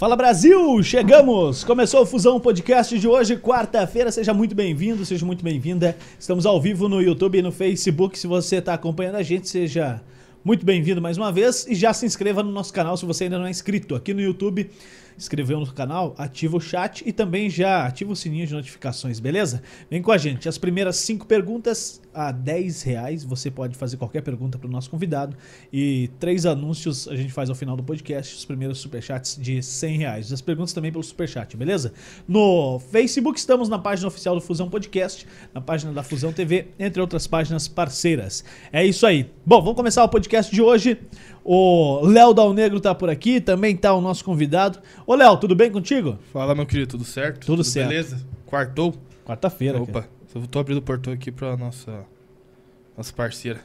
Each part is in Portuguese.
Fala Brasil, chegamos! Começou o Fusão Podcast de hoje, quarta-feira. Seja muito bem-vindo, seja muito bem-vinda. Estamos ao vivo no YouTube e no Facebook. Se você está acompanhando a gente, seja muito bem-vindo mais uma vez e já se inscreva no nosso canal se você ainda não é inscrito aqui no YouTube inscreveu no canal, ativa o chat e também já ativa o sininho de notificações, beleza? Vem com a gente. As primeiras cinco perguntas a 10 reais. Você pode fazer qualquer pergunta para o nosso convidado. E três anúncios a gente faz ao final do podcast. Os primeiros superchats de 100 reais. As perguntas também pelo superchat, beleza? No Facebook estamos na página oficial do Fusão Podcast, na página da Fusão TV, entre outras páginas parceiras. É isso aí. Bom, vamos começar o podcast de hoje. O Léo Dal Negro tá por aqui, também tá o nosso convidado. Ô Léo, tudo bem contigo? Fala, meu querido, tudo certo? Tudo, tudo certo. Beleza? Quartou? Quarta-feira. Opa, eu tô abrindo o portão aqui pra nossa, nossa parceira.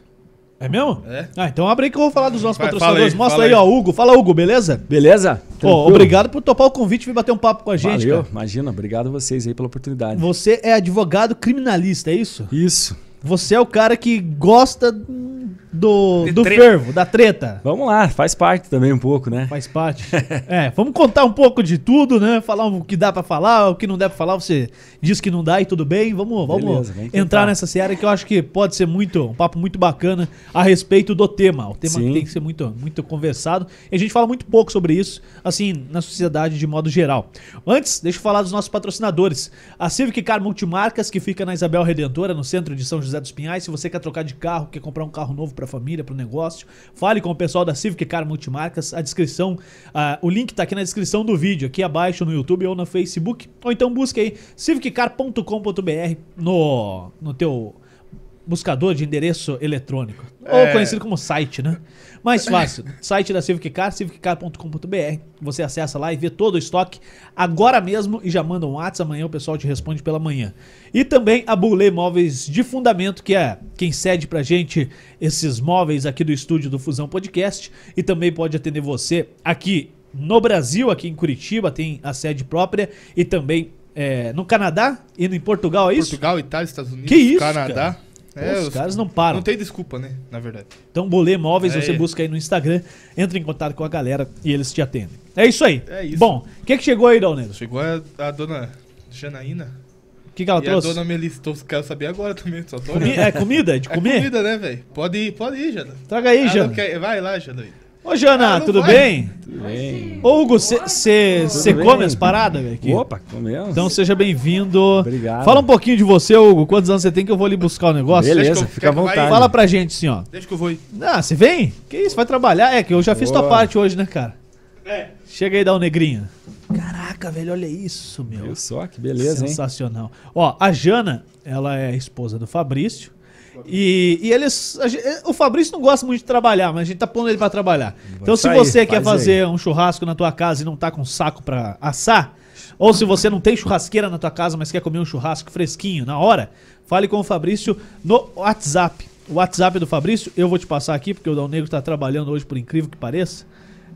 É mesmo? É. Ah, então abre aí que eu vou falar dos nossos Vai, patrocinadores. aí, Mostra aí, aí. ó, Hugo. Fala, Hugo, beleza? Beleza? Pô, Tranquilo? obrigado por topar o convite e vir bater um papo com a gente, Valeu, cara. imagina, obrigado a vocês aí pela oportunidade. Você é advogado criminalista, é isso? Isso. Você é o cara que gosta do, do fervo, da treta. Vamos lá, faz parte também um pouco, né? Faz parte. é, vamos contar um pouco de tudo, né? Falar o que dá pra falar, o que não dá pra falar, você diz que não dá e tudo bem. Vamos, vamos Beleza, vamos entrar nessa seara que eu acho que pode ser muito, um papo muito bacana a respeito do tema. O tema Sim. tem que ser muito, muito conversado. E a gente fala muito pouco sobre isso, assim, na sociedade de modo geral. Antes, deixa eu falar dos nossos patrocinadores. A Civic Car Multimarcas, que fica na Isabel Redentora, no centro de São José dos Pinhais. Se você quer trocar de carro, quer comprar um carro novo pra família, pro negócio, fale com o pessoal da Civic Car Multimarcas. A descrição, ah, o link tá aqui na descrição do vídeo, aqui abaixo no YouTube ou no Facebook. Ou então busque aí civiccar.com.br no, no teu buscador de endereço eletrônico. Ou É. conhecido como site, né? Mais fácil. site da Civic Car, civiccar.com.br. Você acessa lá e vê todo o estoque agora mesmo e já manda um WhatsApp. Amanhã o pessoal te responde pela manhã. E também a Bulê Móveis de Fundamento, que é quem cede pra gente esses móveis aqui do estúdio do Fusão Podcast. E também pode atender você aqui no Brasil, aqui em Curitiba, tem a sede própria. E também é, no Canadá e em Portugal, é isso? Portugal, Itália, Estados Unidos, Que isso, Canadá. É, Pô, os caras não param. Não tem desculpa, né? Na verdade. Então, Bolê Móveis, É. você busca aí no Instagram, entra em contato com a galera e eles te atendem. É isso aí. É isso. Bom, o que, que chegou aí, Dalneiro? Chegou a, a dona Janaína. O que, que ela e trouxe? a dona Melissa. Tô, quero saber agora também. Só tô Comi-. É comida? De É comer? comida, né, velho? Pode ir, pode ir, Jana. Traga aí, não Jana. quer- Vai lá, Janaína. Ô, Jana, Ah, tudo vai. bem? Tudo bem. Ô, Hugo, você bem. come as paradas, velho? aqui? Opa, comemos. Então seja bem-vindo. Obrigado. Fala um pouquinho de você, Hugo. Quantos anos você tem que eu vou ali buscar o negócio? Beleza, eu- fica à vai? vontade. Fala pra gente, assim, ó. Deixa que eu vou ir. Ah, você vem? Que isso, vai trabalhar? É que eu já fiz tua Boa. parte hoje, né, cara? É. Chega aí, dá um negrinho. Caraca, velho, olha isso, meu. Viu só, que beleza, hein? Sensacional. Ó, a Jana, ela é a esposa do Fabrício. E, e eles. a gen- o Fabrício não gosta muito de trabalhar, mas a gente tá pondo ele pra trabalhar. Então, se Isso aí, você quer faz fazer um churrasco na tua casa e não tá com saco pra assar, ou se você não tem churrasqueira na tua casa, mas quer comer um churrasco fresquinho na hora, fale com o Fabrício no WhatsApp. O WhatsApp do Fabrício, eu vou te passar aqui, porque o Dal Negro tá trabalhando hoje, por incrível que pareça.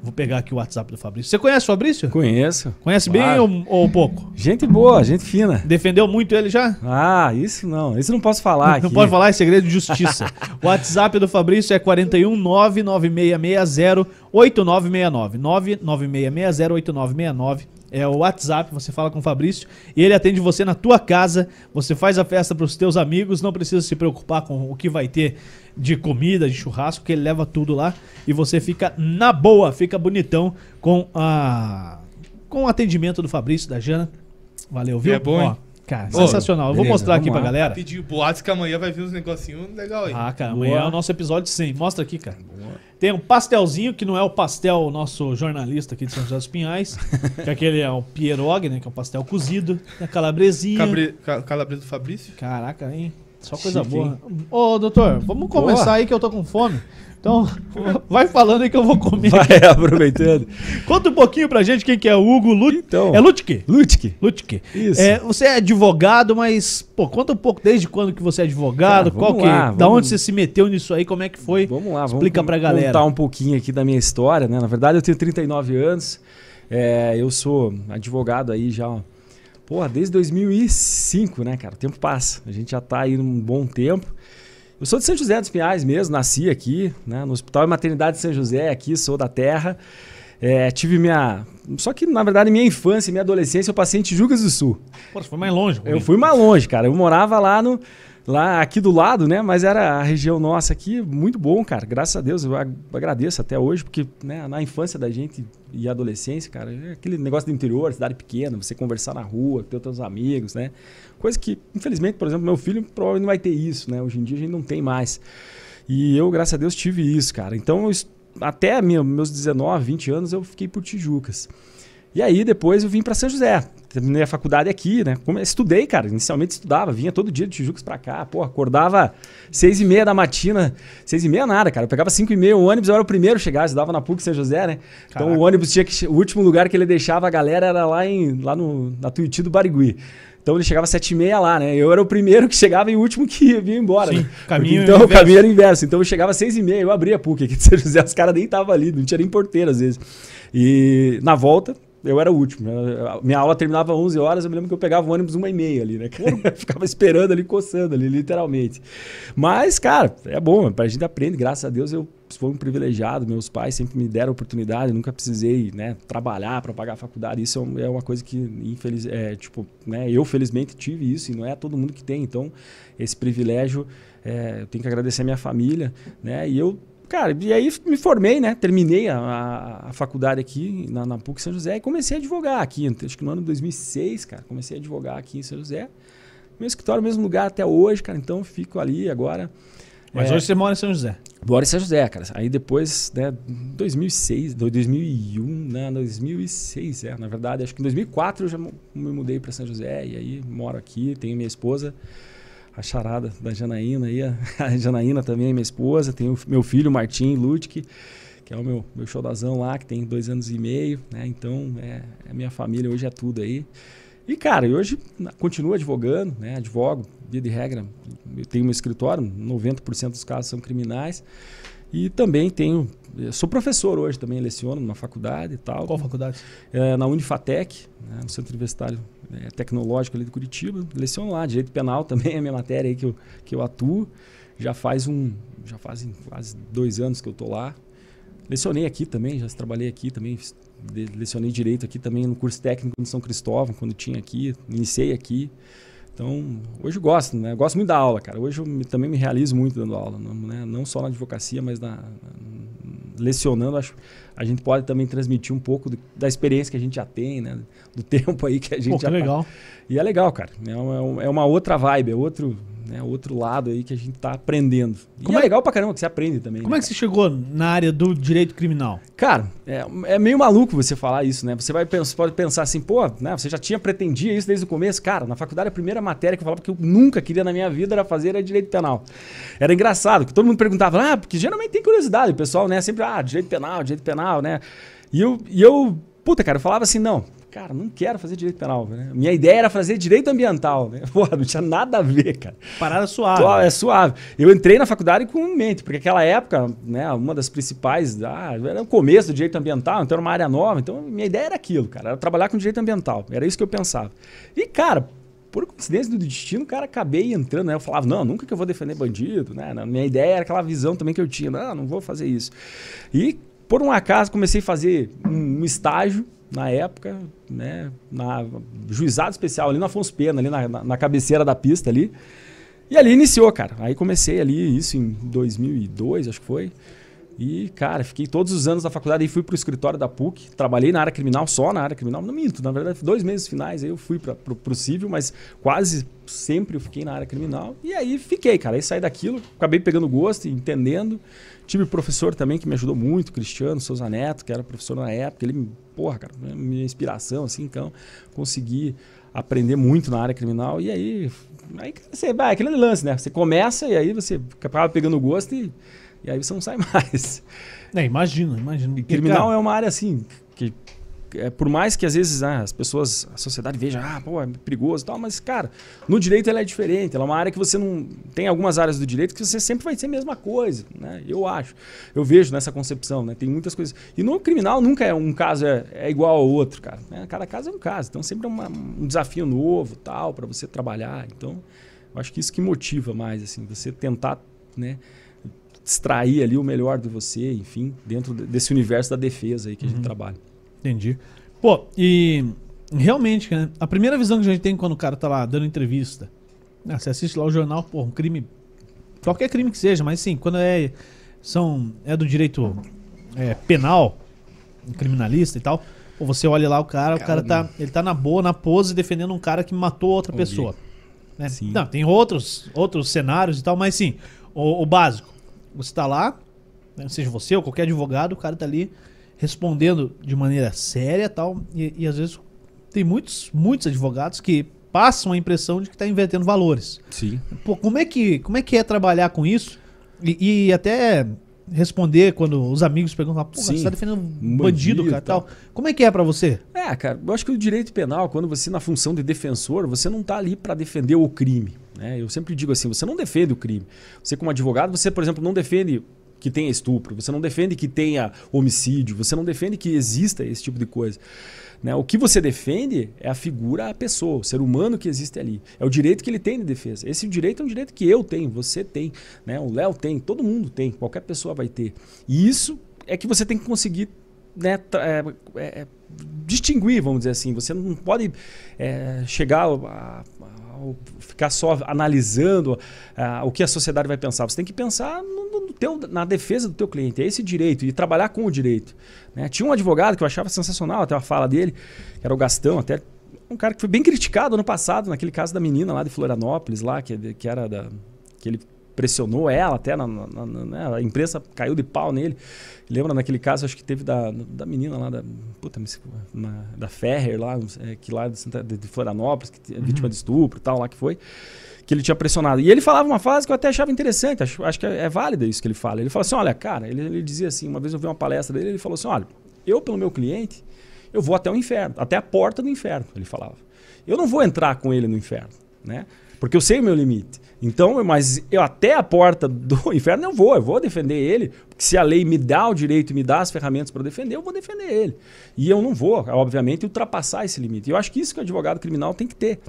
Vou pegar aqui o WhatsApp do Fabrício. Você conhece o Fabrício? Conheço. Conhece bem Claro. ou, ou pouco? Gente boa, gente fina. Defendeu muito ele já? Ah, isso não. Isso não posso falar. Não pode falar, é segredo de justiça. o WhatsApp do Fabrício é 41 99660 8969. 99660 8969. É o WhatsApp, você fala com o Fabrício e ele atende você na tua casa. Você faz a festa para os teus amigos, não precisa se preocupar com o que vai ter de comida, de churrasco, que ele leva tudo lá e você fica na boa, fica bonitão com a com o atendimento do Fabrício, da Jana. Valeu, viu? É bom, hein? Cara, Ô, sensacional. Eu vou beleza, mostrar aqui pra lá. galera. Pediu boatos que amanhã vai vir uns negocinhos legal aí. Ah, cara, Boa. amanhã é o nosso episódio 100. Mostra aqui, cara. Tem um pastelzinho, que não é o pastel nosso jornalista aqui de São José dos Pinhais, que aquele é o pierogi, né, que é o pastel cozido. A calabresinha. Cabre... ca- Calabresa do Fabrício. Caraca, hein? Só coisa Chique, boa. Ô, doutor, vamos começar Boa. aí que eu tô com fome. Então, vai falando aí que eu vou comer. Vai aproveitando. Conta um pouquinho pra gente quem que é o Hugo Lut... Então. É Lutke? Lutke. Lutke. Isso. É, você é advogado, mas, pô, conta um pouco desde quando que você é advogado, Cara, qual vamos que, lá, da vamos- onde você se meteu nisso aí, como é que foi? Vamos lá, vamos Explica con- pra galera. contar um pouquinho aqui da minha história, né? Na verdade, eu tenho 39 anos. É, eu sou advogado aí já, porra, desde 2005, né, cara? O tempo passa. A gente já tá aí num bom tempo. Eu sou de São José dos Pinhais mesmo, nasci aqui, né? No Hospital e Maternidade de São José, aqui, sou da terra. É, tive minha. Só que, na verdade, minha infância e minha adolescência eu passei em Tijucas do Sul. Pô, você foi mais longe. Eu fui mais longe, cara. Eu morava lá no. Lá aqui do lado, né? Mas era a região nossa aqui, muito bom, cara. Graças a Deus, eu agradeço até hoje, porque né, na infância da gente e adolescência, cara, é aquele negócio do interior, cidade pequena, você conversar na rua, ter outros amigos, né? Coisa que, infelizmente, por exemplo, meu filho provavelmente não vai ter isso, né? Hoje em dia a gente não tem mais. E eu, graças a Deus, tive isso, cara. Então, eu, até meus 19, 20 anos, eu fiquei por Tijucas. E aí depois eu vim para São José. Terminei a faculdade aqui, né? Como, estudei, cara. Inicialmente estudava, vinha todo dia de Tijucas para cá. Pô, acordava seis e meia da matina. Seis e meia nada, cara. Eu pegava cinco e meia o ônibus, eu era o primeiro a chegar. Estudava na PUC São José, né? Caraca. Então o ônibus tinha que... O último lugar que ele deixava a galera era lá, em, lá no, na Tuiuti do Barigui. Então ele chegava às sete e meia lá, né? Eu era o primeiro que chegava e o último que vinha embora. Sim, né? caminho Porque, então o caminho era inverso. Então eu chegava às seis e meia, eu abria a PUC aqui de São José, os caras nem estavam ali, não tinha nem porteiro às vezes. E na volta, eu era o último. Minha aula terminava às 11 horas, eu me lembro que eu pegava o ônibus uma e meia ali, né? Ficava esperando ali, coçando ali, literalmente. Mas, cara, é bom, a gente aprende, graças a Deus eu fui um privilegiado, meus pais sempre me deram oportunidade, nunca precisei, né, trabalhar para pagar a faculdade. Isso é, é uma coisa que, infeliz, é, tipo, né, eu felizmente tive isso e não é todo mundo que tem. Então, esse privilégio, é, eu tenho que agradecer a minha família, né? E eu Cara, e aí me formei, né? Terminei a, a, faculdade aqui na, na, PUC São José e comecei a advogar aqui. Acho que no ano de 2006, cara, comecei a advogar aqui em São José. Meu escritório, mesmo lugar até hoje, cara. Então fico ali agora. Mas é, hoje você mora em São José? Moro em São José, cara. Aí depois, né, 2006, 2001, né, 2006, é, na verdade, acho que em 2004 eu já me mudei para São José e aí moro aqui, tenho minha esposa a charada da Janaína aí. A, Janaína também é minha esposa. Tem o meu filho, Martim Ludwig, que é o meu, meu xodazão lá, que tem dois anos e meio, né? Então, é, é minha família, hoje é tudo aí. E, cara, hoje continuo advogando, né? Advogo, via de regra. Eu tenho meu escritório, 90% dos casos são criminais. E também tenho. Sou professor hoje também, leciono numa faculdade e tal. Qual faculdade? É, na Unifatec, né, no Centro Universitário é, Tecnológico ali de Curitiba. Leciono lá, direito penal também é a minha matéria aí que eu, que eu atuo. Já faz um. Já fazem quase dois anos que eu estou lá. Lecionei aqui também, já trabalhei aqui também. Lecionei direito aqui também no curso técnico de São Cristóvão, quando tinha aqui. Iniciei aqui. Então, hoje gosto, né? Gosto muito da aula, cara. Hoje eu também me realizo muito dando aula, não, né? não só na advocacia, mas na, lecionando. Acho a gente pode também transmitir um pouco do, da experiência que a gente já tem, né? Do tempo aí que a gente Pô, já que legal. Tá. E é legal, cara. É uma, é uma outra vibe, é outro, né, outro lado aí que a gente está aprendendo. Como é, é legal pra caramba que você aprende também. Como né, é que você chegou na área do direito criminal? Cara, é, é meio maluco você falar isso, né? Você vai você pode pensar assim, pô, né, você já tinha pretendia isso desde o começo. Cara, na faculdade a primeira matéria que eu falava que eu nunca queria na minha vida era fazer era direito penal. Era engraçado, que todo mundo perguntava, ah, porque geralmente tem curiosidade, o pessoal, né? Sempre, ah, direito penal, direito penal, né? E eu, e eu puta, cara, eu falava assim, não, cara, não quero fazer direito penal. Né? Minha ideia era fazer direito ambiental. Né? Porra, não tinha nada a ver, cara. Parada suave. é suave. Eu entrei na faculdade com mente, porque aquela época, né, uma das principais, ah, era o começo do direito ambiental, então era uma área nova. Então, minha ideia era aquilo, cara, era trabalhar com direito ambiental. Era isso que eu pensava. E, cara, por coincidência do destino, cara, acabei entrando, né? Eu falava, não, nunca que eu vou defender bandido, né? Minha ideia era aquela visão também que eu tinha, não, não vou fazer isso. E, por um acaso, comecei a fazer um, um estágio na época, né, na juizado especial ali no Afonso Pena, ali na, na, na, cabeceira da pista ali. E ali iniciou, cara. Aí comecei ali, isso em 2002, acho que foi. E, cara, fiquei todos os anos na faculdade e fui pro escritório da PUC. Trabalhei na área criminal, só na área criminal. Não minto, na verdade, dois meses finais aí eu fui para pro, pro civil, mas quase sempre eu fiquei na área criminal. E aí fiquei, cara. Aí saí daquilo, acabei pegando gosto entendendo. Tive professor também que me ajudou muito, Cristiano Souza Neto, que era professor na época. Ele, porra, cara, minha inspiração, assim, então consegui aprender muito na área criminal. E aí, aí você vai, aquele lance, né? Você começa e aí você acaba pegando gosto e, e aí você não sai mais. É, imagino, imagino. E criminal cara... é uma área assim é, por mais que às vezes ah, as pessoas, a sociedade veja, ah, pô, é perigoso e tal, mas, cara, no direito ela é diferente. Ela é uma área que você não. Tem algumas áreas do direito que você sempre vai ser a mesma coisa, né? Eu acho. Eu vejo nessa concepção, né? Tem muitas coisas. E no criminal nunca é um caso é, é igual ao outro, cara. Né? Cada caso é um caso. Então sempre é uma, um desafio novo, tal, para você trabalhar. Então, eu acho que isso que motiva mais, assim, você tentar, né? extrair ali o melhor de você, enfim, dentro desse universo da defesa aí que a gente Uhum. trabalha. Entendi. Pô, e realmente, né, a primeira visão que a gente tem quando o cara tá lá dando entrevista, né, você assiste lá o jornal, pô, um crime, qualquer crime que seja, mas sim, quando é, são, é do direito é, penal, um criminalista e tal, pô, você olha lá o cara, o cara tá, ele tá na boa, na pose, defendendo um cara que matou outra pessoa. né? Sim. Não, tem outros, outros cenários e tal, mas sim, o, o básico, você tá lá, né, seja você ou qualquer advogado, o cara tá ali respondendo de maneira séria e tal. E, e às vezes tem muitos, muitos advogados que passam a impressão de que está invertendo valores. Sim. Pô, como é que, como é, que é trabalhar com isso? E, e até responder quando os amigos perguntam, pô, Sim. você tá defendendo um bandido, cara, tal. tal. Como é que é pra você? É, cara, eu acho que o direito penal, quando você na função de defensor, você não está ali para defender o crime. Né? Eu sempre digo assim, você não defende o crime. Você como advogado, você, por exemplo, não defende que tenha estupro, você não defende que tenha homicídio, você não defende que exista esse tipo de coisa. Né? O que você defende é a figura, a pessoa, o ser humano que existe ali. É o direito que ele tem de defesa. Esse direito é um direito que eu tenho, você tem, né? o Léo tem, todo mundo tem, qualquer pessoa vai ter. E isso é que você tem que conseguir né, tra- é, é, distinguir, vamos dizer assim. Você não pode é, chegar a- a- ficar só analisando ah, o que a sociedade vai pensar. Você tem que pensar no, no teu, na defesa do teu cliente. É esse direito e trabalhar com o direito. né? Tinha um advogado que eu achava sensacional, até a fala dele, que era o Gastão, até um cara que foi bem criticado ano passado, naquele caso da menina lá de Florianópolis, lá, que, que era da. que ele pressionou ela até, na, na- na- né, a imprensa caiu de pau nele. Lembra naquele caso, acho que teve da, da menina lá da. Puta, na- da Ferrer lá, é, que lá de, de- Florianópolis, que é vítima de estupro e tal, lá que foi. Que ele tinha pressionado. E ele falava uma frase que eu até achava interessante, acho, acho que é, é válida isso que ele fala. Ele fala assim: olha, cara, ele, ele dizia assim, uma vez eu vi uma palestra dele, ele falou assim: olha, eu, pelo meu cliente, eu vou até o inferno, até a porta do inferno, ele falava. Eu não vou entrar com ele no inferno, né? Porque eu sei o meu limite. Então, mas eu até a porta do inferno eu vou, eu vou defender ele, porque se a lei me dá o direito e me dá as ferramentas para defender, eu vou defender ele. E eu não vou, obviamente, ultrapassar esse limite. E eu acho que isso que o advogado criminal tem que ter.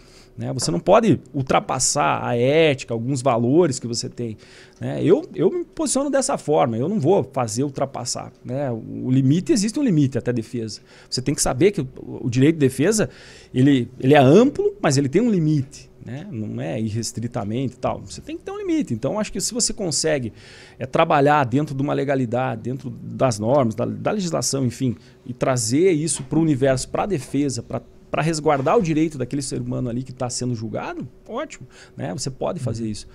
Né? Você não pode ultrapassar a ética, alguns valores que você tem. Né? Eu, eu me posiciono dessa forma, eu não vou fazer ultrapassar. Né? O limite, existe um limite até a defesa. Você tem que saber que o, o direito de defesa ele, ele é amplo, mas ele tem um limite. Né? Não é irrestritamente e tal. Você tem que ter um limite. Então, acho que se você consegue é, trabalhar dentro de uma legalidade, dentro das normas, da, da legislação, enfim, e trazer isso para o universo, para a defesa, para para resguardar o direito daquele ser humano ali que está sendo julgado, ótimo, né? Você pode fazer isso.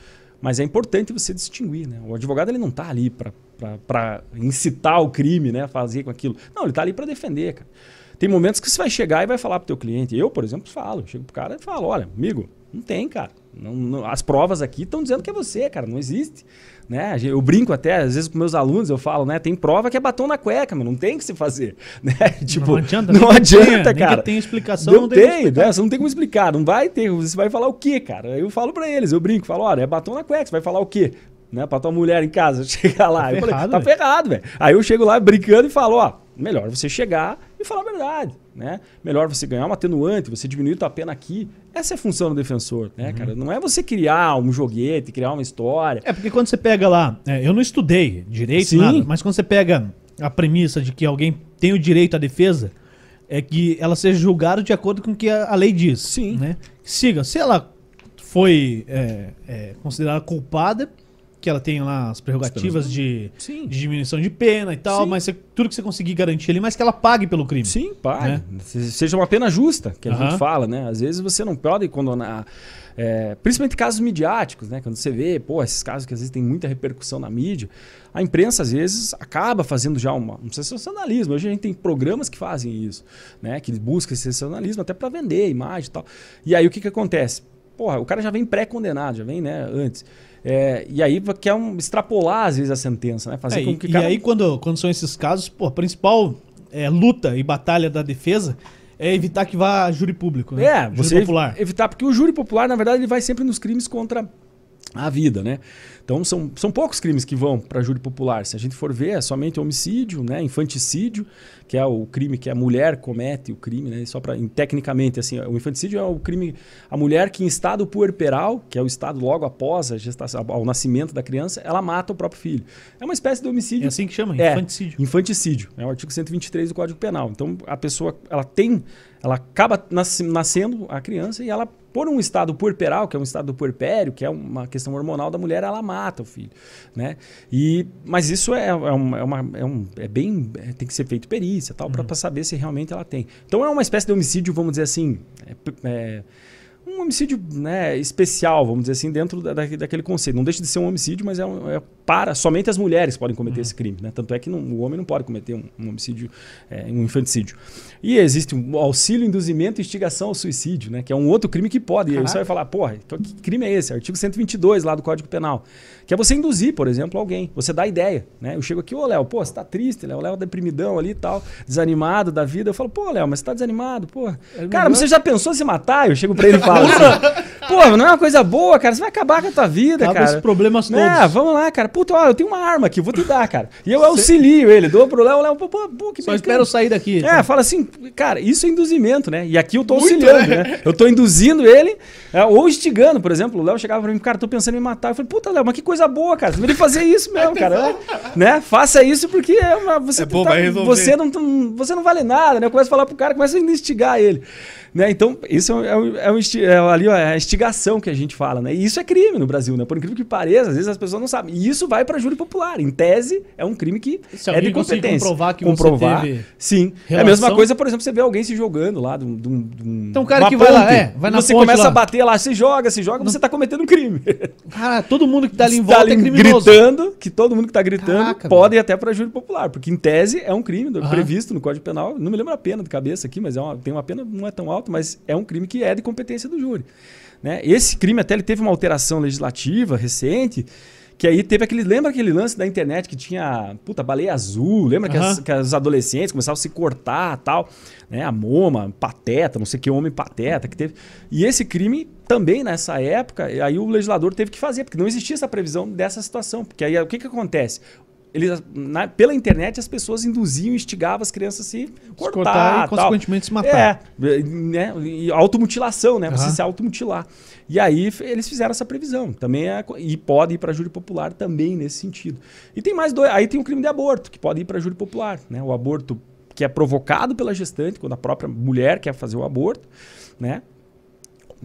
Mas é importante você distinguir, né? O advogado ele não está ali para incitar o crime, né? Fazer com aquilo. Não, ele está ali para defender, cara. Tem momentos que você vai chegar e vai falar pro teu cliente. Eu, por exemplo, falo. Chego pro cara e falo, olha, amigo, não tem, cara. Não, não- as provas aqui estão dizendo que é você, cara. Não existe. Né? Eu brinco até, às vezes, com meus alunos, eu falo, né? Tem prova que é batom na cueca, mas não tem o que se fazer. Né? Tipo, não adianta, não adianta, que cara. tenha explicação, não, não tem tem, né? Você não tem como explicar. Não vai ter. Você vai falar o quê, cara? Eu falo pra eles, eu brinco, falo, olha, é batom na cueca, você vai falar o quê? Né, pra tua mulher em casa chegar lá. Tá eu falei, ferrado, tá velho. ferrado, velho. Aí eu chego lá brincando e falo, ó, melhor você chegar e falar a verdade, né? Melhor você ganhar uma atenuante, você diminuir tua pena aqui. Essa é a função do defensor, né, Uhum. cara? Não é você criar um joguete, criar uma história. É porque quando você pega lá, é, eu não estudei direito, Sim. nada, mas quando você pega a premissa de que alguém tem o direito à defesa, é que ela seja julgada de acordo com o que a, a lei diz. Sim. Né? Siga. Se ela foi é, é, considerada culpada, que ela tem lá as prerrogativas de, de diminuição de pena e tal, Sim. mas você- tudo que você conseguir garantir ali, mas que ela pague pelo crime. Sim, pague. Né? Se- Seja uma pena justa, que a gente fala, né? Às vezes você não pode condenar. é, principalmente casos midiáticos, né? Quando você vê, pô, esses casos que às vezes tem muita repercussão na mídia, a imprensa às vezes acaba fazendo já uma, um sensacionalismo. Hoje a gente tem programas que fazem isso, né? Que buscam esse sensacionalismo até para vender imagem e tal. E aí o que, que acontece? Porra, o cara já vem pré-condenado, já vem, né, antes. É, e aí quer um, extrapolar, às vezes, a sentença, né? Fazer É, com e, que e cara aí, quando, quando são esses casos, pô, a principal é, luta e batalha da defesa é evitar que vá a júri público, né? É, Júri você popular. evitar, porque o júri popular, na verdade, ele vai sempre nos crimes contra a vida, né? Então são, são poucos crimes que vão para júri popular. Se a gente for ver, é somente homicídio, né? infanticídio, que é o crime que a mulher comete o crime, né? Só para tecnicamente assim, o infanticídio é o crime a mulher que em estado puerperal, que é o estado logo após a gestação, ao nascimento da criança, ela mata o próprio filho. É uma espécie de homicídio. É assim que chama, É, infanticídio. Infanticídio. É o artigo 123 do Código Penal. Então a pessoa ela tem, ela acaba nas- nascendo a criança e ela por um estado puerperal, que é um estado do puerpério, que é uma questão hormonal da mulher, ela mata o filho, né? E mas isso é, é, uma, é, uma- é um, é bem é, tem que ser feito perícia, tal, para saber se realmente ela tem. Então é uma espécie de homicídio, vamos dizer assim, é, é, um homicídio né, especial, vamos dizer assim, dentro da, da- daquele conceito. Não deixa de ser um homicídio, mas é, um- é para somente as mulheres podem cometer esse crime, né? Tanto é que não- o homem não pode cometer um, um homicídio, é, um infanticídio. E existe um auxílio, induzimento e instigação ao suicídio, né? Que é um outro crime que pode. E aí você Caraca. vai falar, porra, que que crime é esse? Artigo 122 lá do Código Penal. Que é você induzir, por exemplo, alguém. Você dá ideia, né? Eu chego aqui, ô Léo, pô, você tá triste, Léo, o Léo deprimidão ali e tal, desanimado da vida. Eu falo, pô, Léo, mas você tá desanimado, pô. Cara, mas você já pensou em se matar? Eu chego pra ele e falo, assim, pô, não é uma coisa boa, cara, você vai acabar com a tua vida, Acaba cara. esses problemas todos. É, vamos lá, cara. Puta, ó, eu tenho uma arma aqui, vou te dar, cara. E eu auxilio ele, dou pro Léo, Léo, pô, pô, pô, que Só bacana. espero sair daqui. É, fala assim, cara, isso é induzimento, né? E aqui eu tô Muito, auxiliando, né? né? Eu tô induzindo ele, é, ou instigando, por exemplo, o Léo chegava pra mim, cara, tô pensando em me matar. Eu falei, puta, Léo, mas que coisa boa, cara. Você deveria fazer isso mesmo, cara. É, né? Faça isso porque é uma, você, É bom, tá- vai resolver. você, não, não- você não vale nada, né? Eu começo a falar pro cara, começa a instigar ele. Né? Então, isso é, um- é, um- é, é ali, é a instigação que a gente fala, né? E isso é crime no Brasil, né? Por incrível que pareça, às vezes as pessoas não sabem. E isso vai para júri popular. Em tese, é um crime que Se é de competência. comprovar que comprovar, você teve Sim. É a relação- mesma coisa, por exemplo, você vê alguém se jogando lá de um. de um- Então o cara que vai lá, ponte, é, vai na Você ponte começa lá. a bater lá, se joga, se joga, você tá cometendo um crime. Cara, todo mundo que tá ali em tá volta é ali criminoso. gritando, que todo mundo que tá gritando Caraca, pode ir até para júri popular, porque em tese é um crime previsto no Código Penal. Não me lembro a pena de cabeça aqui, mas é uma- tem uma pena não é tão alta, mas é um crime que é de competência do júri. Né? Esse crime até ele teve uma alteração legislativa recente. Que aí teve aquele. Lembra aquele lance da internet que tinha. Puta, baleia azul? Lembra que, as, que os adolescentes começavam a se cortar tal? Né? A Moma, Pateta, não sei que homem Pateta que teve. E esse crime também nessa época, aí o legislador teve que fazer, porque não existia essa previsão dessa situação. Porque aí o que, que acontece? Eles, na- pela internet as pessoas induziam e instigavam as crianças a se cortar. cortar e, consequentemente, se matar. É, né? E automutilação, né? Você Aham. se automutilar. E aí eles fizeram essa previsão. Também é, e pode ir para júri popular também nesse sentido. E tem mais dois. Aí tem o crime de aborto, que pode ir para júri popular. Né? O aborto que é provocado pela gestante, quando a própria mulher quer fazer o aborto, né?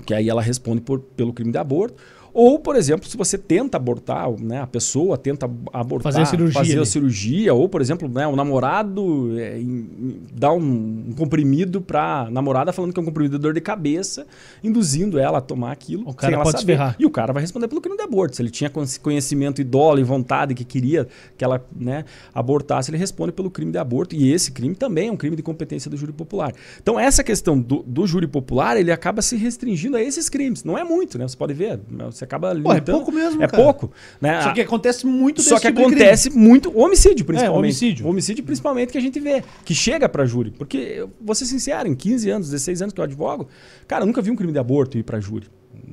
Que aí ela responde por, pelo crime de aborto. Ou, por exemplo, se você tenta abortar, né, a pessoa tenta abortar, Fazer a cirurgia fazer a cirurgia, ou, por exemplo, né, o namorado é, em- dá um, um comprimido para namorada falando que é um comprimido de dor de cabeça, induzindo ela a tomar aquilo. O cara pode saber. E o cara vai responder pelo crime de aborto. Se ele tinha con- conhecimento e dolo e vontade que queria que ela né, abortasse, ele responde pelo crime de aborto. E esse crime também é um crime de competência do júri popular. Então, essa questão do, do júri popular, ele acaba se restringindo a esses crimes. Não é muito, né? Você pode ver. Você acaba Pô, é limitando. pouco mesmo, É cara. pouco. Né? Só que acontece muito Só que tipo de crime. acontece muito homicídio, principalmente. homicídio. Homicídio, principalmente, que a gente vê, que chega pra júri. Porque, eu vou ser sincero, em 15 anos, 16 anos que eu advogo, cara, eu nunca vi um crime de aborto ir pra júri.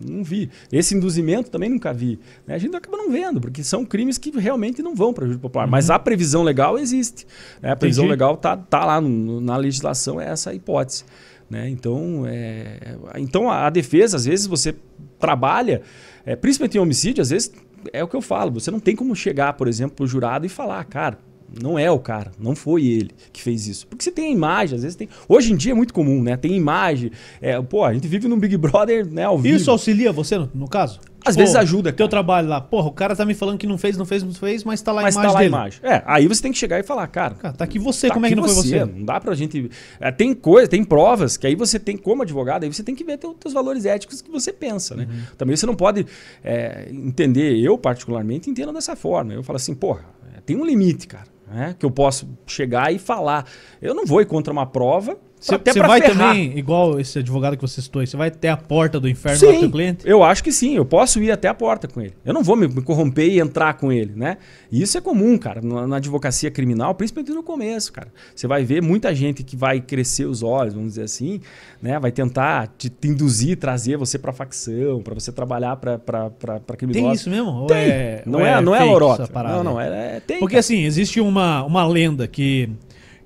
Não vi. Esse induzimento também nunca vi. né? A gente acaba não vendo, porque são crimes que realmente não vão para júri popular. Mas a previsão legal existe. né? A previsão Entendi. legal tá, tá lá no- na legislação, é essa a hipótese. Né? Então, é, então a, a defesa, às vezes, você trabalha, é, principalmente em homicídio, às vezes é o que eu falo. Você não tem como chegar, por exemplo, pro jurado e falar, cara, não é o cara, não foi ele que fez isso. Porque você tem a imagem, às vezes tem. Hoje em dia é muito comum, né? Tem imagem. É, pô, a gente vive num Big Brother, né, ao vivo. Isso auxilia você, no, no caso? Às Pô, vezes ajuda, Teu cara. trabalho lá. Porra, o cara tá me falando que não fez, não fez, não fez, mas tá lá a mas imagem tá lá dele. a imagem. É, aí você tem que chegar e falar, cara. Cara, tá aqui você, tá como é que aqui não foi você? Não dá pra gente. é, tem coisa, tem provas que aí você tem, como advogado, aí você tem que ver teu, teus valores éticos que você pensa, né? Uhum. Também você não pode é, entender, eu particularmente entendo dessa forma. Eu falo assim, porra, é, tem um limite, cara. né, que eu posso chegar e falar. Eu não vou ir contra uma prova Você vai ferrar. também, igual esse advogado que você citou você vai até a porta do inferno Sim, do cliente? eu acho que sim, eu posso ir até a porta com ele. Eu não vou me, corromper e entrar com ele, né? E isso é comum, cara, na, advocacia criminal, principalmente no começo, cara. Você vai ver muita gente que vai crescer os olhos, vamos dizer assim, né? Vai tentar te, te induzir, trazer você pra facção, pra você trabalhar pra, pra, pra, pra criminosos. Tem isso mesmo? Tem. é- não ou é, não é lorota. Não, não, é, é tem. Porque cara. assim, existe uma, uma lenda que,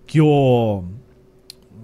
que o.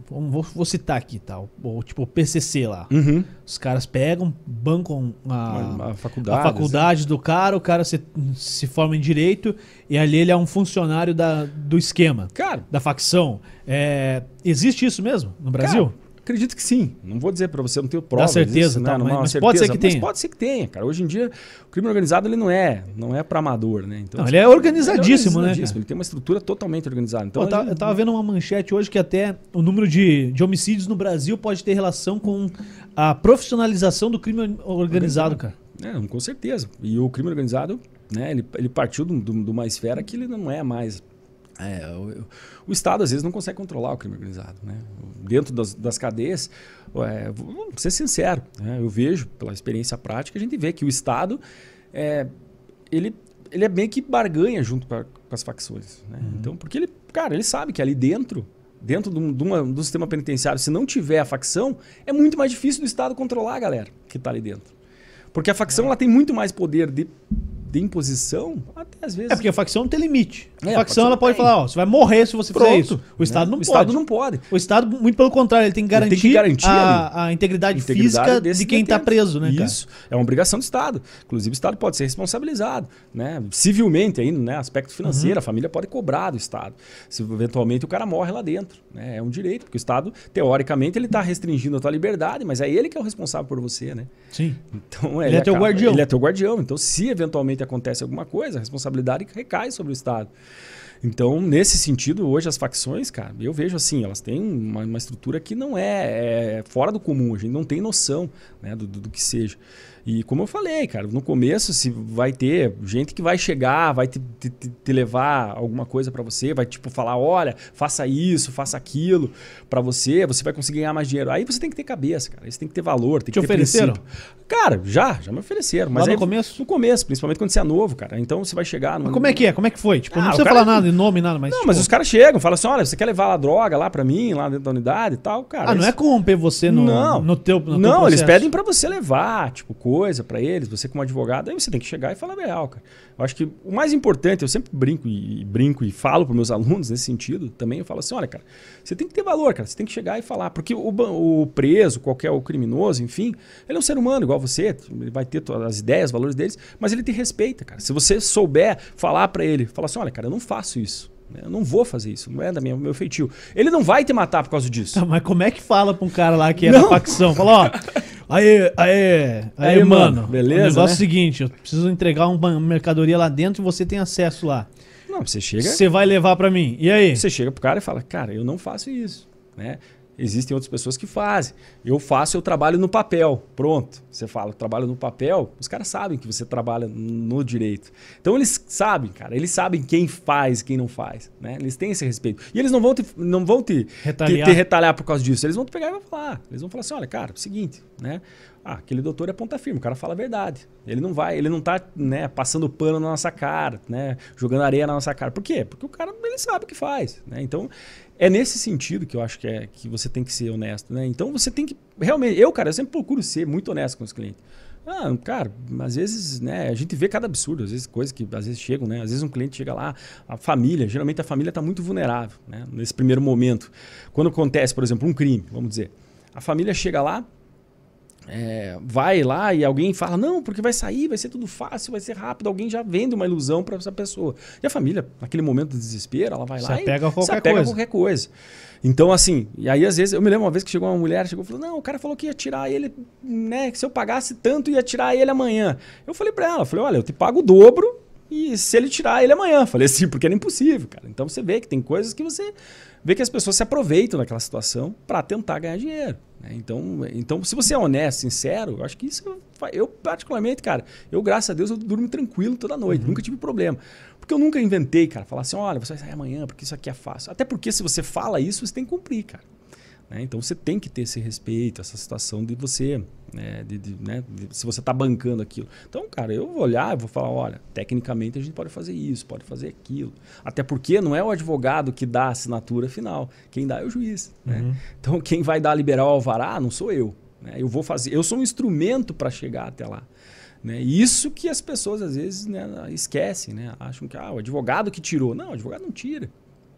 Vou, vou citar aqui, tá? O, o- tipo o PCC lá. Uhum. Os caras pegam, bancam a, a faculdade. a faculdade do cara, o cara se, se forma em direito e ali ele é um funcionário da, do esquema, Cara, da facção. É, existe isso mesmo no Brasil? Cara, acredito que sim. Não vou dizer pra você, não tenho prova. certeza, disso, tá, né? Não mas- é uma mas pode ser que mas tenha. pode ser que tenha, cara. Hoje em dia, o crime organizado ele não é, não é para amador, né? Então, Não, ele é organizadíssimo, né, Ele, cara? ele tem uma estrutura totalmente organizada. Então, Pô, eu, tava, ele- eu tava vendo uma manchete hoje que até o número de, de homicídios no Brasil pode ter relação com a profissionalização do crime organizado, cara. É, com certeza. E o crime organizado, né, ele, ele partiu de uma esfera que ele não é mais. É, o, o Estado, às vezes, não consegue controlar o crime organizado. Né? Dentro das, das cadeias, é, vou ser sincero, né, eu vejo, pela experiência prática, a gente vê que o Estado é, ele, ele é bem que barganha junto pra- com as facções. Né? Então, porque ele, cara, ele sabe que ali dentro. Dentro de um, de uma- do sistema penitenciário, se não tiver a facção, é muito mais difícil do Estado controlar a galera que está ali dentro. Porque a facção ela tem muito mais poder de, de imposição, até às vezes. É porque a facção não tem limite. A É, facção a facção ela pode tem. falar, ó, você vai morrer se você fizer Pronto, isso. O Estado né? não o pode. Estado não pode. O Estado, muito pelo contrário, ele tem que Ele garantir, tem que garantir a, a integridade, Integridade física de quem está preso, né, cara? Isso. É uma obrigação do Estado. Inclusive, o Estado pode ser responsabilizado. Né? Civilmente, aí, né? aspecto financeiro, Uhum. a família pode cobrar do Estado. Se eventualmente o cara morre lá dentro. Né? É um direito, porque o Estado, teoricamente, ele está restringindo a tua liberdade, mas é ele que é o responsável por você. Né? Sim. Então, Ele é teu guardião. Ele é teu guardião. Então, se eventualmente acontece alguma coisa, a responsabilidade recai sobre o Estado. Então, nesse sentido, hoje as facções, cara, eu vejo assim, elas têm uma, uma estrutura que não é, é fora do comum, a gente não tem noção né, do, do, do que seja. E como eu falei, cara, no começo se vai ter gente que vai chegar, vai te, te, te levar alguma coisa para você, vai tipo falar, olha, faça isso, faça aquilo para você, você vai conseguir ganhar mais dinheiro. Aí você tem que ter cabeça, cara, você tem que ter valor, tem Te que ter ofereceram? princípio. Cara, já, já me ofereceram. Mas Lá no aí- começo? No começo, principalmente quando você é novo, cara. Então você vai chegar... Mas como é que é? Como é que foi? Tipo, Ah, não precisa cara- falar nada, nome, nada, mas. Não, tipo, mas os caras chegam, falam assim, olha, você quer levar a droga lá pra mim, lá dentro da unidade e tal, cara. Ah, não é eles- corromper você no, Não. no teu. No teu não, eles processo. pedem pra você levar, tipo, coisa pra eles, você como advogado, aí você tem que chegar e falar real, cara. Eu acho que o mais importante, eu sempre brinco e, e brinco e falo pros meus alunos nesse sentido também, eu falo assim, olha, cara, você tem que ter valor, cara, você tem que chegar e falar, porque o, o preso, qualquer o criminoso, enfim, ele é um ser humano igual você, ele vai ter todas as ideias, os valores deles, mas ele te respeita, cara. Se você souber falar pra ele, falar assim, olha, cara, eu não faço isso. né? Eu não vou fazer isso, não é da minha, meu feitio. Ele não vai te matar por causa disso. Tá, mas como é que fala pra um cara lá que é da Não. facção? Fala, ó. Aí, aí, aí, Aí, mano. beleza, O negócio é né? o seguinte: eu preciso entregar uma mercadoria lá dentro e você tem acesso lá. Não, você chega. Você vai levar pra mim. E aí? Você chega pro cara e fala, cara, eu não faço isso, né? Existem outras pessoas que fazem. Eu faço, eu trabalho no papel. Pronto. Você fala, trabalho no papel, os caras sabem que você trabalha no direito. Então eles sabem, cara, eles sabem quem faz e quem não faz, né? Eles têm esse respeito. E eles não vão te, não vão te Retalhar. te, te retalhar por causa disso. Eles vão te pegar e vão falar. Eles vão falar assim, olha, cara, é o seguinte, né? Ah, aquele doutor é ponta firme, o cara fala a verdade. Ele não vai, ele não tá, né, passando pano na nossa cara, né, jogando areia na nossa cara. Por quê? Porque o cara, ele sabe o que faz, né? Então, é nesse sentido que eu acho que é que você tem que ser honesto, né? Então, você tem que realmente, eu, cara, eu sempre procuro ser muito honesto com os clientes. Ah, cara, às vezes, né, a gente vê cada absurdo, às vezes coisas que às vezes chegam, né? Às vezes um cliente chega lá, a família, geralmente a família está muito vulnerável, né? Nesse primeiro momento. Quando acontece, por exemplo, um crime, vamos dizer, a família chega lá, é, vai lá e alguém fala, não, porque vai sair, vai ser tudo fácil, vai ser rápido, alguém já vende uma ilusão para essa pessoa. E a família, naquele momento de desespero, ela vai Se lá apega e qualquer se apega coisa. qualquer coisa. Então, assim, e aí às vezes, eu me lembro uma vez que chegou uma mulher, chegou e falou, não, o cara falou que ia tirar ele, né, que se eu pagasse tanto, ia tirar ele amanhã. Eu falei para ela, falei, olha, eu te pago o dobro e se ele tirar ele amanhã. Falei assim, porque era impossível, cara. Então você vê que tem coisas que você vê que as pessoas se aproveitam daquela situação para tentar ganhar dinheiro. né? Então, então, se você é honesto, sincero, eu acho que isso eu particularmente, cara, eu graças a Deus eu durmo tranquilo toda noite, nunca tive problema. Porque eu nunca inventei, cara, falar assim, olha, você vai sair amanhã porque isso aqui é fácil. Até porque se você fala isso, você tem que cumprir, cara. Né? Então você tem que ter esse respeito, essa situação de você, né, de, de, né, de, se você está bancando aquilo. Então, cara, eu vou olhar e vou falar, olha, tecnicamente a gente pode fazer isso, pode fazer aquilo. Até porque não é o advogado que dá a assinatura final, quem dá é o juiz. Né? Uhum. Então, quem vai dar liberal alvará não sou eu. Né? Eu vou fazer, eu sou um instrumento para chegar até lá. Né? Isso que as pessoas às vezes né, esquecem, né? acham que ah, o advogado que tirou. Não, o advogado não tira.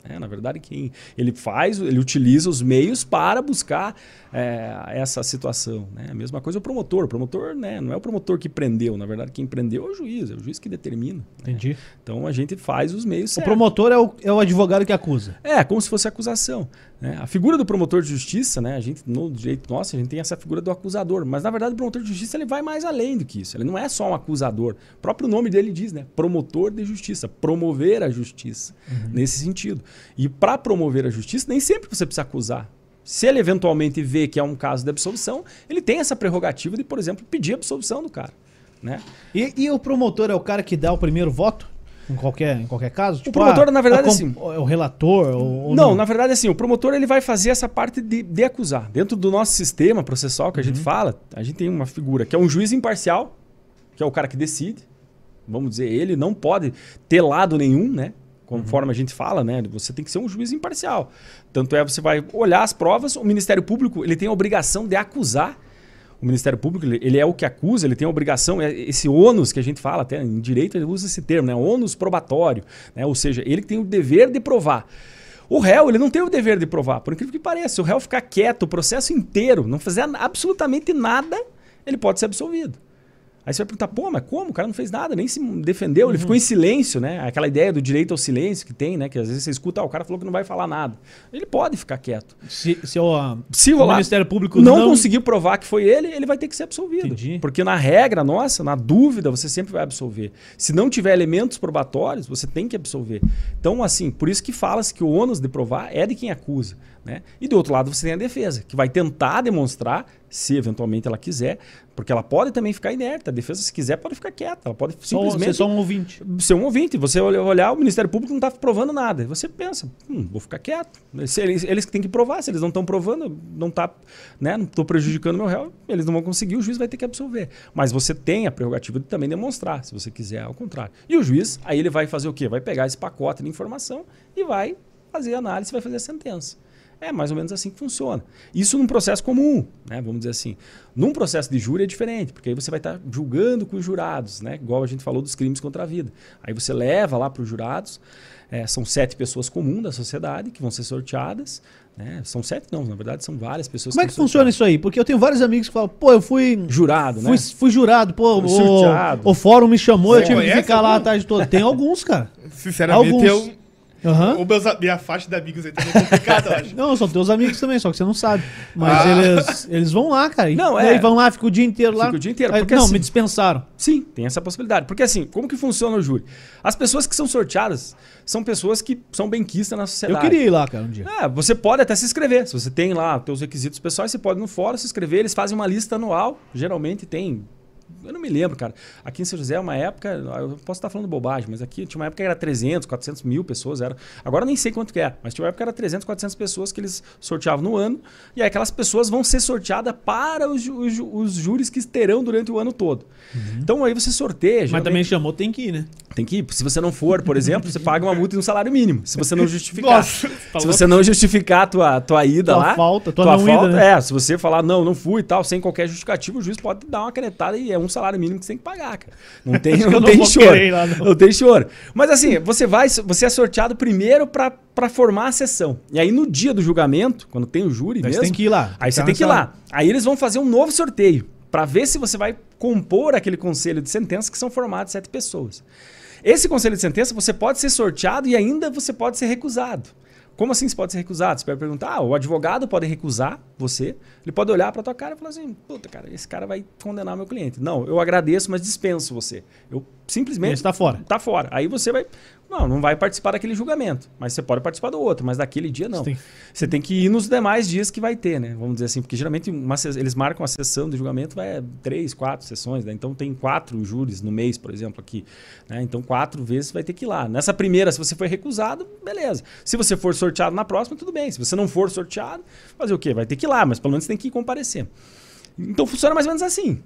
É, na verdade, quem ele faz, ele utiliza os meios para buscar é, essa situação. Né? A mesma coisa o promotor. O promotor né, não é o promotor que prendeu, na verdade, quem prendeu é o juiz, é o juiz que determina. Né? Entendi. Né? Então a gente faz os meios. O certos. promotor é o, é o advogado que acusa. É, como se fosse acusação. Né? A figura do promotor de justiça, né, a gente, no direito nosso, a gente tem essa figura do acusador. Mas na verdade o promotor de justiça ele vai mais além do que isso. Ele não é só um acusador. O próprio nome dele diz, né? Promotor de justiça, promover a justiça. Uhum. Nesse sentido. E para promover a justiça, nem sempre você precisa acusar. Se ele eventualmente vê que é um caso de absolvição, ele tem essa prerrogativa de, por exemplo, pedir a absolvição do cara. Né? E, e o promotor é o cara que dá o primeiro voto? Em qualquer, em qualquer caso? Tipo, o promotor, ah, na verdade, é assim. É o relator? Ou, ou não, não, na verdade, assim, o promotor ele vai fazer essa parte de, de acusar. Dentro do nosso sistema processual que a uhum. gente fala, a gente tem uma figura que é um juiz imparcial, que é o cara que decide. Vamos dizer, ele não pode ter lado nenhum, né? conforme uhum. a gente fala, né? Você tem que ser um juiz imparcial. Tanto é, você vai olhar as provas, o Ministério Público ele tem a obrigação de acusar. O Ministério Público ele é o que acusa, ele tem a obrigação, é esse ônus que a gente fala, até em direito ele usa esse termo, né? ônus probatório. Né? Ou seja, ele tem o dever de provar. O réu ele não tem o dever de provar, por incrível que pareça. O réu ficar quieto o processo inteiro, não fazer absolutamente nada, ele pode ser absolvido. Aí você vai perguntar, pô, mas como? O cara não fez nada, nem se defendeu, uhum. ele ficou em silêncio, né? Aquela ideia do direito ao silêncio que tem, né? Que às vezes você escuta, ah, o cara falou que não vai falar nada. Ele pode ficar quieto. Se, se, o, se o, Ministério Público não, não conseguir provar que foi ele, ele vai ter que ser absolvido. Entendi. Porque na regra nossa, na dúvida, você sempre vai absolver. Se não tiver elementos probatórios, você tem que absolver. Então, assim, por isso que fala-se que o ônus de provar é de quem acusa. Né? E do outro lado você tem a defesa, que vai tentar demonstrar, se eventualmente ela quiser, porque ela pode também ficar inerte. A defesa, se quiser, pode ficar quieta. Ela pode simplesmente. Ser só um ouvinte. Ser um ouvinte. Você olhar, o Ministério Público não está provando nada. Você pensa, hum, vou ficar quieto. Eles, eles têm que provar. Se eles não estão provando, não tá, né, não estou prejudicando meu réu, eles não vão conseguir, o juiz vai ter que absolver. Mas você tem a prerrogativa de também demonstrar, se você quiser, ao contrário. E o juiz, aí ele vai fazer o quê? Vai pegar esse pacote de informação e vai fazer a análise, vai fazer a sentença. É mais ou menos assim que funciona. Isso num processo comum, né? vamos dizer assim. Num processo de júri é diferente, porque aí você vai estar julgando com os jurados, né? igual a gente falou dos crimes contra a vida. Aí você leva lá para os jurados, é, são sete pessoas comuns da sociedade que vão ser sorteadas. Né? São sete, não, na verdade são várias pessoas. Como é que funciona isso aí? Porque eu tenho vários amigos que falam, pô, eu fui. Jurado, fui, né? Fui jurado, pô, o, o, fórum me chamou, Você eu tive que ficar lá a tarde toda. Tem alguns, cara. Sinceramente, alguns. eu Uhum. O meus, minha faixa de amigos aí também é complicado, eu acho. Não, são teus amigos também, só que você não sabe. Mas ah. eles, eles vão lá, cara. Não, é. E vão lá, ficam o dia inteiro lá. Fica o dia inteiro. Porque, não, assim, me dispensaram. Sim, tem essa possibilidade. Porque assim, como que funciona o júri? As pessoas que são sorteadas são pessoas que são benquistas na sociedade. Eu queria ir lá, cara, um dia. É, você pode até se inscrever. Se você tem lá os seus requisitos pessoais, você pode ir no fórum se inscrever. Eles fazem uma lista anual. Geralmente tem eu não me lembro, cara. Aqui em São José, uma época, eu posso estar falando bobagem, mas aqui tinha uma época que era 300, 400 mil pessoas. Era, agora nem sei quanto que é, mas tinha uma época que era 300, 400 pessoas que eles sorteavam no ano. E aí aquelas pessoas vão ser sorteadas para os, os, os júris que terão durante o ano todo. Uhum. Então aí você sorteia. Mas também chamou, tem que ir, né? Tem que ir. Se você não for, por exemplo, você paga uma multa de um salário mínimo. Se você não justificar. Nossa, tá se você não justificar a tua, tua ida tua lá. Falta, tua, tua falta, ida, né? É, se você falar, não, não fui e tal, sem qualquer justificativa, o juiz pode dar uma canetada e é um salário mínimo que você tem que pagar, cara. Não tem, não, não tem choro. Lá, não. não. tem choro. Mas assim, você vai, você é sorteado primeiro para formar a sessão. E aí no dia do julgamento, quando tem o júri mesmo, você tem que ir lá. Aí você tem que ir lá. Aí eles vão fazer um novo sorteio para ver se você vai compor aquele conselho de sentença que são formados sete pessoas. Esse conselho de sentença você pode ser sorteado e ainda você pode ser recusado. Como assim você pode ser recusado? Você pode perguntar, ah, o advogado pode recusar você, ele pode olhar para tua cara e falar assim, puta, cara, esse cara vai condenar meu cliente. Não, eu agradeço, mas dispenso você. Eu simplesmente... Está fora. Está fora. Aí você vai não, não vai participar daquele julgamento. Mas você pode participar do outro, mas daquele dia não. Você tem, você tem que ir nos demais dias que vai ter, né? Vamos dizer assim, porque geralmente uma, eles marcam a sessão do julgamento, vai três, quatro sessões, né? Então tem quatro júris no mês, por exemplo, aqui. Né? Então quatro vezes vai ter que ir lá. Nessa primeira, se você foi recusado, beleza. Se você for sorteado sorteado na próxima, tudo bem. Se você não for sorteado, fazer o quê? Vai ter que ir lá, mas pelo menos tem que comparecer. Então funciona mais ou menos assim.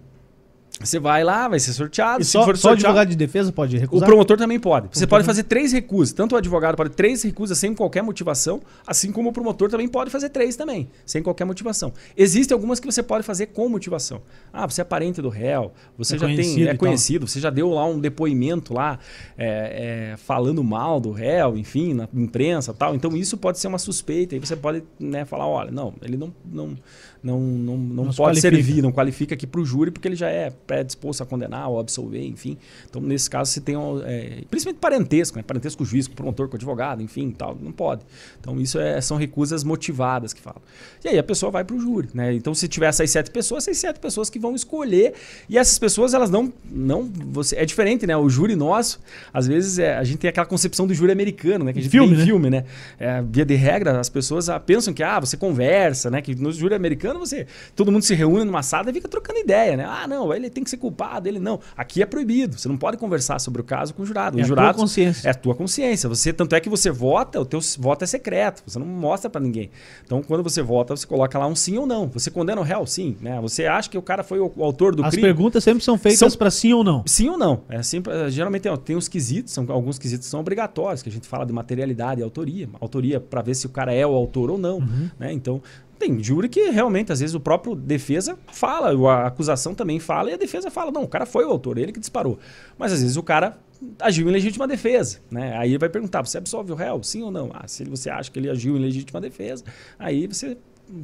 Você vai lá, vai ser sorteado. E se só, for só advogado de defesa pode recusar? O promotor também pode. Você pode fazer três recusas. Tanto o advogado pode três recusas sem qualquer motivação, assim como o promotor também pode fazer três também, sem qualquer motivação. Existem algumas que você pode fazer com motivação. Ah, você é parente do réu, você é já tem, é conhecido, você já deu lá um depoimento lá é, é, falando mal do réu, enfim, na imprensa tal. Então isso pode ser uma suspeita. Aí você pode né, falar, olha, não, ele não, não não, não, não, não pode servir, não qualifica aqui para o júri, porque ele já é predisposto a condenar ou absolver, enfim. Então, nesse caso, se tem, é, principalmente parentesco, né? parentesco com o juiz, com o promotor, com o advogado, enfim, tal, não pode. Então, isso é, são recusas motivadas que falam. E aí a pessoa vai para o júri. Né? Então, se tiver essas sete pessoas, essas sete pessoas que vão escolher, e essas pessoas, elas não. não você, é diferente, né? O júri nosso, às vezes, é, a gente tem aquela concepção do júri americano, né? Que a gente filme, né? filme, né? É, via de regra, as pessoas ah, pensam que ah, você conversa, né? Que no júri americano você. Todo mundo se reúne numa sala e fica trocando ideia, né? Ah, não, ele tem que ser culpado, ele não. Aqui é proibido. Você não pode conversar sobre o caso com o jurado. É o jurado, a tua consciência. É a tua consciência. Você, tanto é que você vota, o teu voto é secreto. Você não mostra para ninguém. Então, quando você vota, você coloca lá um sim ou não. Você condena o réu? Sim. Né? Você acha que o cara foi o, o autor do As crime? As perguntas sempre são feitas são... para sim ou não. Sim ou não. É sempre, é, geralmente tem, tem os quesitos, são, alguns quesitos são obrigatórios, que a gente fala de materialidade e autoria. Autoria para ver se o cara é o autor ou não. Uhum. Né? Então, tem júri que realmente, às vezes, o próprio defesa fala, a acusação também fala, e a defesa fala, não, o cara foi o autor, ele que disparou. Mas às vezes o cara agiu em legítima defesa. Né? Aí ele vai perguntar, você absolve o réu? Sim ou não? Ah, se você acha que ele agiu em legítima defesa, aí você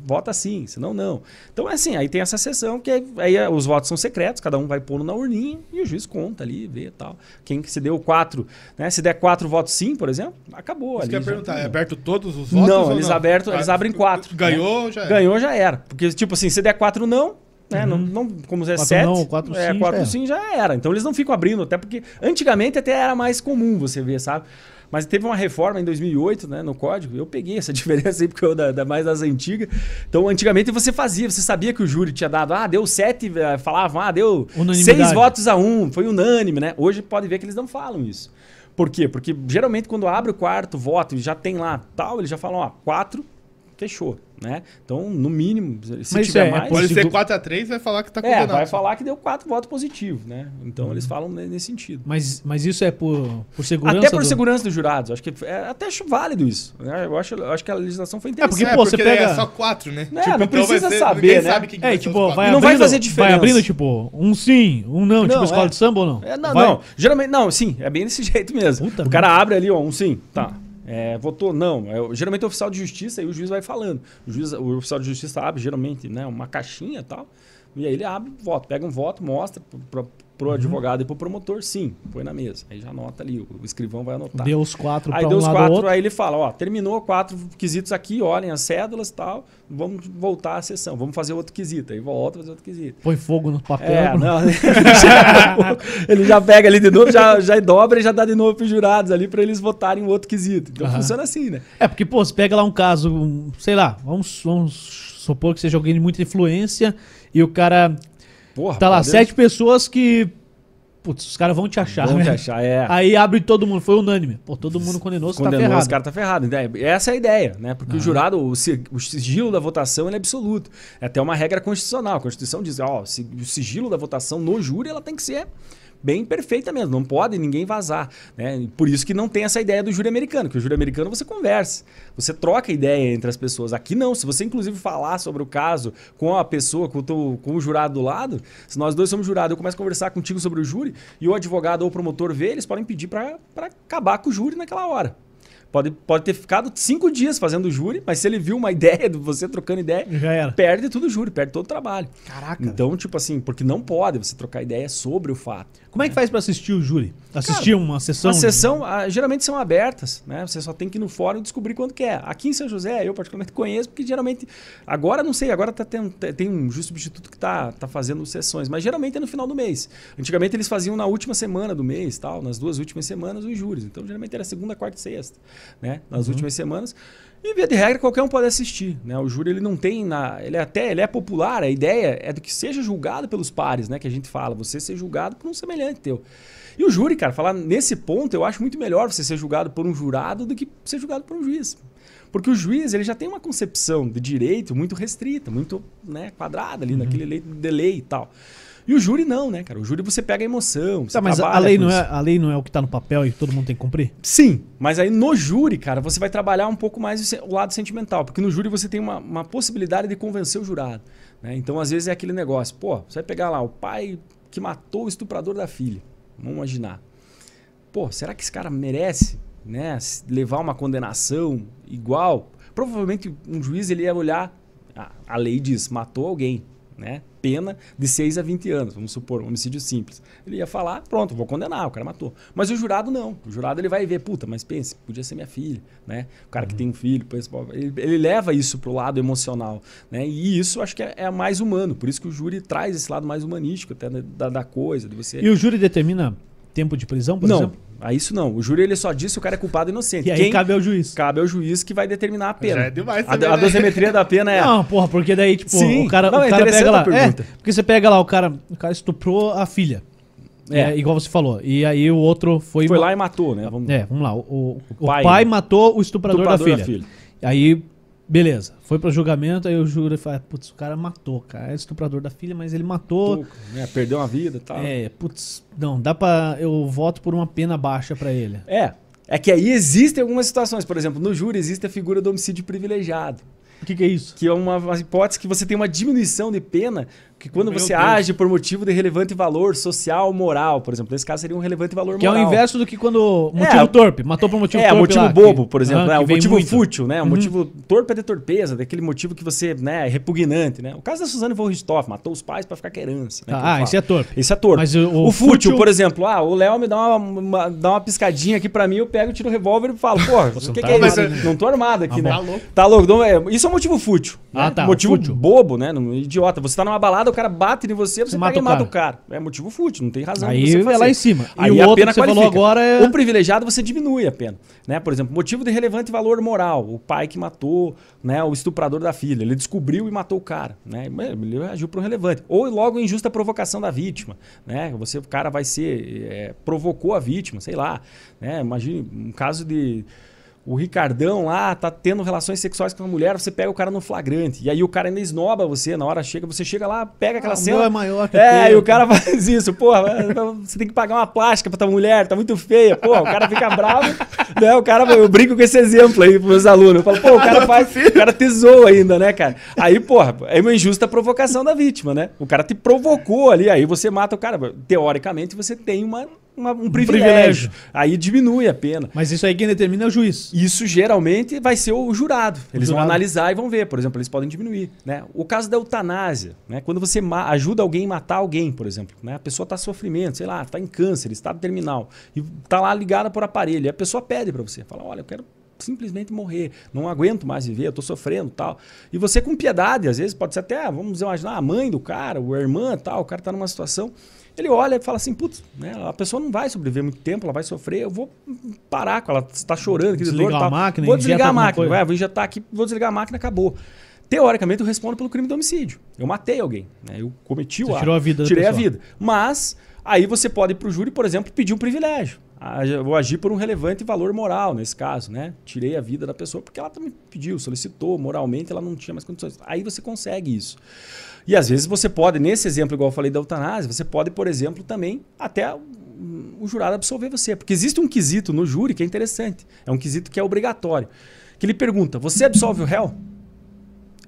vota sim, senão não. Então é assim, aí tem essa sessão que aí os votos são secretos, cada um vai pondo na urninha e o juiz conta ali, vê e tal. Quem que se deu quatro, né? Se der quatro votos sim, por exemplo, acabou. Você quer perguntar, é aberto todos os votos? Não, eles, não? Aberto, eles ah, abrem quatro. Ganhou, né? já era. Ganhou, já era. Porque, tipo assim, se der quatro não, né? Uhum. Não, não, como é quatro sete, não, quatro é, sim, quatro já sim já era. Então eles não ficam abrindo, até porque antigamente até era mais comum você ver, sabe? Mas teve uma reforma em 2008, né, no código. Eu peguei essa diferença aí, porque eu da, da mais das antigas. Então, antigamente você fazia, você sabia que o júri tinha dado, ah, deu sete, eh, falavam, ah, deu seis votos a um, foi unânime, né? Hoje pode ver que eles não falam isso. Por quê? Porque geralmente quando abre o quarto voto e já tem lá tal, eles já falam, ó, quatro, fechou. Né? Então, no mínimo, se Mas tiver é, mais. Pode ser 4x3, vai falar que está condenado. É, vai falar que deu 4 votos positivos, né? Então uhum. eles falam nesse sentido. Mas, mas isso é por, por segurança? Até por do... segurança dos jurados. Acho que é até acho válido isso. Né? Eu, acho, eu acho que a legislação foi interessante. É porque, pô, é, porque você pega. É só 4, né? É, tipo, não então precisa ser, saber, né? Sabe que é, tipo, vai abrindo, não vai fazer diferença. Vai abrindo, tipo, um sim, um não, tipo não tipo escola é. de samba ou não? É, não, não, Geralmente, não, sim, é bem desse jeito mesmo. Puta o cara abre ali, ó, um sim, tá. É, votou não. É, geralmente é oficial de justiça e o juiz vai falando. O, juiz, o oficial de justiça abre geralmente né, uma caixinha e tal. E aí ele abre, voto, pega um voto, mostra pro uhum. advogado e pro promotor, sim, põe na mesa. Aí já anota ali, o escrivão vai anotar. Deu os quatro Aí deu um os quatro, aí ele fala, ó, terminou quatro quesitos aqui, olhem as cédulas e tal, vamos voltar à sessão, vamos fazer outro quesito. Aí volta fazer outro quesito. Põe fogo no papel. É, não, ele já pega ali de novo, já, já dobra e já dá de novo pros jurados ali para eles votarem o outro quesito. Então uhum. funciona assim, né? É, porque, pô, você pega lá um caso, sei lá, vamos, vamos supor que seja alguém de muita influência e o cara Porra, tá lá, sete pessoas que. Putz, os caras vão te achar, vão né? te achar, é. Aí abre todo mundo, foi unânime. Pô, todo mundo condenou, você tá condenou, tá ferrado. Os caras tá ferrado. Essa é a ideia, né? Porque o jurado, o, o, sigilo da votação é absoluto. É até uma regra constitucional. A Constituição diz, ó, o sigilo da votação no júri ela tem que ser bem perfeita mesmo, não pode ninguém vazar. Né? Por isso que não tem essa ideia do júri americano, que o júri americano você conversa, você troca ideia entre as pessoas. Aqui não, se você inclusive falar sobre o caso com a pessoa, com o, teu, com o jurado do lado, se nós dois somos jurados, eu começo a conversar contigo sobre o júri e o advogado ou o promotor vê, eles podem pedir para acabar com o júri naquela hora. Pode, pode ter ficado cinco dias fazendo júri, mas se ele viu uma ideia de você trocando ideia, perde tudo o júri, perde todo o trabalho. Caraca. Então, tipo assim, porque não pode você trocar ideia sobre o fato. Como é que faz para assistir o júri? Assistir Cara, uma sessão? Uma sessão, ah, geralmente são abertas, né? Você só tem que ir no fórum e descobrir quando quer. Aqui em São José, eu particularmente conheço, porque geralmente. Agora não sei, agora tá tendo, tem um juiz substituto que tá, tá fazendo sessões, mas geralmente é no final do mês. Antigamente eles faziam na última semana do mês, tal, nas duas últimas semanas, os júris. Então geralmente era segunda, quarta e sexta. né, nas uhum. últimas semanas. E via de regra qualquer um pode assistir, né? O júri ele não tem na, ele é até ele é popular, a ideia é do que seja julgado pelos pares, né, que a gente fala, você ser julgado por um semelhante teu. E o júri, cara, falar nesse ponto, eu acho muito melhor você ser julgado por um jurado do que ser julgado por um juiz. Porque o juiz ele já tem uma concepção de direito muito restrita, muito né, quadrada ali, uhum. naquele lei de lei e tal. E o júri não, né, cara? O júri você pega a emoção. Tá, mas a lei, não é, a lei não é o que está no papel e todo mundo tem que cumprir? Sim, mas aí no júri, cara, você vai trabalhar um pouco mais o lado sentimental. Porque no júri você tem uma, uma possibilidade de convencer o jurado. Né? Então, às vezes, é aquele negócio. Pô, você vai pegar lá o pai que matou o estuprador da filha. Vamos imaginar. Pô, será que esse cara merece né, levar uma condenação igual? Provavelmente um juiz ele ia olhar. Ah, a lei diz, matou alguém né? Pena de 6 a 20 anos, vamos supor, um homicídio simples. Ele ia falar, pronto, vou condenar, o cara matou. Mas o jurado não. O jurado ele vai ver, puta, mas pense, podia ser minha filha, né? O cara uhum. que tem um filho, ele, ele leva isso pro lado emocional, né? E isso acho que é, é, mais humano. Por isso que o júri traz esse lado mais humanístico até da, da coisa, de você. E o júri determina tempo de prisão, por não. exemplo? A isso não. O júri ele só diz se o cara é culpado ou inocente. E aí Quem cabe ao juiz. Cabe ao juiz que vai determinar a pena. Já é demais a, a dosimetria da pena é. Não, porra, porque daí, tipo, Sim. o cara, não, o é cara pega lá. É, porque você pega lá, o cara, o cara estuprou a filha. É. é. igual você falou. E aí o outro foi. Foi lá e matou, né? Vamos... É, vamos lá. O, o, o pai, pai matou o estuprador, estuprador da, filha. da filha. Aí Beleza, foi para julgamento, aí o júri fala, putz, o cara matou, cara, é estuprador da filha, mas ele matou... né? Perdeu uma vida e tal. É, putz, não, dá pra... eu voto por uma pena baixa para ele. É, é que aí existem algumas situações, por exemplo, no júri existe a figura do homicídio privilegiado. O que, que, é isso? Que é uma hipótese que você tem uma diminuição de pena que quando Meu você Deus. age por motivo de relevante valor social, moral, por exemplo, nesse caso seria um relevante valor moral. Que é o inverso do que quando motivo é, torpe, matou por motivo é, torpe. É, motivo lá, bobo, que, por exemplo, né? o motivo muito. fútil, né? O uhum. motivo torpe é de torpeza, daquele motivo que você, né, é repugnante, né? O caso da Suzane von Richthofen, matou os pais para ficar querência. Né, ah, esse é torpe. Esse é torpe. Mas o, o, o fútil, fútil, por exemplo, ah, o Léo me dá uma, uma, dá uma piscadinha aqui para mim, eu pego, tiro o revólver e falo, pô, o que, tá que é isso? Não tô armado aqui, ah, né? Tá louco. Tá louco. É, isso é um motivo fútil. Ah, né? tá. Motivo bobo, né? Idiota. Você tá numa balada, o cara bate em você, você, você mata, o cara. o cara. É motivo fútil, não tem razão Aí você é lá em cima. Aí e o a pena que você falou agora é... O privilegiado você diminui a pena. Né? Por exemplo, motivo de relevante valor moral. O pai que matou né, o estuprador da filha. Ele descobriu e matou o cara. Né? Ele agiu para um relevante. Ou logo injusta provocação da vítima. Né? Você, o cara vai ser... É, provocou a vítima, sei lá. Né? Imagine um caso de o Ricardão lá tá tendo relações sexuais com uma mulher, você pega o cara no flagrante. E aí o cara ainda esnoba você, na hora chega, você chega lá, pega aquela ah, cena. O é maior que É, e o cara faz isso, porra, você tem que pagar uma plástica pra tua mulher, tá muito feia. Porra, o cara fica bravo. né? O cara, eu brinco com esse exemplo aí pros meus alunos. Eu falo, pô, o cara faz, o cara tesou ainda, né, cara? Aí, porra, é uma injusta provocação da vítima, né? O cara te provocou ali, aí você mata o cara. Teoricamente, você tem uma uma, um, privilégio. privilégio. Aí diminui a pena. Mas isso aí quem determina é o juiz. Isso geralmente vai ser o jurado. Eles jurado. vão analisar e vão ver. Por exemplo, eles podem diminuir. Né? O caso da eutanásia, né? quando você ajuda alguém a matar alguém, por exemplo. Né? A pessoa está sofrimento, sei lá, está em câncer, estado terminal. E está lá ligada por aparelho. E a pessoa pede para você. Fala, olha, eu quero simplesmente morrer. Não aguento mais viver, eu tô sofrendo tal. E você com piedade, às vezes, pode ser até, vamos imaginar, a mãe do cara, a irmã tal, o cara tá numa situação ele olha e fala assim, putz, né, a pessoa não vai sobreviver muito tempo, ela vai sofrer, eu vou parar com ela, está chorando, que desligar dor, a máquina, vou desligar a máquina, é, vou injetar aqui, vou desligar a máquina, acabou. Teoricamente eu respondo pelo crime de homicídio. Eu matei alguém, né? eu cometi o ato, tirou a vida tirei a vida. Mas aí você pode ir para o júri, por exemplo, pedir um privilégio. Vou agir por um relevante valor moral nesse caso, né? Tirei a vida da pessoa porque ela também pediu, solicitou, moralmente ela não tinha mais condições. Aí você consegue isso. E às vezes você pode, nesse exemplo, igual eu falei da eutanásia, você pode, por exemplo, também até o jurado absolver você. Porque existe um quesito no júri que é interessante. É um quesito que é obrigatório. Que ele pergunta: você absolve o réu?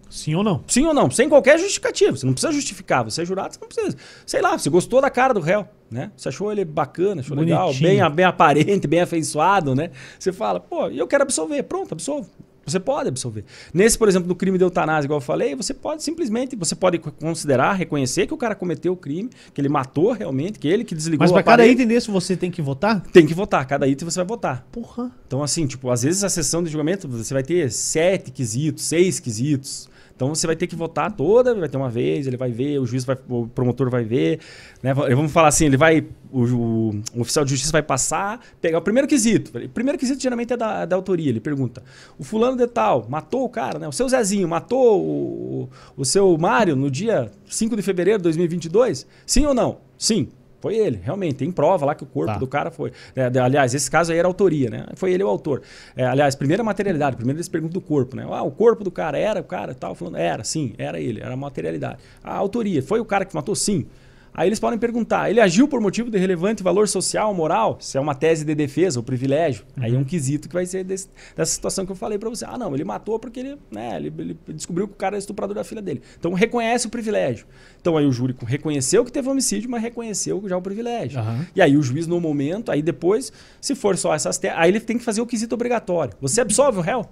Sim ou não? Sim ou não, sem qualquer justificativa. Você não precisa justificar. Você é jurado, você não precisa. Sei lá, você gostou da cara do réu, né? Você achou ele bacana, achou Bonitinho. legal, bem, bem aparente, bem afeiçoado, né? Você fala, pô, eu quero absolver. Pronto, absolvo. Você pode absolver. Nesse, por exemplo, do crime de eutanásia, igual eu falei, você pode simplesmente, você pode considerar, reconhecer que o cara cometeu o crime, que ele matou realmente, que ele que desligou Mas para cada item desse você tem que votar? Tem que votar. Cada item você vai votar. Porra. Então, assim, tipo, às vezes a sessão de julgamento você vai ter sete quesitos, seis quesitos. Então você vai ter que votar toda, vai ter uma vez, ele vai ver, o juiz vai, o promotor vai ver, né? Vamos falar assim, ele vai, o, o, o oficial de justiça vai passar, pegar o primeiro quesito. O primeiro quesito geralmente é da, da autoria. Ele pergunta: o fulano de tal matou o cara, né? O seu Zezinho matou o, o, seu Mário no dia 5 de fevereiro de 2022? Sim ou não? Sim. Foi ele, realmente. Tem prova lá que o corpo tá. do cara foi. É, aliás, esse caso aí era autoria, né? Foi ele o autor. É, aliás, primeira materialidade, primeiro eles perguntam do corpo, né? Ah, o corpo do cara era o cara tal, falando, era, sim, era ele, era a materialidade. A autoria, foi o cara que matou? Sim. Aí eles podem perguntar: ele agiu por motivo de relevante valor social, moral? Se é uma tese de defesa ou privilégio, uhum. aí é um quesito que vai ser desse, dessa situação que eu falei para você. Ah, não, ele matou porque ele, né, ele, ele, descobriu que o cara é estuprador da filha dele. Então reconhece o privilégio. Então aí o júri reconheceu que teve homicídio, mas reconheceu já o privilégio. Uhum. E aí o juiz, no momento, aí depois, se for só essas teses, aí ele tem que fazer o quesito obrigatório. Você absolve o réu?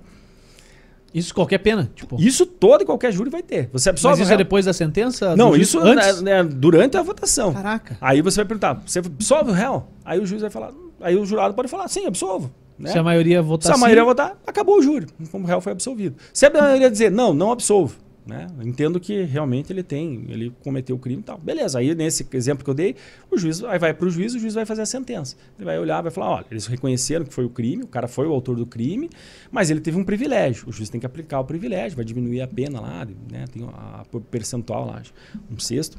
Isso qualquer pena? Tipo... Isso todo e qualquer júri vai ter. Você absolve Mas isso é depois da sentença? Não, isso antes? É, é, durante a votação. Caraca. Aí você vai perguntar, você absolve o réu? Aí o juiz vai falar, aí o jurado pode falar, sim, absolvo. Né? Se a maioria votar Se a maioria votar, acabou o júri, como o réu foi absolvido. Se a maioria dizer, não, não absolvo, né? Entendo que realmente ele tem, ele cometeu o crime e tal. Beleza, aí nesse exemplo que eu dei, o juiz aí vai para o juiz, o juiz vai fazer a sentença. Ele vai olhar, vai falar, olha, eles reconheceram que foi o crime, o cara foi o autor do crime, mas ele teve um privilégio. O juiz tem que aplicar o privilégio, vai diminuir a pena lá, né? tem a, percentual lá, um sexto,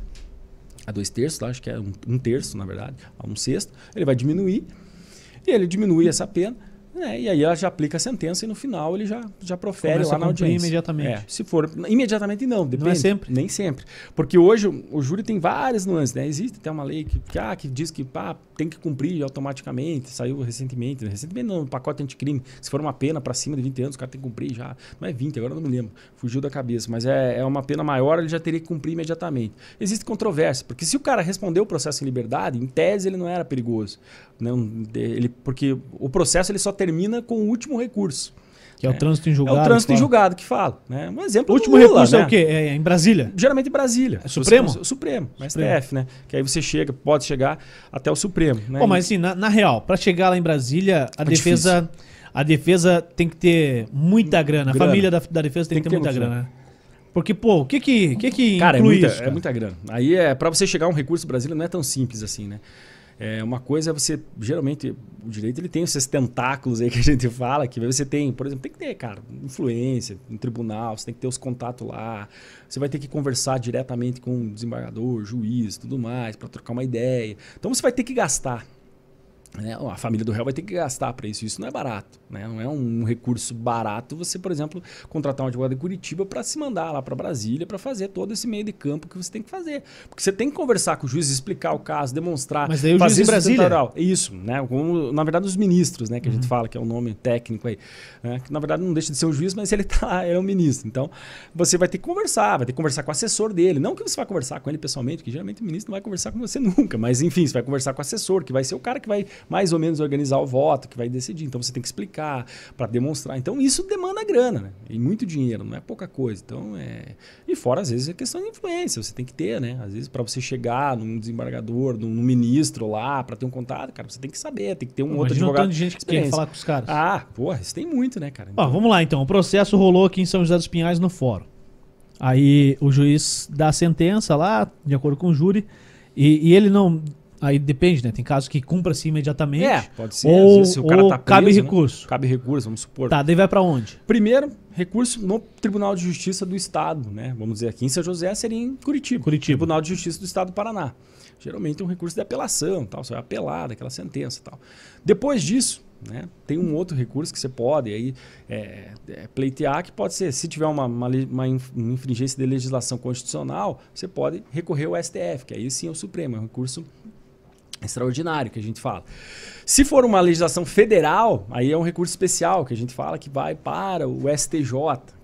a dois terços, acho que é um, um terço, na verdade, a um sexto. Ele vai diminuir, e ele diminui essa pena é, e aí ela já aplica a sentença e no final ele já, já profere Começa lá na audiência. imediatamente. É, se for. Imediatamente não, depende. Não é sempre. Nem sempre. Porque hoje o, o júri tem várias nuances, né? Existe até uma lei que, que, ah, que diz que pá, tem que cumprir automaticamente, saiu recentemente. Né? Recentemente não, no pacote anticrime. Se for uma pena para cima de 20 anos, o cara tem que cumprir já. Não é 20, agora não me lembro. Fugiu da cabeça. Mas é, é uma pena maior, ele já teria que cumprir imediatamente. Existe controvérsia, porque se o cara respondeu o processo em liberdade, em tese ele não era perigoso. Não, ele, porque o processo ele só termina com o último recurso. Que é o trânsito em julgado. É o trânsito em julgado que fala. Né? Um exemplo O último Lula, recurso né? é o quê? É em Brasília? Geralmente em Brasília. É Supremo? O Supremo, Supremo. STF, né? Que aí você chega, pode chegar até o Supremo. Né? Pô, mas assim, na, na real, para chegar lá em Brasília, a é defesa... Difícil. A defesa tem que ter muita grana. grana. A família da, da defesa tem, tem que ter, muita grana. grana. Porque, pô, o que que, que, que cara, é muita, isso? Cara, é muita grana. Aí, é, para você chegar a um recurso Brasília não é tão simples assim, né? É, uma coisa é você, geralmente, o direito ele tem esses tentáculos aí que a gente fala, que você tem, por exemplo, tem que ter, cara, influência no tribunal, você tem que ter os contatos lá, você vai ter que conversar diretamente com o desembargador, juiz, tudo mais, para trocar uma ideia. Então você vai ter que gastar. Né? A família do réu vai ter que gastar para isso. Isso não é barato. Né? Não é um recurso barato você, por exemplo, contratar um advogado em Curitiba para se mandar lá para Brasília para fazer todo esse meio de campo que você tem que fazer. Porque você tem que conversar com o juiz, explicar o caso, demonstrar. Mas daí o juiz em Brasília? Isso, né? Como, na verdade, os ministros, né? Que a gente uhum. fala que é o um nome técnico aí. Né? Que, na verdade, não deixa de ser um juiz, mas ele tá ele é um ministro. Então, você vai ter que conversar, vai ter que conversar com o assessor dele. Não que você vai conversar com ele pessoalmente, que geralmente o ministro não vai conversar com você nunca. Mas, enfim, você vai conversar com o assessor, que vai ser o cara que vai mais ou menos organizar o voto, que vai decidir. Então você tem que explicar para demonstrar. Então isso demanda grana, né? E muito dinheiro, não é pouca coisa. Então é e fora às vezes é questão de influência, você tem que ter, né? Às vezes para você chegar num desembargador, num ministro lá, para ter um contato, cara, você tem que saber, tem que ter um Pô, outro advogado. Um de gente que quer falar com os caras. Ah, porra, isso tem muito, né, cara? Então... Ó, vamos lá então. O processo rolou aqui em São José dos Pinhais no fórum. Aí o juiz dá a sentença lá, de acordo com o júri, e, e ele não Aí depende, né? Tem casos que cumpra-se imediatamente. É, pode ser. Ou, se o cara tá preso, cabe né? recurso. Cabe recurso, vamos supor. Tá, daí vai para onde? Primeiro, recurso no Tribunal de Justiça do Estado, né? Vamos dizer aqui em São José seria em Curitiba. Curitiba. Tribunal de Justiça do Estado do Paraná. Geralmente é um recurso de apelação, tal, você vai apelar daquela sentença, tal. Depois disso, né? Tem um outro recurso que você pode aí é, é, pleitear, que pode ser, se tiver uma, uma, uma, infringência de legislação constitucional, você pode recorrer ao STF, que aí sim é o Supremo, é um recurso extraordinário que a gente fala. Se for uma legislação federal, aí é um recurso especial que a gente fala que vai para o STJ,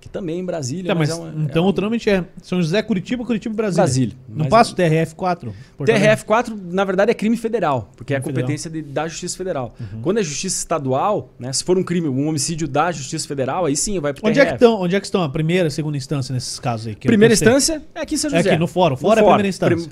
que também é em Brasília. Tá, mas, mas é uma, então é um... o trâmite é São José, Curitiba, Curitiba e Brasília. Brasília. Não passa o TRF4? TRF4, na verdade, é crime federal, porque é a competência de, da Justiça Federal. Uhum. Quando é Justiça Estadual, né, se for um crime, um homicídio da Justiça Federal, aí sim vai para o onde É que estão, onde é que estão a primeira e segunda instância nesses casos aí? primeira instância é aqui em São José. É aqui no fórum. Fórum é a primeira instância.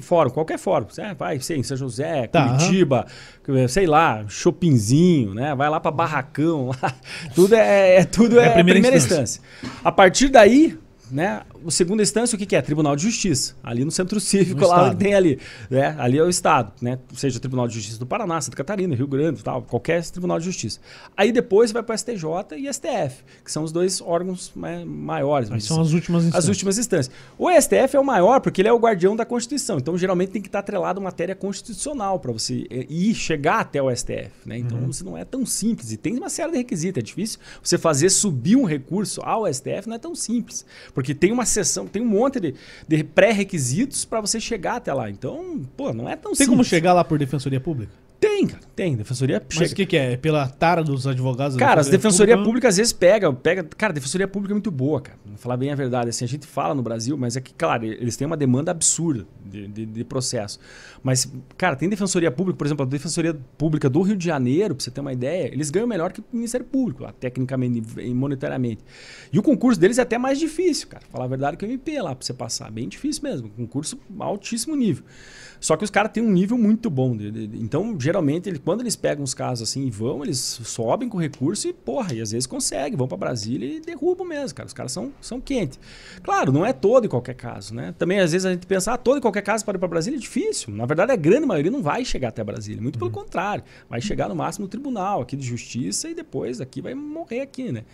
Fórum, qualquer fórum. É, vai ser em São José, tá, Curitiba, uhum. sei lá, Chopinzinho, né? Vai lá para Barracão. Lá. Tudo é, é tudo é, é primeira, primeira instância. instância. A partir daí, né? O segunda instância, o que, que é? Tribunal de Justiça. Ali no Centro Cívico, no lá estado. tem ali. Né? Ali é o Estado, né? Seja o Tribunal de Justiça do Paraná, Santa Catarina, Rio Grande, tal, qualquer Tribunal de Justiça. Aí depois vai para o STJ e STF, que são os dois órgãos né, maiores. Mas são as últimas instâncias. As últimas instâncias. O STF é o maior porque ele é o guardião da Constituição. Então, geralmente tem que estar atrelado matéria constitucional para você eh, ir chegar até o STF. Né? Então, uhum. não é tão simples. E tem uma série de requisitos. É difícil você fazer subir um recurso ao STF, não é tão simples. Porque tem uma sessão, tem um monte de, de pré-requisitos para você chegar até lá. Então, pô, não é tão tem simples. Tem como chegar lá por Defensoria Pública? Tem, cara, tem. Defensoria Mas o que, que, é? Pela tara dos advogados? Cara, a Defensoria Pública, Pública às vezes pega, pega. Cara, a Defensoria Pública é muito boa, cara. Vou falar bem a verdade. Assim, a gente fala no Brasil, mas é que, claro, eles têm uma demanda absurda de, de, de processo. Mas, cara, tem Defensoria Pública, por exemplo, a Defensoria Pública do Rio de Janeiro, pra você ter uma ideia, eles ganham melhor que o Ministério Público, lá, tecnicamente e monetariamente. E o concurso deles é até mais difícil, cara. Falar a verdade que o MP lá pra você passar. Bem difícil mesmo. Concurso altíssimo nível. Só que os caras têm um nível muito bom. Então, geralmente, ele, quando eles pegam os casos assim e vão, eles sobem com recurso e, porra, e às vezes conseguem, vão para Brasília e derrubam mesmo, cara. Os caras são, são quentes. Claro, não é todo e qualquer caso, né? Também, às vezes, a gente pensa, ah, todo e qualquer caso para ir para Brasília é difícil. Na verdade, a grande maioria não vai chegar até Brasília. Muito pelo uhum. contrário. Vai chegar no máximo no tribunal aqui de justiça e depois aqui vai morrer aqui, né?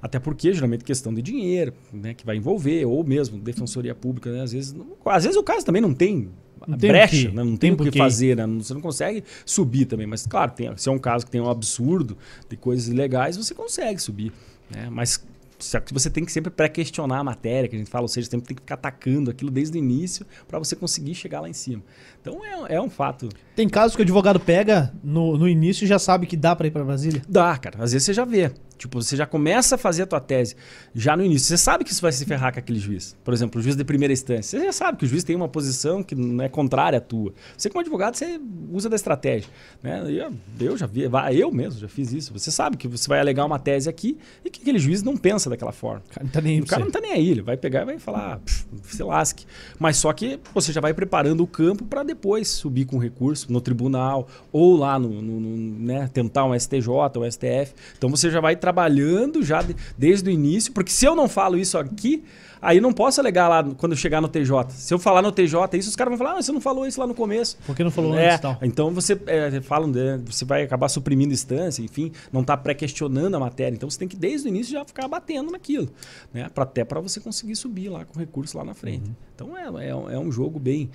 Até porque, geralmente, questão de dinheiro, né, que vai envolver, ou mesmo defensoria pública, né? Às vezes, não, às vezes o caso também não tem não brecha, né? não tem o que fazer, né? você não consegue subir também. Mas, claro, tem, se é um caso que tem um absurdo de coisas ilegais, você consegue subir. Né? Mas só que você tem que sempre pré-questionar a matéria, que a gente fala, ou seja, sempre tem que ficar atacando aquilo desde o início para você conseguir chegar lá em cima. Então é, é, um fato. Tem casos que o advogado pega no, no início e já sabe que dá para ir para Brasília? Dá, cara. Às vezes você já vê. Tipo, você já começa a fazer a tua tese já no início. Você sabe que isso vai se ferrar com aquele juiz. Por exemplo, o juiz de primeira instância. Você já sabe que o juiz tem uma posição que não é contrária à tua. Você, como advogado, você usa da estratégia. Né? Eu, eu já vi, eu mesmo já fiz isso. Você sabe que você vai alegar uma tese aqui e que aquele juiz não pensa daquela forma. O cara não tá nem, o cara não tá nem aí. Ele vai pegar e vai falar, se lasque. Mas só que você já vai preparando o campo para depois subir com recurso no tribunal ou lá no, no, no né, tentar um STJ, um STF. Então você já vai trabalhando já de, desde o início, porque se eu não falo isso aqui, aí não posso alegar lá quando chegar no TJ. Se eu falar no TJ isso, os caras vão falar, ah, você não falou isso lá no começo. Por que não falou é, antes tal? Então você é, falam, né, você vai acabar suprimindo instância, enfim, não está pré-questionando a matéria. Então você tem que desde o início já ficar batendo naquilo, né? Pra, até para você conseguir subir lá com recurso lá na frente. Uhum. Então é, é, é um jogo bem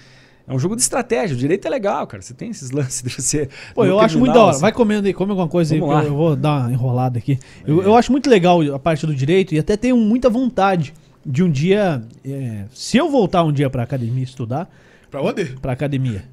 é um jogo de estratégia. O direito é legal, cara. Você tem esses lances de você. Pô, eu acho muito da hora. Assim. Vai comendo aí, come alguma coisa Vamos aí, eu, eu, vou dar uma enrolada aqui. É. Eu, eu acho muito legal a parte do direito e até tenho muita vontade de um dia. É, se eu voltar um dia pra academia estudar. Pra onde? Pra academia.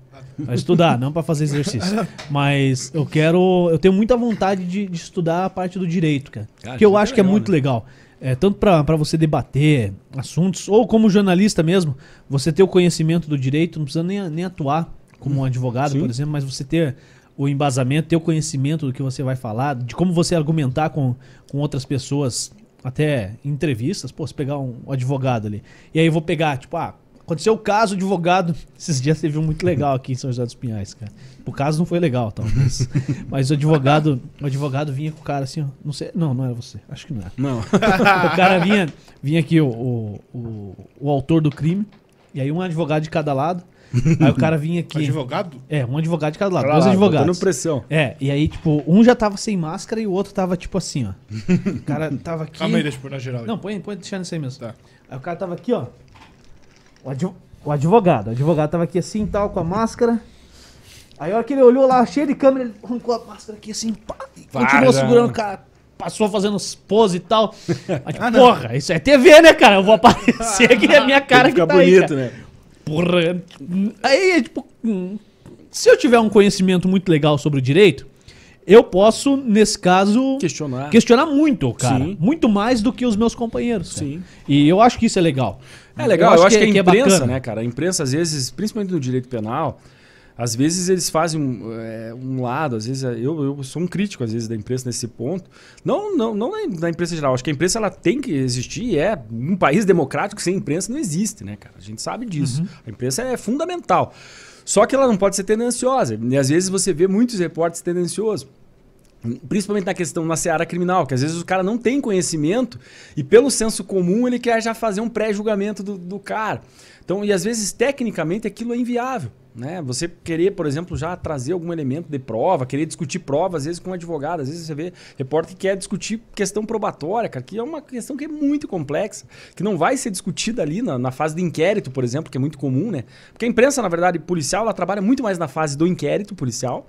Pra estudar, não para fazer exercício. Mas eu quero. Eu tenho muita vontade de, de estudar a parte do direito, cara. cara que eu acho que é muito né? legal. É, tanto para você debater assuntos, ou como jornalista mesmo, você ter o conhecimento do direito, não precisa nem, nem atuar como um advogado, Sim. por exemplo, mas você ter o embasamento, ter o conhecimento do que você vai falar, de como você argumentar com, com outras pessoas, até entrevistas, pô, se pegar um advogado ali. E aí eu vou pegar, tipo, ah, Aconteceu o caso, advogado. Esses dias teve um muito legal aqui em São José dos Pinhais, cara. O caso não foi legal, talvez. Mas o advogado, o advogado vinha com o cara assim, ó, não sei, não, não era você. Acho que não era. Não. o cara vinha, vinha aqui o, o, o, o autor do crime, e aí um advogado de cada lado. Aí o cara vinha aqui. Advogado? É, um advogado de cada lado. Dois advogados. pressão. É, e aí, tipo, um já tava sem máscara e o outro tava, tipo assim, ó. O cara tava aqui. Calma aí, deixa eu pôr na geral. Não, põe, põe deixando isso aí mesmo. Tá. Aí o cara tava aqui, ó. O, adv... o advogado. O advogado tava aqui assim, tal, com a máscara. Aí a hora que ele olhou lá, cheio de câmera, ele arrancou a máscara aqui assim, pá, continuou segurando o cara. Passou fazendo pose e tal. Tipo, ah, porra, isso é TV, né, cara? Eu vou aparecer aqui, é minha cara que tá bonito, aí, né? Porra. Aí, tipo, se eu tiver um conhecimento muito legal sobre o direito, eu posso, nesse caso, questionar, questionar muito, cara. Sim. Muito mais do que os meus companheiros. Cara. Sim. E eu acho que isso é legal. É legal, eu acho, eu acho que, que, a é imprensa, é né, cara? A imprensa, às vezes, principalmente no direito penal, às vezes eles fazem um, é, um lado, às vezes eu, eu sou um crítico às vezes da imprensa nesse ponto. Não, não, não da imprensa geral. Acho que a imprensa ela tem que existir. É um país democrático sem imprensa não existe, né, cara? A gente sabe disso. Uhum. A imprensa é fundamental. Só que ela não pode ser tendenciosa. E às vezes você vê muitos repórteres tendenciosos. Principalmente na questão na seara criminal, que às vezes o cara não tem conhecimento e pelo senso comum ele quer já fazer um pré-julgamento do, do cara. Então, e às vezes tecnicamente aquilo é inviável. Né? Você querer, por exemplo, já trazer algum elemento de prova, querer discutir prova, às vezes com um advogado, às vezes você vê repórter que quer discutir questão probatória, cara, que é uma questão que é muito complexa, que não vai ser discutida ali na, na fase de inquérito, por exemplo, que é muito comum, né? Porque a imprensa, na verdade, policial, ela trabalha muito mais na fase do inquérito policial,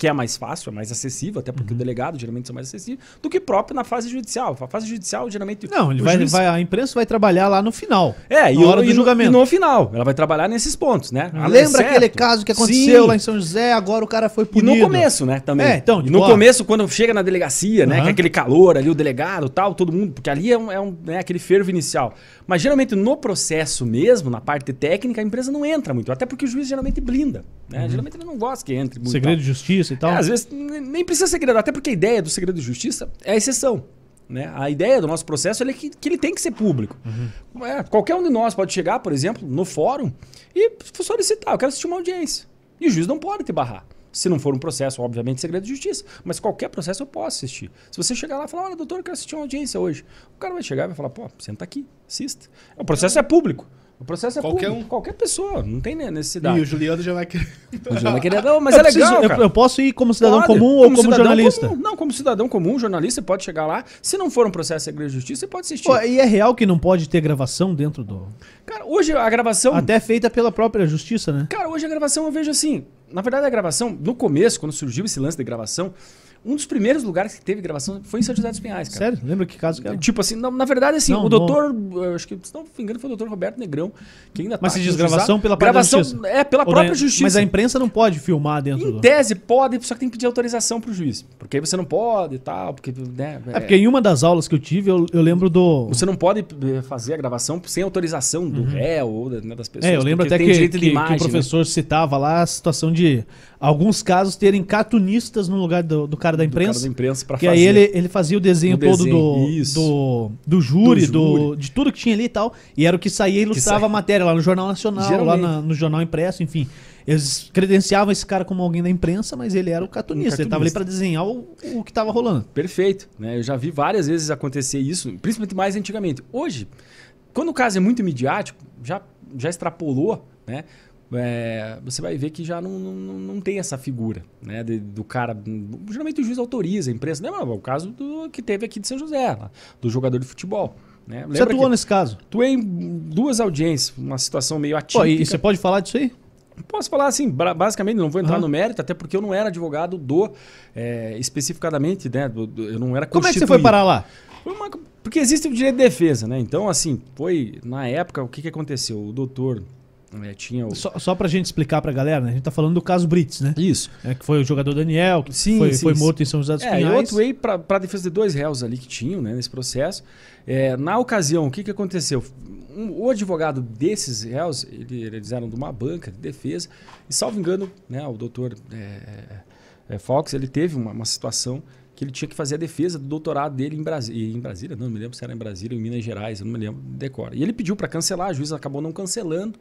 que é mais fácil, é mais acessível, até porque uhum. o delegado geralmente são mais acessíveis, do que próprio na fase judicial. A fase judicial, geralmente. Não, ele vai, juiz... vai, a imprensa vai trabalhar lá no final. É, e hora do julgamento. No, e no final. Ela vai trabalhar nesses pontos, né? Ah, lembra aquele caso que aconteceu Sim. lá em São José, agora o cara foi punido. E no começo, né? Também. É, então, no começo, quando chega na delegacia, uhum. né? Que é aquele calor ali, o delegado tal, todo mundo, porque ali é, um, é um, né, aquele fervo inicial. Mas geralmente no processo mesmo, na parte técnica, a empresa não entra muito. Até porque o juiz geralmente blinda. Né? Uhum. Geralmente ele não gosta que entre muito. Segredo de justiça e tal. É, às vezes nem precisa ser segredo, até porque a ideia do segredo de justiça é a exceção. Né? A ideia do nosso processo é que, que ele tem que ser público. Uhum. É, qualquer um de nós pode chegar, por exemplo, no fórum e solicitar, eu quero assistir uma audiência. E o juiz não pode te barrar. Se não for um processo, obviamente, segredo de justiça. Mas qualquer processo eu posso assistir. Se você chegar lá e falar, olha, doutor, eu quero assistir uma audiência hoje. O cara vai chegar e vai falar, pô, senta aqui, assista. O processo é público. O processo é qualquer público, um. qualquer pessoa, não tem necessidade. E o Juliano já vai querer. O Juliano vai querer, não, mas eu é preciso, legal. Eu, eu, posso ir como cidadão pode, comum ou como, jornalista? Comum, não, como cidadão comum, jornalista, você pode chegar lá. Se não for um processo de segredo de justiça, você pode assistir. Pô, e é real que não pode ter gravação dentro do. Cara, hoje a gravação. Até feita pela própria justiça, né? Cara, hoje a gravação eu vejo assim. Na verdade, a gravação, no começo, quando surgiu esse lance de gravação, um dos primeiros lugares que teve gravação foi em São José dos Pinhais, cara. Sério? Lembra que caso que era? Tipo assim, na, na verdade, assim, não, o doutor, acho que, se não me engano, foi o doutor Roberto Negrão, que ainda Mas tá, você diz gravação pela gravação, justiça? É, pela Ou própria da, justiça. Mas a imprensa não pode filmar dentro em do... tese, pode, só que tem que pedir autorização pro juiz. Porque aí você não pode e tal, porque... Né, é, é porque em uma das aulas que eu tive, eu, eu lembro do... Você não pode eh, fazer a gravação sem autorização do uhum. réu ou né, das pessoas. É, eu lembro até que, que, imagem, que, o professor né? citava lá a situação de alguns casos terem cartunistas no lugar do, do cara da imprensa. Do cara da imprensa pra que fazer. aí ele, ele fazia o desenho o todo desenho, do, do, do, júri, do, júri. De tudo que tinha ali e tal. E era o que saía e ilustrava a matéria lá no Jornal Nacional, Geralmente. lá na, no Jornal Impresso, enfim. Eles credenciavam esse cara como alguém da imprensa, mas ele era o cartunista. Um cartunista. Ele estava ali para desenhar o, o que estava rolando. Perfeito. Né? Eu já vi várias vezes acontecer isso, principalmente mais antigamente. Hoje, quando o caso é muito midiático, já, já extrapolou, né? É, você vai ver que já não, não, não tem essa figura né, de, do cara. Geralmente o juiz autoriza a imprensa. Lembra o caso do, que teve aqui de São José, lá, do jogador de futebol. Né? Você atuou nesse caso? Atuei em duas audiências, uma situação meio atípica. Pô, e você pode falar disso aí? Posso falar assim, basicamente, não vou entrar uhum. no mérito, até porque eu não era advogado do, é, especificadamente, né? Do, do, eu não era Como é que você foi parar lá? Uma, porque existe o direito de defesa, né? Então, assim, foi, na época, o que, que aconteceu? O doutor é, tinha o... Só, só pra gente explicar pra galera, né? A gente tá falando do caso Brits, né? Isso. É, que foi o jogador Daniel, que sim, foi, sim, foi morto sim. em São José dos é, Pinhais. Eu atuei pra, pra defesa de dois réus ali que tinham, né? Nesse processo. É, na ocasião, o que que aconteceu? Um, o advogado desses réus, ele, eles eram de uma banca de defesa. E, salvo engano, né? O doutor é, é, Fox, ele teve uma, uma situação que ele tinha que fazer a defesa do doutorado dele em Brasília. Em Brasília, não, não me lembro se era em Brasília ou em Minas Gerais, eu não me lembro, decora. E ele pediu para cancelar, a juíza acabou não cancelando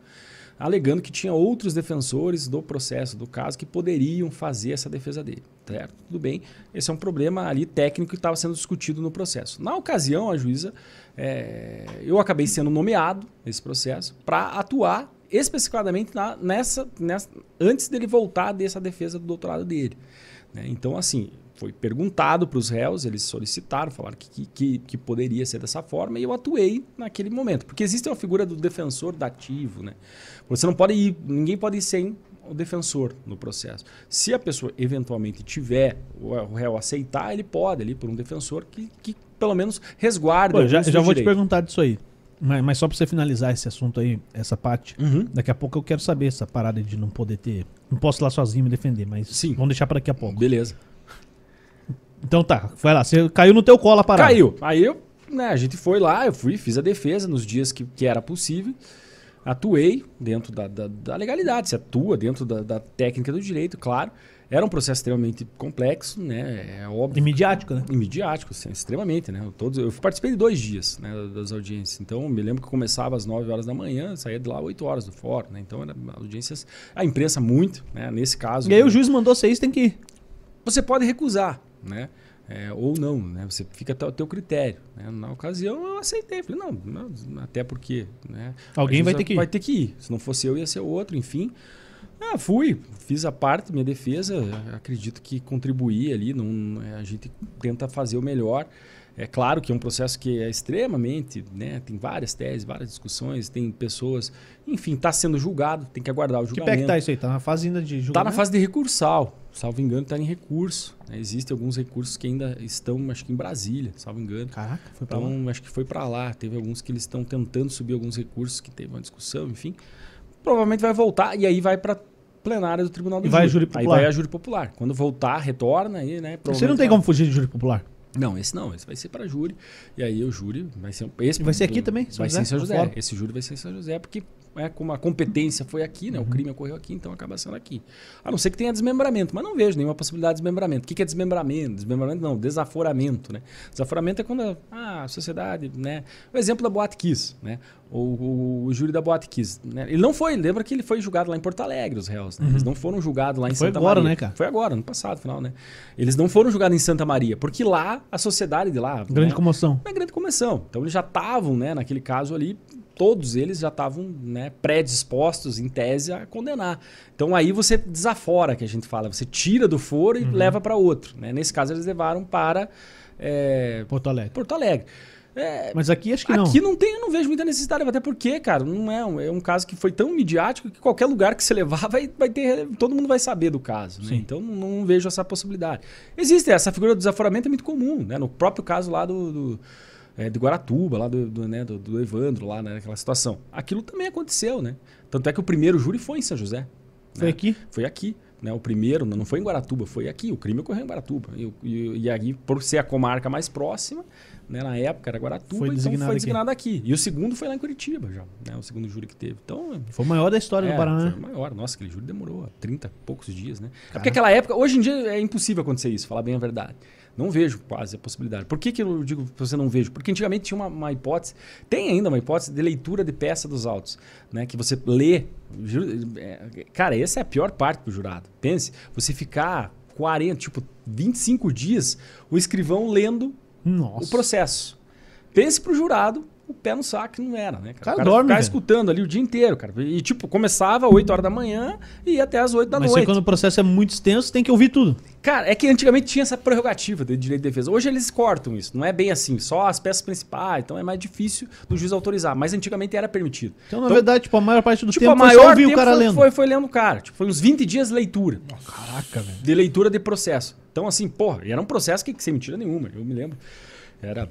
alegando que tinha outros defensores do processo, do caso, que poderiam fazer essa defesa dele. Certo? Tudo bem, esse é um problema ali técnico que estava sendo discutido no processo. Na ocasião, a juíza, é, eu acabei sendo nomeado nesse processo para atuar especificadamente na, nessa, nessa, antes dele voltar dessa defesa do doutorado dele. Né? Então, assim, foi perguntado para os réus, eles solicitaram, falaram que, que, que, poderia ser dessa forma, e eu atuei naquele momento. Porque existe uma figura do defensor dativo, né? Você não pode ir, ninguém pode ir sem o defensor no processo. Se a pessoa eventualmente tiver, o réu aceitar, ele pode ali por um defensor que, que pelo menos resguarde. Pô, já já vou te perguntar disso aí. Mas, mas só para você finalizar esse assunto aí, essa parte, uhum. daqui a pouco eu quero saber essa parada de não poder ter. Não posso ir lá sozinho me defender, mas Sim. vamos deixar para daqui a pouco. Beleza. Então tá, vai lá. Você caiu no teu colo a parada. Caiu. Aí eu, né, a gente foi lá, eu fui, fiz a defesa nos dias que, que era possível. Atuei dentro da, da, da legalidade, você atua dentro da, da, técnica do direito, claro. Era um processo extremamente complexo, né? É óbvio. Imediático, né? Imediático, assim, extremamente, né? Todos, eu participei de dois dias né, das audiências. Então, me lembro que começava às 9 horas da manhã, saía de lá às 8 horas do fórum, né? Então, era audiências... A imprensa muito, né? Nesse caso... E aí o juiz mandou isso, tem que ir. Você pode recusar. né? É, ou não, né? Você fica até o teu critério. Né? Na ocasião eu aceitei, falei não, não até porque, né? Alguém vai ter que ir. Vai ter que ir. Se não fosse eu ia ser outro, enfim. Ah, fui, fiz a parte, minha defesa, acredito que contribuí ali, não, a gente tenta fazer o melhor. É claro que é um processo que é extremamente, né? Tem várias teses, várias discussões, tem pessoas, enfim, está sendo julgado, tem que aguardar o julgamento. Que pé que tá isso aí? Está na fase ainda de julgamento? Está na fase de recursal, salvo engano, está em recurso. Né? Existem alguns recursos que ainda estão, acho que em Brasília, salvo engano. Caraca, foi para então, lá. acho que foi para lá. Teve alguns que eles estão tentando subir alguns recursos que teve uma discussão, enfim. Provavelmente vai voltar e aí vai para plenária do Tribunal do e vai júri. Popular. Aí vai a júri popular. Quando voltar, retorna aí, né? Você não tem como fugir de júri popular? Não, esse não, esse vai ser para júri. E aí o júri vai ser esse vai ser aqui também, São vai José, ser em São José. Esse júri vai ser em São José porque é como a competência foi aqui, né? Uhum. O crime ocorreu aqui, então acaba sendo aqui. A não ser que tenha desmembramento, mas não vejo nenhuma possibilidade de desmembramento. O que é desmembramento? Desmembramento não, desaforamento, né? Desaforamento é quando ah, a sociedade, né? O exemplo da Boate Kiss, né? O, o, o, júri da Boate Kiss. Né? Ele não foi, lembra que ele foi julgado lá em Porto Alegre, os réus. Né? Uhum. Eles não foram julgados lá em foi Santa agora, Maria. Né, cara? Foi agora, no passado, final, né? Eles não foram julgados em Santa Maria, porque lá a sociedade de lá. Grande né? comoção. É grande comoção. Então eles já estavam, né, naquele caso ali, todos eles já estavam né, predispostos, em tese, a condenar. Então aí você desafora, que a gente fala, você tira do foro e uhum. leva para outro. Né? Nesse caso, eles levaram para. É, Porto Alegre. Porto Alegre. É, Mas aqui acho que não. Aqui não tem, eu não vejo muita necessidade, até porque, cara, não é um, é um caso que foi tão midiático que qualquer lugar que você levar vai, vai ter. Todo mundo vai saber do caso. Né? Então não, não, vejo essa possibilidade. Existe, essa figura do desaforamento é muito comum, né? No próprio caso lá do, do é, de Guaratuba, lá do, do, né, do, do Evandro, lá né, naquela situação. Aquilo também aconteceu, né? Tanto é que o primeiro júri foi em São José. Foi né? aqui? Foi aqui. Né? O primeiro não foi em Guaratuba, foi aqui. O crime ocorreu em Guaratuba. E, e, e aí, por ser a comarca mais próxima, né? na época era Guaratuba, foi designado, então foi designado aqui. aqui. E o segundo foi lá em Curitiba já, né? o segundo júri que teve. Então, foi o maior da história é, do Paraná. Foi o maior. Nossa, aquele júri demorou 30 e poucos dias. Né? É porque aquela época, hoje em dia é impossível acontecer isso, falar bem a verdade. Não vejo quase a possibilidade. Por que, que eu digo que você não vejo? Porque antigamente tinha uma, uma, hipótese, tem ainda uma hipótese de leitura de peça dos autos, né? Que você lê. É, cara, essa é a pior parte pro jurado. Pense, você ficar 40, tipo, 25 dias, o escrivão lendo Nossa. o processo. Pense pro jurado o pé no saco não era, né? Cara? O cara, o cara dorme, ficava escutando ali o dia inteiro, cara. E, tipo, começava às 8 horas da manhã e ia até às 8 da Mas noite. Mas quando o processo é muito extenso, tem que ouvir tudo. Cara, é que antigamente tinha essa prerrogativa de direito de defesa. Hoje eles cortam isso. Não é bem assim, só as peças principais. Então é mais difícil do juiz autorizar. Mas antigamente era permitido. Então, na então, verdade, tipo, a maior parte do tipo, tempo a maior foi ouvir o cara foi, lendo. Foi, foi lendo o cara. Tipo, foi uns 20 dias de leitura. Nossa, caraca, velho. De leitura de processo. Então, assim, porra, era um processo que, que sem mentira nenhuma. Eu me lembro. Era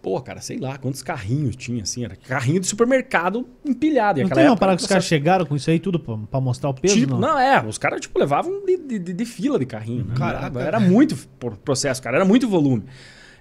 Pô, cara, sei lá quantos carrinhos tinha, assim. Era carrinho de supermercado empilhado. E não tem uma parada que os caras chegaram com isso aí tudo pra, pra mostrar o peso, tipo, não? não? é. Os caras, tipo, levavam de, de, de, fila de carrinho. Né? Caraca. Era muito processo, cara. Era muito volume.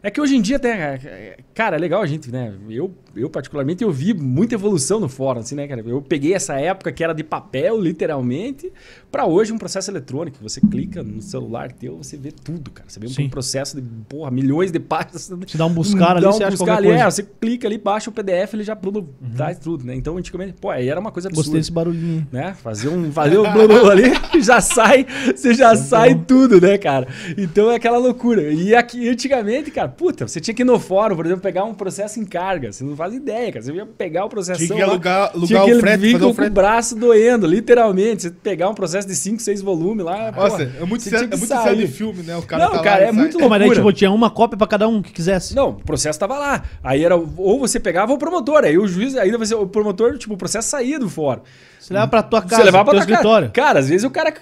É que hoje em dia até, cara, é legal a gente, né? Eu, eu particularmente, eu vi muita evolução no fórum, assim, né, cara? Eu peguei essa época que era de papel, literalmente, para hoje um processo eletrônico. Você clica no celular teu, você vê tudo, cara. Você vê Sim. um processo de, porra, milhões de páginas. Te dá um buscar ali, dá um você buscar ali, é, você clica ali, baixa o PDF, ele já tudo, uhum. traz tudo, né? Então, antigamente, pô, aí era uma coisa absurda. Gostei desse barulhinho. Né? Fazer um, fazer um blá, ali, já sai, você já sai tudo, né, cara? Então é aquela loucura. E aqui, antigamente, cara, puta, você tinha que ir no fórum, por exemplo, pegar um processo em carga. Você não faz ideia, cara. Você ia pegar o processo. Tinha que alugar, alugar tinha que o frete, vir com o, o braço doendo, literalmente. Você pegar um processo de 5, 6 volumes lá. Nossa, porra, é muito, sério, é de filme, né? O cara não, tá cara, é muito loucura. Mas aí, tipo, tinha uma cópia pra cada um que quisesse. Não, o processo tava lá. Aí era ou você pegava o promotor, aí o juiz, ainda você, o promotor, tipo, o processo saía do fórum. Você leva pra tua casa, você levava pra tua escritório. Cara. cara, às vezes o cara.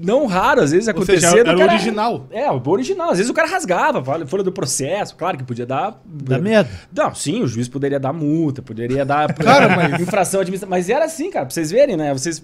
Não raro, às vezes acontecia. Seja, era o cara, original. É, o original. Às vezes o cara rasgava, folha do processo. Claro que podia dar. Dá medo. Não, sim, o juiz poderia dar multa, poderia dar cara, mas... infração administrativa. Mas era assim, cara, pra vocês verem, né? Vocês,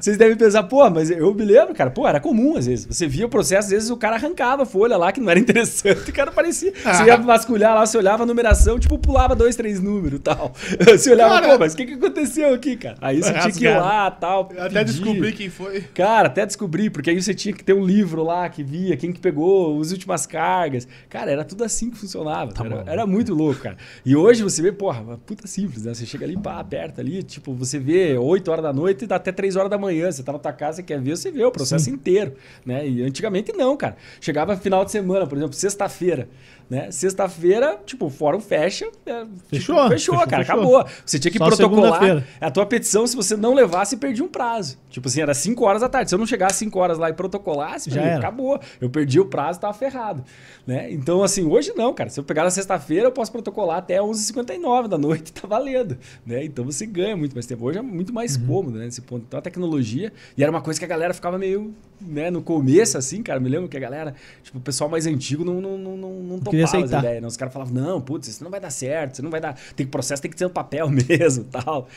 vocês devem pensar, pô, mas eu me lembro, cara, pô, era comum às vezes. Você via o processo, às vezes o cara arrancava a folha lá que não era interessante, o cara parecia. Ah. Você ia vasculhar lá, você olhava a numeração, tipo, pulava dois, três números e tal. Você olhava, cara, pô, mas o que, que aconteceu aqui, cara? Aí você tinha que ir lá tal. Até descobrir quem foi. Cara, até descobrir, porque aí você tinha que ter um livro lá que via quem que pegou as últimas cargas. Cara, era tudo assim assim que funcionava. Tá era, era, muito louco, cara. E hoje você vê, porra, puta simples, né? Você chega ali, pá, aperta ali, tipo, você vê 8 horas da noite e dá até 3 horas da manhã. Você tá na tua casa, você quer ver, você vê o processo Sim. inteiro, né? E antigamente não, cara. Chegava final de semana, por exemplo, sexta-feira. Né? Sexta-feira, tipo, o fórum fecha. É, fechou, tipo, fechou, fechou, cara, fechou. acabou. Você tinha que Só protocolar a tua petição, se você não levasse, perdia um prazo. Tipo assim, era 5 horas da tarde. Se eu não chegasse 5 horas lá e protocolasse, Já mim, acabou. Eu perdi o prazo, tava ferrado. Né? Então, assim, hoje não, cara. Se eu pegar na sexta-feira, eu posso protocolar até 11h59 da noite, tá valendo. Né? Então você ganha muito mais tempo. Hoje é muito mais uhum. cômodo, né? Nesse ponto. Então a tecnologia. E era uma coisa que a galera ficava meio, né, no começo, assim, cara. Me lembro que a galera, tipo, o pessoal mais antigo não, não, não, não, não as ideias. Né? Os caras falavam, não, putz, isso não vai dar certo, isso não vai dar. Tem que processo, tem que ser no papel mesmo tal.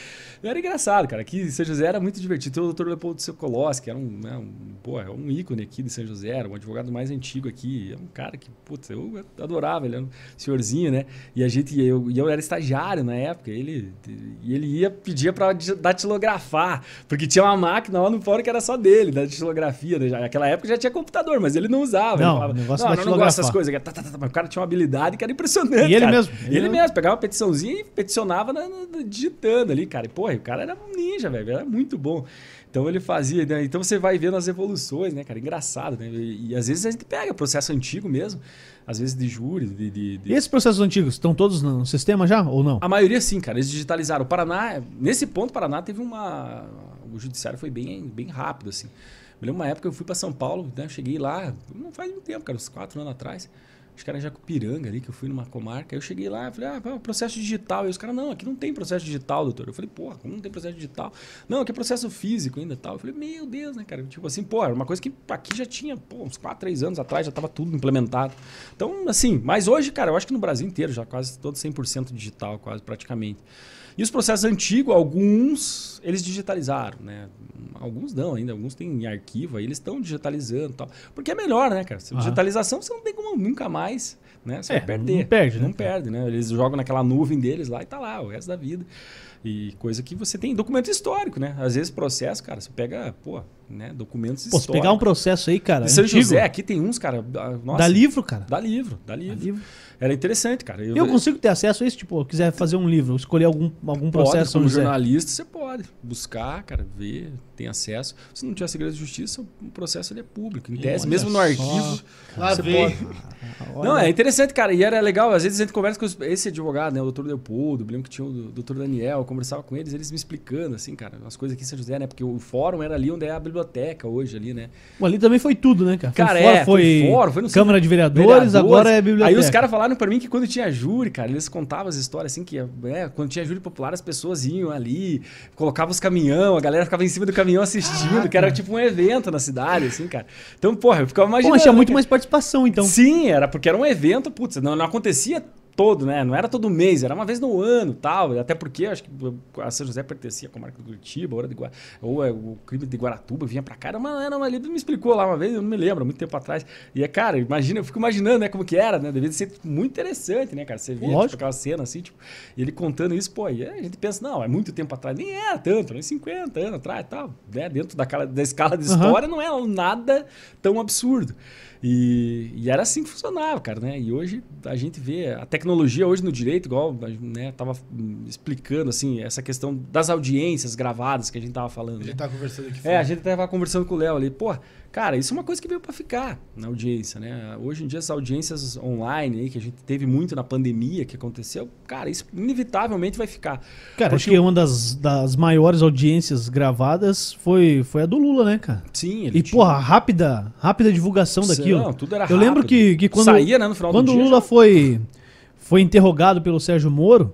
E era engraçado, cara. Aqui em São José era muito divertido. Tem o doutor Leopoldo Sokolowski, que era um, né, um, pô, é um ícone aqui de São José, era um advogado mais antigo aqui. É um cara que, putz, eu adorava, ele era um senhorzinho, né? E a gente, eu, eu era estagiário na época, ele, e ele ia pedir para datilografar, porque tinha uma máquina lá no fórum que era só dele, da datilografia. Né? Naquela época já tinha computador, mas ele não usava. Não, ele falava, não, não, não gosto dessas coisas. Tá, tá, tá, o cara tinha uma habilidade que era impressionante. E ele mesmo. Ele, ele mesmo, pegava uma petiçãozinha e peticionava na, na, digitando ali, cara. E, porra, o cara era um ninja, velho. Era muito bom. Então ele fazia, né? então você vai vendo as evoluções, né, cara? Engraçado, né? E, e, às vezes a gente pega processo antigo mesmo, às vezes de júri, de, de, de... E esses processos antigos estão todos no sistema já ou não? A maioria sim, cara. Eles digitalizaram. O Paraná, nesse ponto, o Paraná teve uma. O judiciário foi bem, bem rápido, assim. Me lembro uma época eu fui para São Paulo, né? Cheguei lá, não faz muito tempo, cara, uns quatro anos atrás acho que era Jacupiranga ali, que eu fui numa comarca. Eu cheguei lá, falei, ah, processo digital. E os caras, não, aqui não tem processo digital, doutor. Eu falei, porra, como não tem processo digital? Não, aqui é processo físico ainda tal. Eu falei, meu Deus, né, cara? Tipo assim, pô, era uma coisa que aqui já tinha, pô, uns 4, 3 anos atrás já estava tudo implementado. Então, assim, mas hoje, cara, eu acho que no Brasil inteiro já quase todo 100% digital, quase praticamente. E os processos antigos, alguns eles digitalizaram, né? Alguns não ainda, alguns têm em arquivo, aí eles estão digitalizando tal. Porque é melhor, né, cara? Ah. Digitalização você não tem como nunca mais, né? Você é, vai perder. Não perde, né? Não perde, né? Eles jogam naquela nuvem deles lá e tá lá o resto da vida. E coisa que você tem documento histórico, né? Às vezes processo, cara, você pega, pô, né, documentos pô, históricos. Pô, pegar um processo aí, cara, de São antigo, José, aqui tem uns, cara, nossa, Dá livro, cara. Dá livro, dá livro. Dá livro. Era interessante, cara. Eu, eu consigo ter acesso a isso? Tipo, eu quiser fazer um livro, escolher algum, algum processo. Pode, como jornalista, você pode buscar, cara, ver, tem acesso. Se não tiver segredo de justiça, o processo ele é público. Em tese, mesmo no arquivo, Lá pode. Não, é interessante, cara. E era legal. Às vezes a gente conversa com esse advogado, né? O doutor Leopoldo, lembro que tinha o doutor Daniel. Eu conversava com eles, eles me explicando, assim, cara, as coisas aqui em São José, né? Porque o fórum era ali onde é a biblioteca hoje, ali, né? Bom, ali também foi tudo, né, cara? Cara, foi, é, foi, foi fórum, foi no Câmara de vereadores, vereadores, agora é biblioteca. Aí os caras falaram para mim que quando tinha júri, cara, eles contavam as histórias assim, que é, quando tinha júri popular, as pessoas iam ali, colocavam os caminhão, a galera ficava em cima do caminhão assistindo, que era tipo um evento na cidade, assim, cara. Então, porra, eu ficava imaginando. Pô, tinha muito mais participação, então. Sim, era porque era um evento, putz, não, não acontecia todo, né? Não era todo mês, era uma vez no ano tal. Até porque acho que a São José pertencia à comarca do Curitiba, ou, de ou é, o crime de Guaratuba vinha pra cá. Era uma, era uma, ele me explicou lá uma vez, eu não me lembro, muito tempo atrás. E é, cara, imagina, eu fico imaginando, né, como que era, né? Devia ser muito interessante, né, cara? Você via tipo, aquela cena assim, tipo, e ele contando isso, pô, e a gente pensa, não, é muito tempo atrás. Nem era tanto, nem 50 anos atrás e tal. Né? Dentro daquela, da escala de história, uhum. não é nada tão absurdo. E, e, era assim que funcionava, cara, né? E hoje a gente vê a tecnologia hoje no direito, igual, né, tava explicando assim, essa questão das audiências gravadas que a gente tava falando. A gente né? tava conversando aqui. É, a gente tava conversando com o Léo ali, pô, Cara, isso é uma coisa que veio para ficar na audiência, né? Hoje em dia as audiências online aí, que a gente teve muito na pandemia que aconteceu, cara, isso inevitavelmente vai ficar. Cara, Porque acho que uma das, das maiores audiências gravadas foi, foi a do Lula, né, cara? Sim, ele E, tinha... porra, rápida, rápida divulgação daquilo. Não, tudo era rápido. Eu lembro que, que quando, Saía, né, no final quando do o Lula já... foi, foi interrogado pelo Sérgio Moro,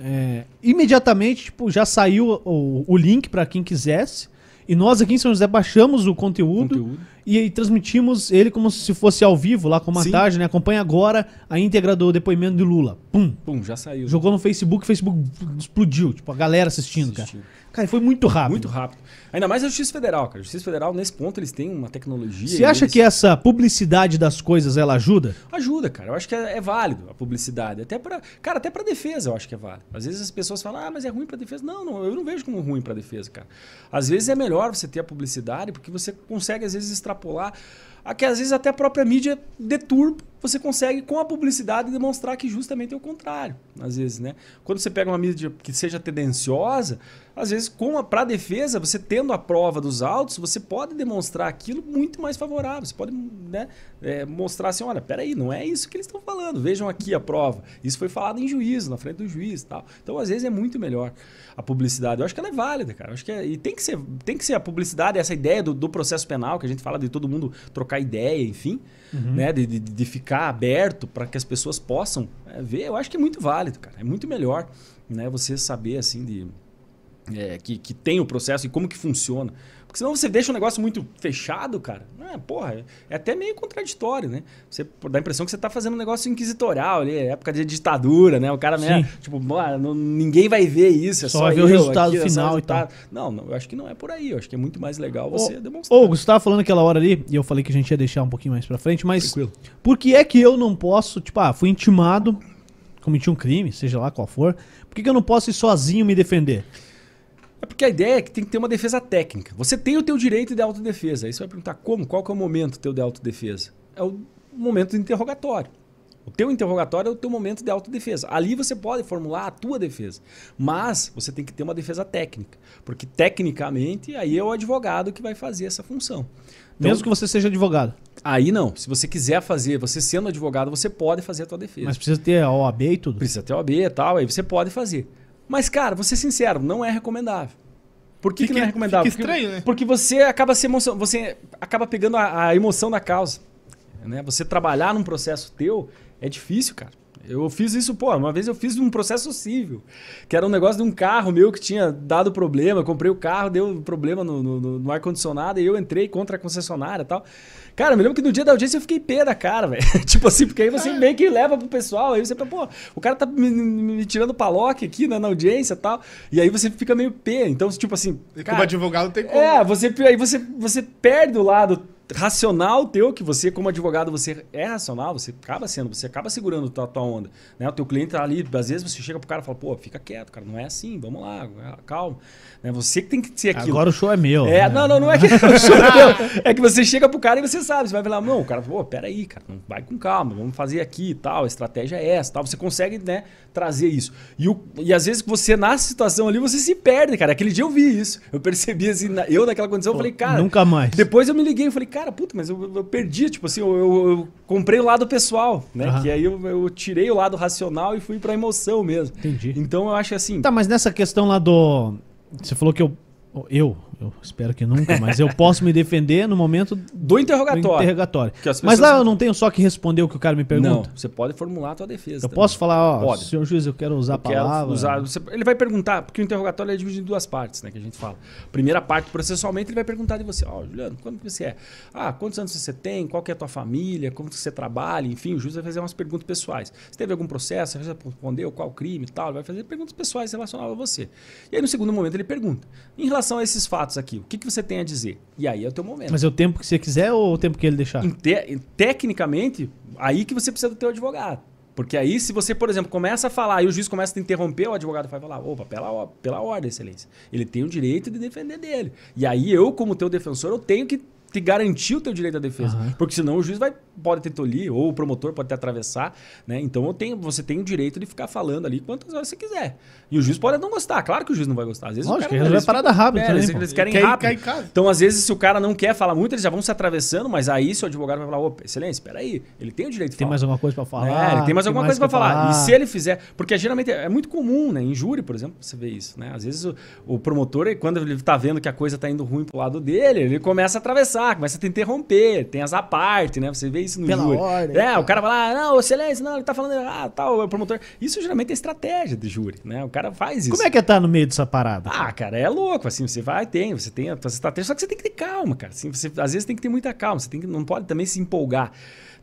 é, imediatamente tipo, já saiu o, o link para quem quisesse. E nós aqui em São José baixamos o conteúdo, conteúdo. E, transmitimos ele como se fosse ao vivo, lá com a montagem, né? Acompanha agora a íntegra do depoimento de Lula. Pum. Pum, já saiu. Jogou no Facebook, o Facebook explodiu. Tipo, a galera assistindo, assistindo. cara. Cara, foi muito rápido. Muito rápido. Ainda mais a Justiça Federal, cara. A Justiça Federal, nesse ponto, eles têm uma tecnologia. Você acha eles... que essa publicidade das coisas, ela ajuda? Ajuda, cara. Eu acho que é, é válido a publicidade. Até para Cara, até para defesa eu acho que é válido. Às vezes as pessoas falam, ah, mas é ruim para defesa. Não, não, eu não vejo como ruim para defesa, cara. Às vezes é melhor você ter a publicidade porque você consegue, às vezes, extrapolar que às vezes até a própria mídia deturpa você consegue, com a publicidade, demonstrar que justamente é o contrário, às vezes, né? Quando você pega uma mídia que seja tendenciosa, às vezes, para a defesa, você tendo a prova dos autos, você pode demonstrar aquilo muito mais favorável. Você pode né, é, mostrar assim, olha, peraí, não é isso que eles estão falando. Vejam aqui a prova. Isso foi falado em juízo, na frente do juiz tal. Então, às vezes, é muito melhor a publicidade. Eu acho que ela é válida, cara. Eu acho que é, e tem que, ser, tem que ser a publicidade, essa ideia do, do processo penal, que a gente fala de todo mundo trocar ideia, enfim, uhum. né? De, de, de, ficar aberto para que as pessoas possam é, ver. Eu acho que é muito válido, cara. É muito melhor né, você saber, assim, de é, que, que tem o processo e como que funciona. Porque senão você deixa um negócio muito fechado, cara. É, porra, é até meio contraditório, né? Você dá a impressão que você está fazendo um negócio inquisitorial ali, época de ditadura, né? O cara, né? Tipo, mano, ninguém vai ver isso, é só, só vai ver eu, o resultado aqui, final é e tal. Não, não, eu acho que não é por aí. Eu acho que é muito mais legal você ô, demonstrar. Ô, você estava falando aquela hora ali, e eu falei que a gente ia deixar um pouquinho mais pra frente, mas Tranquilo. por que é que eu não posso, tipo, ah, fui intimado, cometi um crime, seja lá qual for, por que, que eu não posso ir sozinho me defender? É porque a ideia é que tem que ter uma defesa técnica. Você tem o teu direito de autodefesa. Aí você vai perguntar como, qual que é o momento teu de autodefesa? É o momento do interrogatório. O teu interrogatório é o teu momento de autodefesa. Ali você pode formular a tua defesa. Mas você tem que ter uma defesa técnica. Porque tecnicamente aí é o advogado que vai fazer essa função. Então, Mesmo que você seja advogado. Aí não. Se você quiser fazer, você sendo advogado, você pode fazer a tua defesa. Mas precisa ter a OAB e tudo? Precisa ter a OAB e tal, aí você pode fazer. Mas, cara, vou ser sincero, não é recomendável. Por que, fica, que não é recomendável? Fica estranho, né? Porque você acaba se emoção, você acaba pegando a, a, emoção da causa. Né? Você trabalhar num processo teu é difícil, cara. Eu fiz isso, pô, uma vez eu fiz um processo civil, que era um negócio de um carro meu que tinha dado problema. Eu comprei o carro, deu problema no, no, no ar-condicionado e eu entrei contra a concessionária e tal. Cara, me lembro que no dia da audiência eu fiquei pé da cara, velho. tipo assim, porque aí você meio que leva pro pessoal, aí você fala, pô, o cara tá me, me tirando paloque aqui né, na audiência e tal. E aí você fica meio pé. Então, tipo assim. Cara, como advogado tem como. É, você, aí você, você perde o lado racional teu, que você, como advogado, você é racional, você acaba sendo, você acaba segurando a tua onda. Né? O teu cliente tá ali, às vezes você chega pro cara e fala, pô, fica quieto, cara, não é assim, vamos lá, calma. Né? Você que tem que ser aquilo. Agora o show é meu. É, né? não, não, não é que o show é meu. É que você chega pro cara e você sabe, você vai falar, não, o cara, pô, peraí, cara, vai com calma, vamos fazer aqui e tal, a estratégia é essa, tal. Você consegue, né, trazer isso. E, o, e às vezes você, na situação ali, você se perde, cara. Aquele dia eu vi isso. Eu percebi assim, eu naquela condição, pô, eu falei, cara. Nunca mais. Depois eu me liguei e falei, cara, puta, mas eu, eu perdi, tipo assim, eu, eu, eu, comprei o lado pessoal, né? Uhum. Que aí eu, eu tirei o lado racional e fui pra emoção mesmo. Entendi. Então eu acho assim. Tá, mas nessa questão lá do. Você falou que eu eu, eu espero que nunca, mas eu posso me defender no momento do interrogatório. Do interrogatório. Mas lá eu não tenho só que responder o que o cara me pergunta. Não, você pode formular a tua defesa. Eu também. posso falar, ó, pode. senhor juiz, eu quero usar eu a palavra. Usar, você, ele vai perguntar, porque o interrogatório é dividido em duas partes, né, que a gente fala. Primeira parte, processualmente, ele vai perguntar de você, ó, Juliano, quando você é? Ah, quantos anos você tem? Qual que é a tua família? Como você trabalha? Enfim, o juiz vai fazer umas perguntas pessoais. Se teve algum processo, você respondeu qual crime e tal, ele vai fazer perguntas pessoais relacionadas a você. E aí, no segundo momento, ele pergunta, em relação a esses fatos aqui, o que, que você tem a dizer? E aí é o teu momento. Mas é o tempo que você quiser ou o tempo que ele deixar? Te, tecnicamente, aí que você precisa do teu advogado. Porque aí, se você, por exemplo, começa a falar e o juiz começa a te interromper, o advogado vai falar: opa, pela, pela ordem, excelência. Ele tem o direito de defender dele. E aí, eu, como teu defensor, eu tenho que te garantir o teu direito à defesa. Uhum. Porque senão o juiz vai, pode te tolir, ou o promotor pode te atravessar. Né? Então eu tenho, você tem o direito de ficar falando ali quantas horas você quiser. E o juiz pode não gostar. Claro que o juiz não vai gostar. Às vezes Lógico, o cara vai parada rápido. É, eles, eles, querem quer rápido. Então, às vezes, se o cara não quer falar muito, eles já vão se atravessando, mas aí seu advogado vai falar: opa, excelência, espera aí. Ele tem o direito de tem falar. mais alguma coisa para falar. É, ele tem mais alguma mais coisa para falar. falar. E se ele fizer. Porque geralmente é muito comum, né? Em júri, por exemplo, você vê isso. Né? Às vezes o, o promotor, quando ele está vendo que a coisa está indo ruim pro lado dele, ele começa a atravessar, começa a te interromper tem as aparte, né? Você vê isso no Pela júri. Ordem, é, o cara vai lá, não, excelência, não, ele tá falando, ah, tal, o promotor. Isso geralmente é estratégia de júri, né? O cara faz isso. Como é que é tá no meio dessa parada? Ah, cara, é louco, assim, você vai, tem, você tem a sua estratégia, só que você tem que ter calma, cara. Assim, você, às vezes tem que ter muita calma, você tem que, não pode também se empolgar.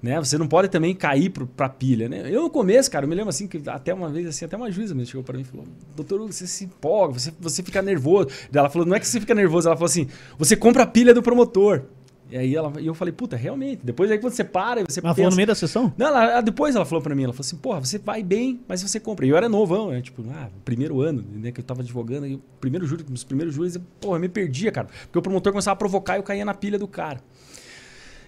Né? Você não pode também cair pro, pra pilha, né? Eu no começo, cara, eu me lembro assim que até uma vez assim, até uma juíza mesmo chegou para mim e falou: "Doutor, você se empolga, você você fica nervoso". Ela falou: "Não é que você fica nervoso, ela falou assim: "Você compra a pilha do promotor". E aí ela, e eu falei, puta, realmente. Depois aí quando você para, você Ela pensa... falou no meio da sessão? Não, ela, depois ela falou para mim, ela falou assim, porra, você vai bem, mas você compra. E eu era novão, né? Tipo, ah, primeiro ano, né, que eu tava advogando, e o primeiro júri, os primeiros júris, porra, eu me perdia, cara. Porque o promotor começava a provocar e eu caía na pilha do cara.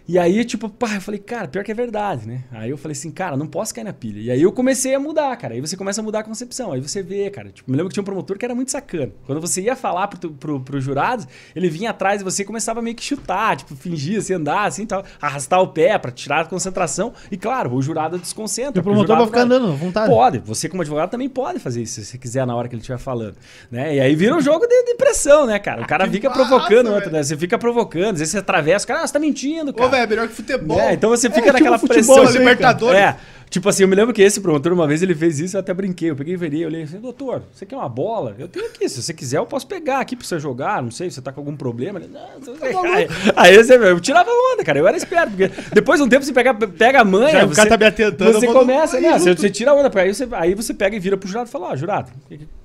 E aí, tipo, pá, eu falei, cara, pior que é verdade, né? Aí eu falei assim, cara, não posso cair na pilha. E aí eu comecei a mudar, cara. Aí você começa a mudar a concepção. Aí você vê, cara. Tipo, me lembro que tinha um promotor que era muito sacana. Quando você ia falar pro, pro, pro jurados, ele vinha atrás de você e começava meio que chutar, tipo, fingir, assim, andar, assim, tal, arrastar o pé para tirar a concentração. E claro, o jurado desconcentra. E o promotor vai ficar andando à vontade. Pode. Você, como advogado, também pode fazer isso, se você quiser, na hora que ele estiver falando. Né? E aí vira um jogo de, de pressão, né, cara? O cara ah, fica massa, provocando outro, né? Você fica provocando, às vezes você atravessa, o cara, ah, você tá mentindo, cara. Ô, velho, é melhor que futebol. É, então você fica é, naquela tipo pressão. Futebol, Libertadores. É. Tipo assim, eu me lembro que esse promotor, uma vez ele fez isso, eu até brinquei. Eu peguei e virei, eu olhei assim, doutor, você quer uma bola? Eu tenho aqui, se você quiser, eu posso pegar aqui pra você jogar, não sei, se você tá com algum problema. Ele, não, você tá aí, aí você, eu tirava onda, cara, eu era esperto, porque depois de um tempo você pega, pega a manha, Já, você, o cara tá me atentando, você começa, né, você, você, tira a onda, aí você, aí você pega e vira pro jurado e fala, ó, oh, jurado,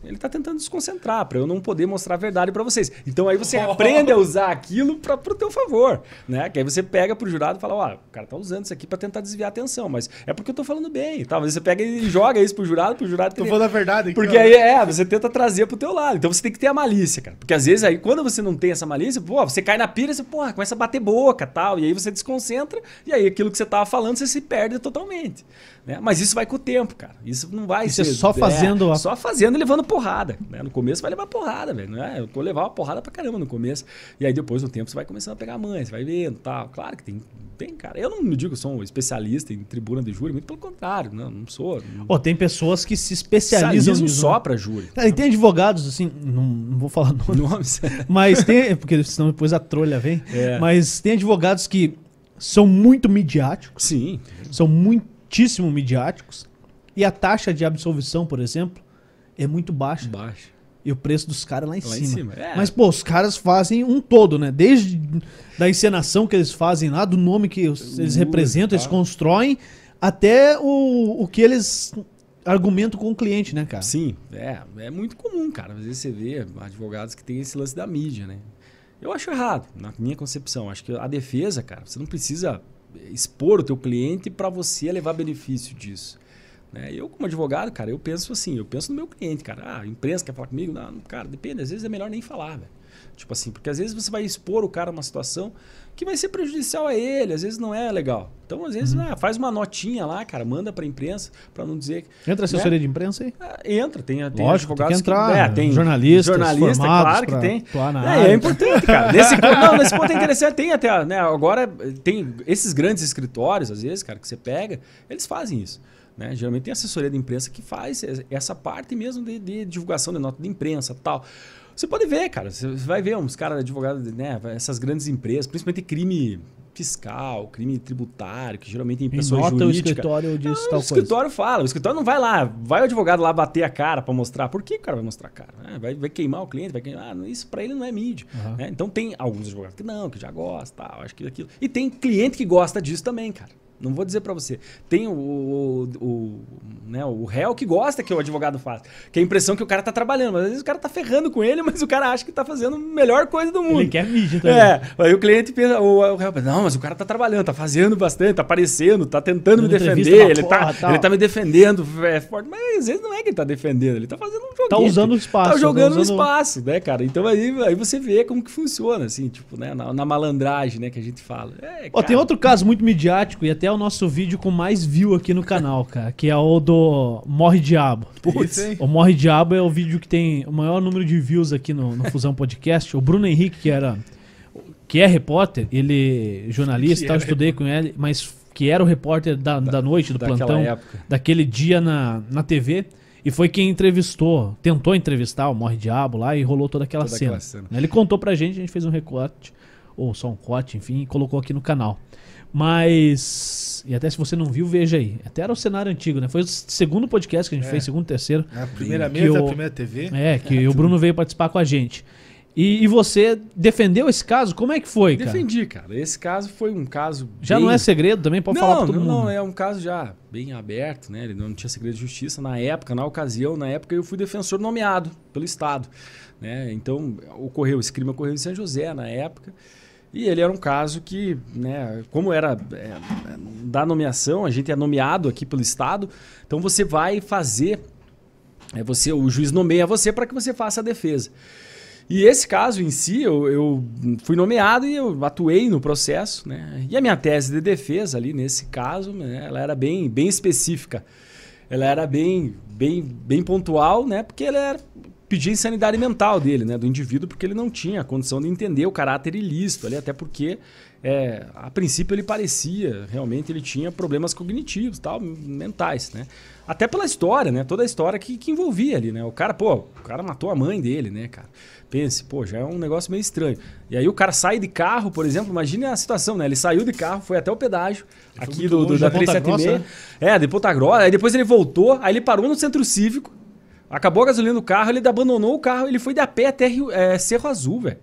ele tá tentando desconcentrar, pra eu não poder mostrar a verdade pra vocês. Então aí você aprende a usar aquilo pra, pro teu favor, né, que aí você pega pro jurado e fala, ó, oh, o cara tá usando isso aqui pra tentar desviar a atenção, mas é porque eu tô falando bem tal, você pega e joga isso pro jurado, pro jurado... Tô falando a verdade. Aqui, Porque ó. aí, é, você tenta trazer pro teu lado. Então você tem que ter a malícia, cara. Porque às vezes aí, quando você não tem essa malícia, pô, você cai na pira e você, porra, começa a bater boca tal. E aí você desconcentra e aí aquilo que você tava falando, você se perde totalmente. Né? Mas isso vai com o tempo, cara. Isso não vai isso é ser... é só fazendo... É, a... Só fazendo e levando porrada. Né? No começo vai levar porrada, velho. Não é? Eu vou levar uma porrada pra caramba no começo. E aí depois, no tempo, você vai começando a pegar a mãe, você vai vendo tal. Claro que tem tem, cara. Eu não me digo que sou um especialista em tribuna de júri, muito pelo contrário, não, não sou. Não... Oh, tem pessoas que se especializam nisso. só para júri. Cara, e tem advogados, assim, não, não vou falar nomes, nomes. mas tem, porque senão depois a trolha vem, é. mas tem advogados que são muito midiáticos. Sim. São muitíssimo midiáticos. E a taxa de absolvição, por exemplo, é muito baixa. Baixa. E o preço dos caras lá em lá cima. Em cima. É. Mas, pô, os caras fazem um todo, né? Desde da encenação que eles fazem lá, do nome que eles representam, eles constroem, até o, o que eles argumentam com o cliente, né, cara? Sim, é. É muito comum, cara. Às vezes você vê advogados que tem esse lance da mídia, né? Eu acho errado, na minha concepção. Acho que a defesa, cara, você não precisa expor o teu cliente para você levar benefício disso. Né? Eu, como advogado, cara, eu penso assim, eu penso no meu cliente, cara. Ah, a imprensa quer falar comigo? Não, cara, depende. Às vezes é melhor nem falar, velho. Tipo assim, porque às vezes você vai expor o cara a uma situação que vai ser prejudicial a ele, às vezes não é legal. Então, às vezes, uhum. ah, faz uma notinha lá, cara, manda pra imprensa para não dizer. Entra assessoria né? de imprensa aí? Ah, entra, tem, tem Lógico, advogados tem que entrar. Que, é, tem jornalistas, jornalista, claro que tem. É, é, importante, cara. Nesse, não, nesse ponto é interessante, tem até, né? Agora tem esses grandes escritórios, às vezes, cara, que você pega, eles fazem isso. Né? Geralmente tem assessoria de imprensa que faz essa parte mesmo de, de divulgação de nota de imprensa tal. Você pode ver, cara. Você vai ver uns caras advogados, né? Essas grandes empresas, principalmente crime fiscal, crime tributário, que geralmente tem pessoas nota jurídica. o escritório diz não, tal O escritório coisa. fala, o escritório não vai lá, vai o advogado lá bater a cara para mostrar. Por que o cara vai mostrar a cara? É, vai, vai, queimar o cliente, vai queimar. Ah, isso para ele não é mídia. Uhum. Né? Então tem alguns advogados que não, que já gostam, acho que aquilo. E tem cliente que gosta disso também, cara. Não vou dizer para você. Tem o, o, o, né, o réu que gosta que o advogado faça. Que é a impressão que o cara tá trabalhando. Mas às vezes o cara tá ferrando com ele, mas o cara acha que tá fazendo a melhor coisa do mundo. Ele quer mídia também. É. Aí o cliente pensa, o, o réu pensa, não, mas o cara tá trabalhando, tá fazendo bastante, tá aparecendo, tá tentando me defender. Ele tá, ele tá me defendendo é forte. Mas às vezes não é que ele tá defendendo, ele tá fazendo um joguinho. Tá usando o espaço. Tá jogando o usando... espaço, né, cara? Então aí, aí você vê como que funciona, assim, tipo, né, na, na malandragem, né, que a gente fala. É, Ó, tem outro caso muito midiático e até o nosso vídeo com mais view aqui no canal, cara, que é o do Morre Diabo. Putz, o Morre Diabo é o vídeo que tem o maior número de views aqui no, no Fusão Podcast. O Bruno Henrique, que era que é repórter, ele jornalista, tal, estudei com ele, mas que era o repórter da, da, da noite, do plantão, época. daquele dia na, na TV. E foi quem entrevistou, tentou entrevistar o Morre Diabo lá e rolou toda aquela, toda cena. aquela cena. Ele contou pra gente, a gente fez um recorte, ou só um corte, enfim, e colocou aqui no canal. Mas. E até se você não viu, veja aí. Até era o cenário antigo, né? Foi o segundo podcast que a gente é. fez, segundo, terceiro. A primeira mesa, o, a primeira TV. É, que é, o Bruno veio participar com a gente. E, e, você defendeu esse caso? Como é que foi, cara? Defendi, cara. Esse caso foi um caso. Já bem... não é segredo também? Pode não, falar pra todo não, mundo. Não, é um caso já bem aberto, né? Ele não tinha segredo de justiça. Na época, na ocasião, na época, eu fui defensor nomeado pelo Estado. Né? Então, ocorreu, esse crime ocorreu em São José na época. E ele era um caso que, né, como era é, da nomeação, a gente é nomeado aqui pelo Estado, então você vai fazer, é, você, o juiz nomeia você para que você faça a defesa. E esse caso em si, eu, eu, fui nomeado e eu atuei no processo, né? E a minha tese de defesa ali, nesse caso, né, ela era bem, bem específica. Ela era bem, bem, bem pontual, né? Porque ela era pedir insanidade mental dele, né, do indivíduo, porque ele não tinha condição de entender o caráter ilícito ali, até porque é, a princípio ele parecia, realmente ele tinha problemas cognitivos, tal, mentais, né? Até pela história, né? Toda a história que, que envolvia ali, né? O cara, pô, o cara matou a mãe dele, né, cara? Pense, pô, já é um negócio meio estranho. E aí o cara sai de carro, por exemplo, imagine a situação, né? Ele saiu de carro, foi até o pedágio ele aqui do, do, da 376. Né? É, de Ponta Grossa. Aí depois ele voltou, aí ele parou no centro cívico, Acabou a gasolina do carro, ele abandonou o carro, ele foi de a pé até Rio, é, Cerro Azul, velho.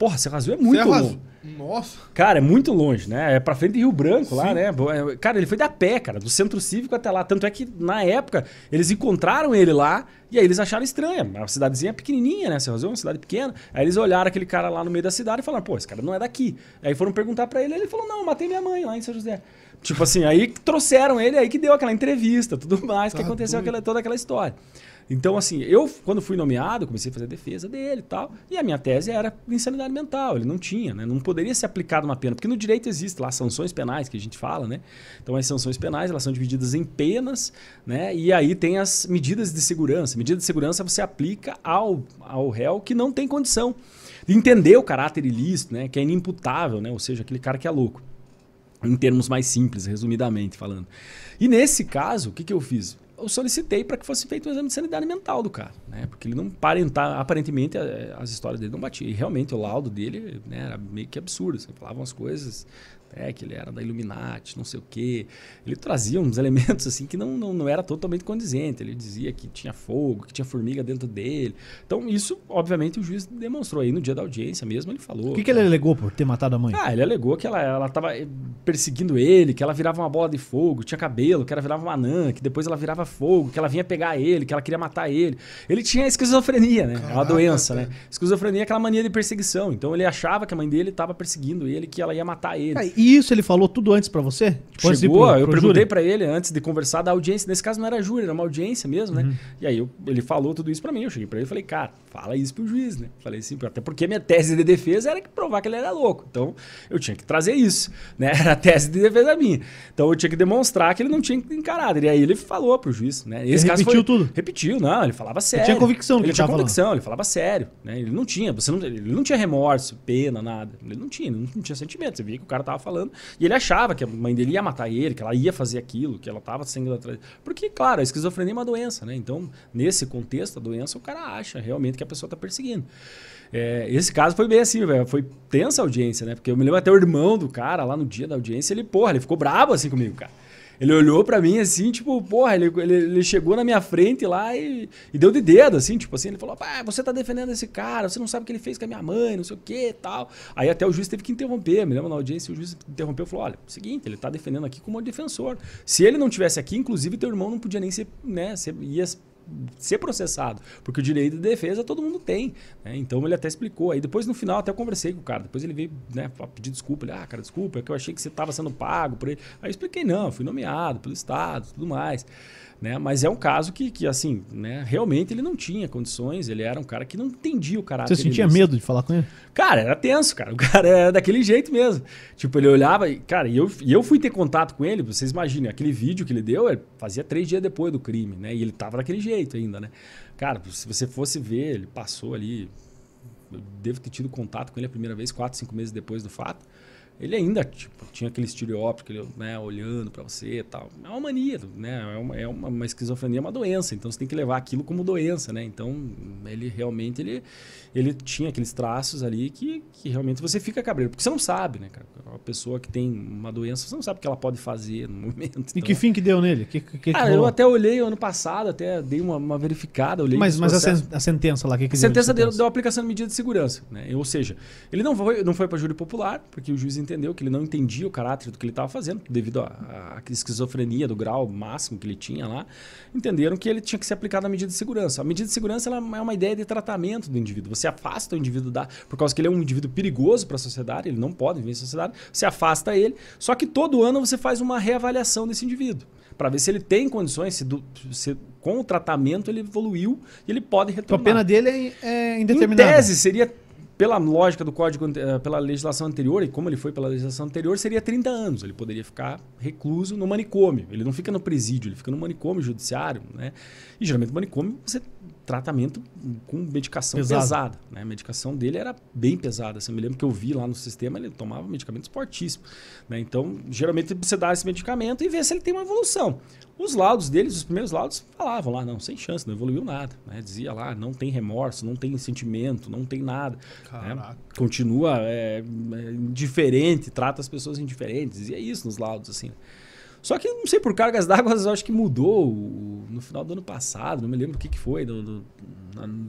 Porra, Cerro Azul é muito Cerro longe. Nossa. Cara, é muito longe, né? É pra frente de Rio Branco Sim. lá, né? É, cara, ele foi da pé, cara, do centro cívico até lá. Tanto é que, na época, eles encontraram ele lá e aí eles acharam estranha. A cidadezinha é pequenininha, né? Cerro Azul é uma cidade pequena. Aí eles olharam aquele cara lá no meio da cidade e falaram, pô, esse cara não é daqui. Aí foram perguntar para ele, ele falou, não, matei minha mãe lá em São José. Tipo assim, aí trouxeram ele, aí que deu aquela entrevista, tudo mais, tá que aconteceu aquela, toda aquela história. Então, assim, eu, quando fui nomeado, comecei a fazer a defesa dele e tal. E a minha tese era insanidade mental. Ele não tinha, né? Não poderia ser aplicado uma pena. Porque no direito existe lá sanções penais, que a gente fala, né? Então, as sanções penais, elas são divididas em penas, né? E aí tem as medidas de segurança. Medida de segurança você aplica ao, ao réu que não tem condição de entender o caráter ilícito, né? Que é inimputável, né? Ou seja, aquele cara que é louco. Em termos mais simples, resumidamente falando. E nesse caso, o que, que eu fiz? Eu solicitei para que fosse feito um exame de sanidade mental do cara, né? Porque ele não parentar, aparentemente as histórias dele não batiam. E realmente o laudo dele né, era meio que absurdo, assim, falavam as coisas é, que ele era da Illuminati, não sei o quê. Ele trazia uns elementos assim que não, não, não era totalmente condizente. Ele dizia que tinha fogo, que tinha formiga dentro dele. Então, isso, obviamente, o juiz demonstrou aí no dia da audiência mesmo, ele falou. O que, que ele alegou por ter matado a mãe? Ah, ele alegou que ela estava perseguindo ele, que ela virava uma bola de fogo, tinha cabelo, que ela virava uma anã, que depois ela virava fogo, que ela vinha pegar ele, que ela queria matar ele. Ele tinha esquizofrenia, né? Caraca, é uma doença, cara. né? Esquizofrenia é aquela mania de perseguição. Então, ele achava que a mãe dele estava perseguindo ele, que ela ia matar ele. Ah, e isso ele falou tudo antes para você? Depois Chegou, pro, eu perguntei para ele antes de conversar da audiência. Nesse caso não era júri, era uma audiência mesmo, né? Uhum. E aí eu, ele falou tudo isso para mim. Eu cheguei para ele e falei, cara, fala isso pro juiz, né? Falei assim, até porque minha tese de defesa era que provar que ele era louco. Então eu tinha que trazer isso, né? Era a tese de defesa minha. Então eu tinha que demonstrar que ele não tinha encarado. E aí ele falou pro juiz, né? Esse ele repetiu foi, tudo? Repetiu, não, ele falava sério. Ele tinha convicção Ele tinha convicção, falando. ele falava sério, né? Ele não tinha, você não, ele não tinha remorso, pena, nada. Ele não tinha, não, não tinha sentimento. Você via que o cara tava falando e ele achava que a mãe dele ia matar ele, que ela ia fazer aquilo, que ela estava sendo atrás. Porque, claro, a esquizofrenia é uma doença, né? Então, nesse contexto, a doença, o cara acha realmente que a pessoa está perseguindo. É, esse caso foi bem assim, velho. Foi tensa a audiência, né? Porque eu me lembro até o irmão do cara lá no dia da audiência, ele, porra, ele ficou brabo assim comigo, cara. Ele olhou para mim assim, tipo, porra, ele, ele, ele, chegou na minha frente lá e, e deu de dedo, assim, tipo assim, ele falou, pá, você tá defendendo esse cara, você não sabe o que ele fez com a minha mãe, não sei o que tal. Aí até o juiz teve que interromper, me lembro na audiência, o juiz interrompeu e falou, olha, seguinte, ele tá defendendo aqui como defensor. Se ele não tivesse aqui, inclusive, teu irmão não podia nem ser, né, ser, ia ser processado, porque o direito de defesa todo mundo tem. Né? Então ele até explicou. Aí depois no final até eu conversei com o cara. Depois ele veio né, pedir desculpa. Ele, ah, cara, desculpa, é que eu achei que você estava sendo pago por ele. Aí eu expliquei, não, fui nomeado pelo Estado, tudo mais. Né? Mas é um caso que, que, assim, né, realmente ele não tinha condições, ele era um cara que não entendia o caráter Você sentia medo de falar com ele? Cara, era tenso, cara. O cara era daquele jeito mesmo. Tipo, ele olhava e, cara, e eu, e eu fui ter contato com ele, vocês imaginem, aquele vídeo que ele deu, ele fazia três dias depois do crime, né? E ele tava daquele jeito ainda, né? Cara, se você fosse ver, ele passou ali. Eu devo ter tido contato com ele a primeira vez, quatro, cinco meses depois do fato ele ainda tipo, tinha aquele estereótipo, ele, né, olhando para você e tal. É uma mania, né? É uma, é uma, uma, esquizofrenia, é uma doença. Então você tem que levar aquilo como doença, né? Então ele realmente ele, ele tinha aqueles traços ali que, que realmente você fica cabreiro. Porque você não sabe, né, cara? Uma pessoa que tem uma doença, você não sabe o que ela pode fazer no momento. E então... que fim que deu nele? Que, que, ah, eu até olhei ano passado, até dei uma, uma verificada. Olhei mas mas a, sen a, sentença lá, o que, que a sentença deu, deu aplicação de medida de segurança. Né? Ou seja, ele não foi, não foi para júri popular, porque o juiz entendeu que ele não entendia o caráter do que ele estava fazendo, devido à esquizofrenia do grau máximo que ele tinha lá. Entenderam que ele tinha que ser aplicado a medida de segurança. A medida de segurança ela é uma ideia de tratamento do indivíduo. Você afasta o indivíduo da. Por causa que ele é um indivíduo perigoso para a sociedade, ele não pode viver em sociedade, você afasta ele. Só que todo ano você faz uma reavaliação desse indivíduo para ver se ele tem condições, se, do, se, com o tratamento ele evoluiu e ele pode retornar. Então a pena dele é, é indeterminada. Em tese, seria pela lógica do código, eh, pela legislação anterior, e como ele foi pela legislação anterior, seria 30 anos. Ele poderia ficar recluso no manicômio. Ele não fica no presídio, ele fica no manicômio judiciário. Né? E geralmente no manicômio você tratamento com medicação Pesado. pesada. Né? A medicação dele era bem pesada. Assim, eu me lembro que eu vi lá no sistema, ele tomava medicamentos fortíssimos. Né? Então, geralmente você dá esse medicamento e vê se ele tem uma evolução. Os laudos deles, os primeiros laudos, falavam lá, não, sem chance, não evoluiu nada. Né? Dizia lá, não tem remorso, não tem sentimento, não tem nada. Né? Continua é, é, indiferente, trata as pessoas indiferentes. Dizia isso nos laudos, assim. Só que, não sei, por cargas d'água, eu acho que mudou no final do ano passado, não me lembro o que, que foi. No, no,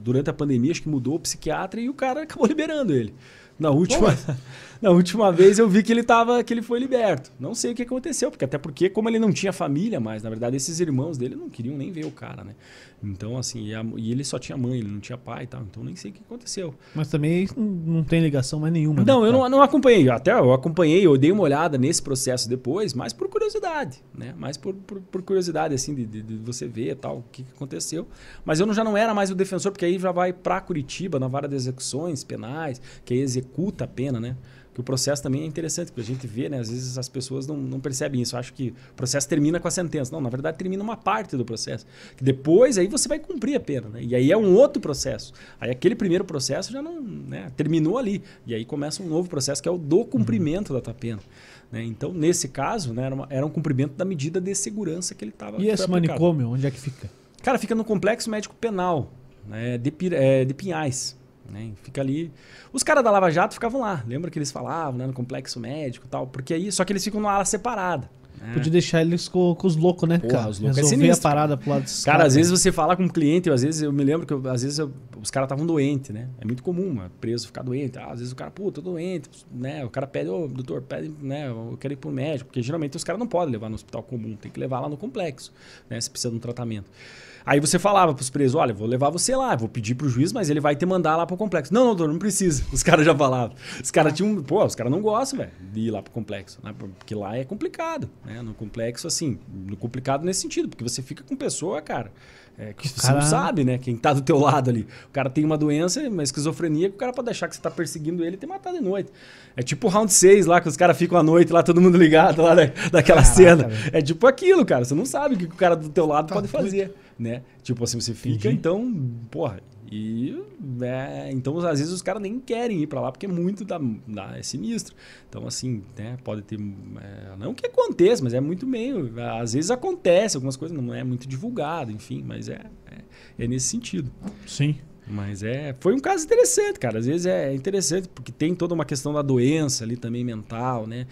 durante a pandemia, acho que mudou o psiquiatra e o cara acabou liberando ele. Na última, na última vez eu vi que ele tava, que ele foi liberto. Não sei o que aconteceu, porque até porque como ele não tinha família mais, na verdade esses irmãos dele não queriam nem ver o cara, né? Então assim, e, a, e ele só tinha mãe, ele não tinha pai e tal, então nem sei o que aconteceu. Mas também não tem ligação mais nenhuma. Não, né? eu não, não acompanhei, até eu acompanhei, eu dei uma olhada nesse processo depois, mas por curiosidade, né? Mais por, por, por curiosidade assim de, de, de, você ver tal o que, que aconteceu. Mas eu não, já não era mais o defensor, porque aí já vai para Curitiba na vara de execuções penais, que aí executa a pena, né? Que o processo também é interessante, porque a gente vê, né? Às vezes as pessoas não, não percebem isso. Acho que o processo termina com a sentença. Não, na verdade termina uma parte do processo. Que depois aí você vai cumprir a pena, né? E aí é um outro processo. Aí aquele primeiro processo já não né, terminou ali. E aí começa um novo processo que é o do cumprimento uhum. da tua pena. Né? Então, nesse caso, né, era, uma, era um cumprimento da medida de segurança que ele estava E esse manicômio, onde é que fica? Cara, fica no Complexo Médico Penal, né, de, é, de Pinhais. Né? Fica ali. Os caras da Lava Jato ficavam lá. Lembra que eles falavam, né? No complexo médico e tal. Porque aí. Só que eles ficam numa ala separada. Né? Podia deixar eles com, com os loucos, né, Porra, cara? Os loucos é Resolver é a parada pro lado dos Cara, cara às vezes você fala com um cliente, eu, às vezes eu me lembro que eu, às vezes eu, os caras estavam doentes, né? É muito comum, mano, preso ficar doente. Ah, às vezes o cara, pô, tô doente, né? O cara pede, ô, doutor, pede, né? Eu quero ir pro médico. Porque geralmente os caras não podem levar no hospital comum, tem que levar lá no complexo, né? Se precisa de um tratamento. Aí você falava pros presos, olha, vou levar você lá, vou pedir pro juiz, mas ele vai te mandar lá pro complexo. Não, não, doutor, não precisa. Os caras já falavam. Os caras tinham, pô, os caras não gostam, velho, de ir lá pro complexo, né? Porque lá é complicado, né? No complexo, assim, no complicado nesse sentido, porque você fica com pessoa, cara, é, que você não sabe, né? Quem tá do teu lado ali. O cara tem uma doença, uma esquizofrenia, que o cara pode achar que você tá perseguindo ele e te matar de noite. É tipo o round 6 lá, que os caras ficam à noite lá, todo mundo ligado lá da, daquela Caraca, cena. É tipo aquilo, cara. Você não sabe o que o cara do teu lado tá pode fazer né? Tipo assim, você fica, Entendi. então, porra. E, é, então, às vezes os caras nem querem ir para lá porque é muito da, da, é sinistro. Então, assim, né, pode ter. É, não que aconteça, mas é muito meio. Às vezes acontece, algumas coisas não é muito divulgado, enfim, mas é, é, é nesse sentido. Sim. Mas é, foi um caso interessante, cara. Às vezes é interessante porque tem toda uma questão da doença ali também mental, né?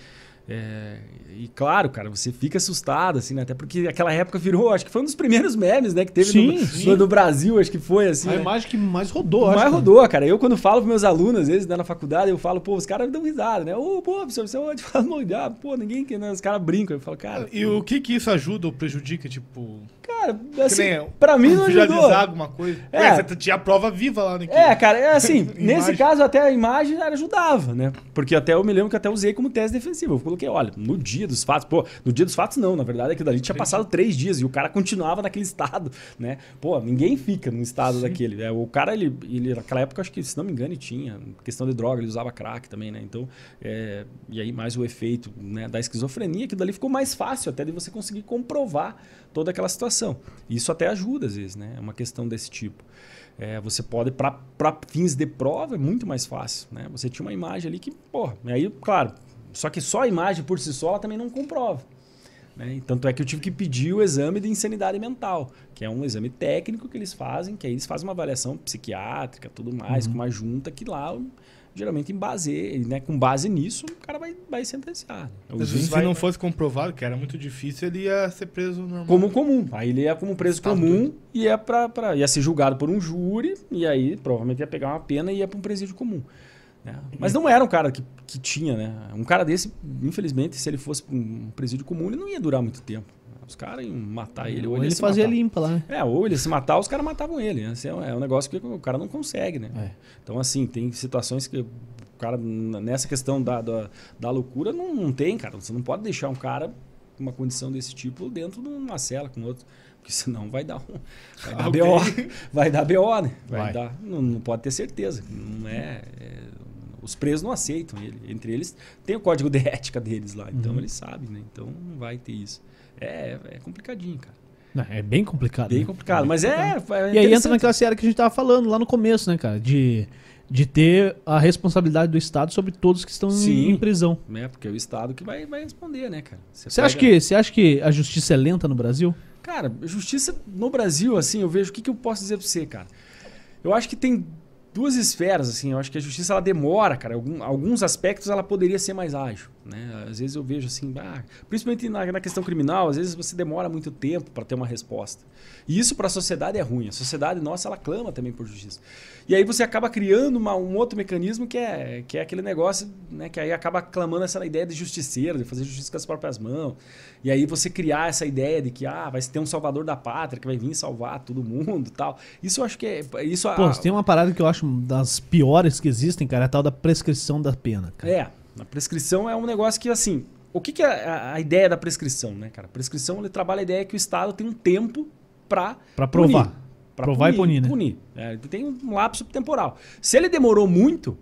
É, e claro, cara, você fica assustado, assim, né? Até porque aquela época virou, acho que foi um dos primeiros memes, né? Que teve sim, no, sim. no, Brasil, acho que foi, assim. A né? imagem que mais rodou, Mais acho, rodou, cara. Eu, quando falo pros meus alunos, às vezes, né, na faculdade, eu falo, pô, os caras dão risada, né? Ô, pô, professor, você pode falar, ah, pô, ninguém, né? Os caras brincam. Eu falo, cara. E o que que isso ajuda ou prejudica, tipo. Cara, assim, pra mim não ajudou. alguma coisa. É. Ué, você tinha a prova viva lá no É, cara, é assim, nesse caso até a imagem ajudava, né? Porque até eu me lembro que até usei como tese defensiva. Eu coloquei, olha, no dia dos fatos, pô, no dia dos fatos não, na verdade aquilo dali tinha passado três dias e o cara continuava naquele estado, né? Pô, ninguém fica num estado Sim. daquele. É, o cara, ele, ele, naquela época, acho que, se não me engano, tinha questão de droga, ele usava crack também, né? Então, é, e aí mais o efeito né, da esquizofrenia, que dali ficou mais fácil até de você conseguir comprovar toda aquela situação. Isso até ajuda às vezes, né? É uma questão desse tipo. É, você pode, para fins de prova, é muito mais fácil. Né? Você tinha uma imagem ali que, pô, aí, claro, só que só a imagem por si só ela também não comprova. Né? Tanto é que eu tive que pedir o exame de insanidade mental, que é um exame técnico que eles fazem, que aí eles fazem uma avaliação psiquiátrica, tudo mais, uhum. com uma junta que lá geralmente em base, né, com base nisso, o cara vai, vai sentenciar. Né? Se vai, não fosse comprovado, que era muito difícil, ele ia ser preso normal. Como comum. Aí ele ia como preso Estado comum e ia, pra, pra, ia ser julgado por um júri, e aí provavelmente ia pegar uma pena e ia para um presídio comum. Né? Mas não era um cara que, que tinha, né? Um cara desse, infelizmente, se ele fosse para um presídio comum, ele não ia durar muito tempo. Os caras iam matar ele. Ou, ou ele, ele fazia matar. limpa lá, né? É, ou ele se matar, os caras matavam ele. É, é um negócio que o cara não consegue, né? É. Então, assim, tem situações que o cara, nessa questão da, da, da loucura, não, não tem, cara. Você não pode deixar um cara uma condição desse tipo dentro de uma cela com outro. Porque senão vai dar um. Vai dar BO. Vai dar BO, né? Vai, vai. dar. Não, não, pode ter certeza. Não é, é, Os presos não aceitam ele. Entre eles tem o código de ética deles lá. Então uhum. eles sabem, né? Então não vai ter isso. É, é complicadinho, cara. Não, é bem complicado. Bem né? complicado, mas é, é. E aí entra naquela série que a gente tava falando lá no começo, né, cara? De de ter a responsabilidade do Estado sobre todos que estão Sim, em prisão. É, porque é o Estado que vai, vai responder, né, cara? Você, pega... acha que, você acha que a justiça é lenta no Brasil? Cara, justiça no Brasil, assim, eu vejo o que, que eu posso dizer pra você, cara. Eu acho que tem duas esferas, assim. Eu acho que a justiça ela demora, cara. Algum, alguns aspectos ela poderia ser mais ágil, né? Às vezes eu vejo assim, ah, principalmente na, na, questão criminal, às vezes você demora muito tempo para ter uma resposta. E isso para a sociedade é ruim. A sociedade nossa ela clama também por justiça. E aí você acaba criando uma, um outro mecanismo que é, que é aquele negócio, né? Que aí acaba clamando essa ideia de justiceiro, de fazer justiça com as próprias mãos. E aí você criar essa ideia de que ah, vai ter um salvador da pátria que vai vir salvar todo mundo tal. Isso eu acho que é. Isso Pô, a... tem uma parada que eu acho das piores que existem, cara, é a tal da prescrição da pena. Cara. É, a prescrição é um negócio que, assim. O que, que é a, a ideia da prescrição, né, cara? A prescrição ele trabalha a ideia que o Estado tem um tempo para provar. Punir. Pra Provar punir, e punir, né? Punir. É, tem um lapso temporal. Se ele demorou muito,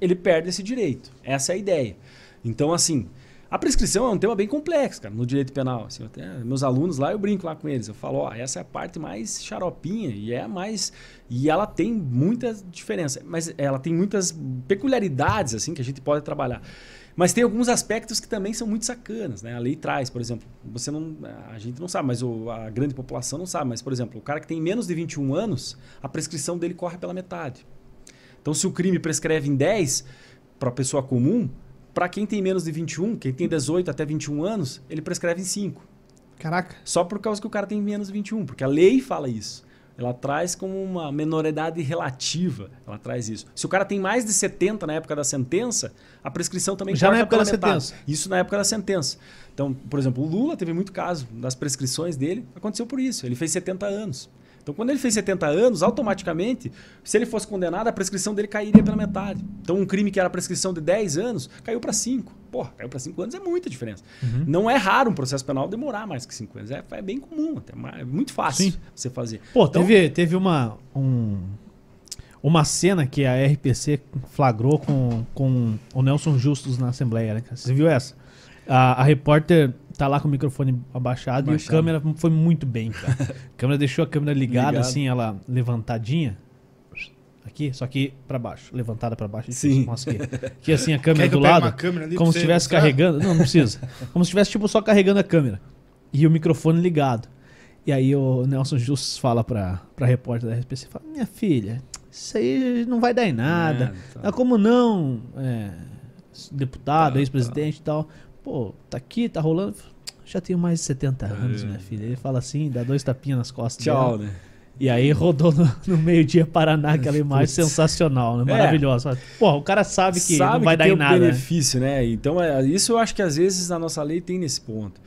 ele perde esse direito. Essa é a ideia. Então, assim, a prescrição é um tema bem complexo, cara, no direito penal. Assim, até, meus alunos lá, eu brinco lá com eles. Eu falo, ó, essa é a parte mais xaropinha e é mais. E ela tem muita diferença, mas ela tem muitas peculiaridades, assim, que a gente pode trabalhar. Mas tem alguns aspectos que também são muito sacanas, né? A lei traz, por exemplo, você não, a gente não sabe, mas o, a grande população não sabe, mas por exemplo, o cara que tem menos de 21 anos, a prescrição dele corre pela metade. Então, se o crime prescreve em 10 para a pessoa comum, para quem tem menos de 21, quem tem 18 até 21 anos, ele prescreve em 5. Caraca. Só por causa que o cara tem menos de 21, porque a lei fala isso. Ela traz como uma menoridade relativa. Ela traz isso. Se o cara tem mais de 70 na época da sentença, a prescrição também Já na época da metade. sentença. Isso na época da sentença. Então, por exemplo, o Lula teve muito caso das prescrições dele, aconteceu por isso. Ele fez 70 anos. Então, quando ele fez 70 anos, automaticamente, se ele fosse condenado, a prescrição dele cairia pela metade. Então, um crime que era prescrição de 10 anos, caiu para 5. Porra, caiu para 5 anos é muita diferença. Uhum. Não é raro um processo penal demorar mais que 5 anos. É, é, bem comum, até é muito fácil Sim. você fazer. Pô, então, teve, teve uma, um, uma cena que a RPC flagrou com, com o Nelson Justus na Assembleia. Né? Você viu essa? A, a repórter tá lá com o microfone abaixado, abaixado. e a câmera foi muito bem, cara. a câmera deixou a câmera ligada, Ligado. assim, ela levantadinha. Aqui, só que para baixo, levantada para baixo. Sim. Aqui. aqui assim a câmera do lado, como se estivesse carregando. Não, não precisa. Como se estivesse tipo só carregando a câmera e o microfone ligado. E aí o Nelson Justus fala para para repórter da RSPC, fala: "Minha filha, isso aí não vai dar em nada. É, tá. Como não, é, deputado, tá, ex-presidente tá. e tal. Pô, tá aqui, tá rolando. Já tenho mais de 70 anos, é. minha filha. Ele fala assim, dá dois tapinhas nas costas. Tchau, dela. né? E aí rodou no, no meio-dia Paraná aquela imagem sensacional, né? É. Maravilhosa. É. Pô, o cara sabe que sabe não vai dar em nada. Né? benefício, né? Então, é, isso eu acho que às vezes a nossa lei tem nesse ponto.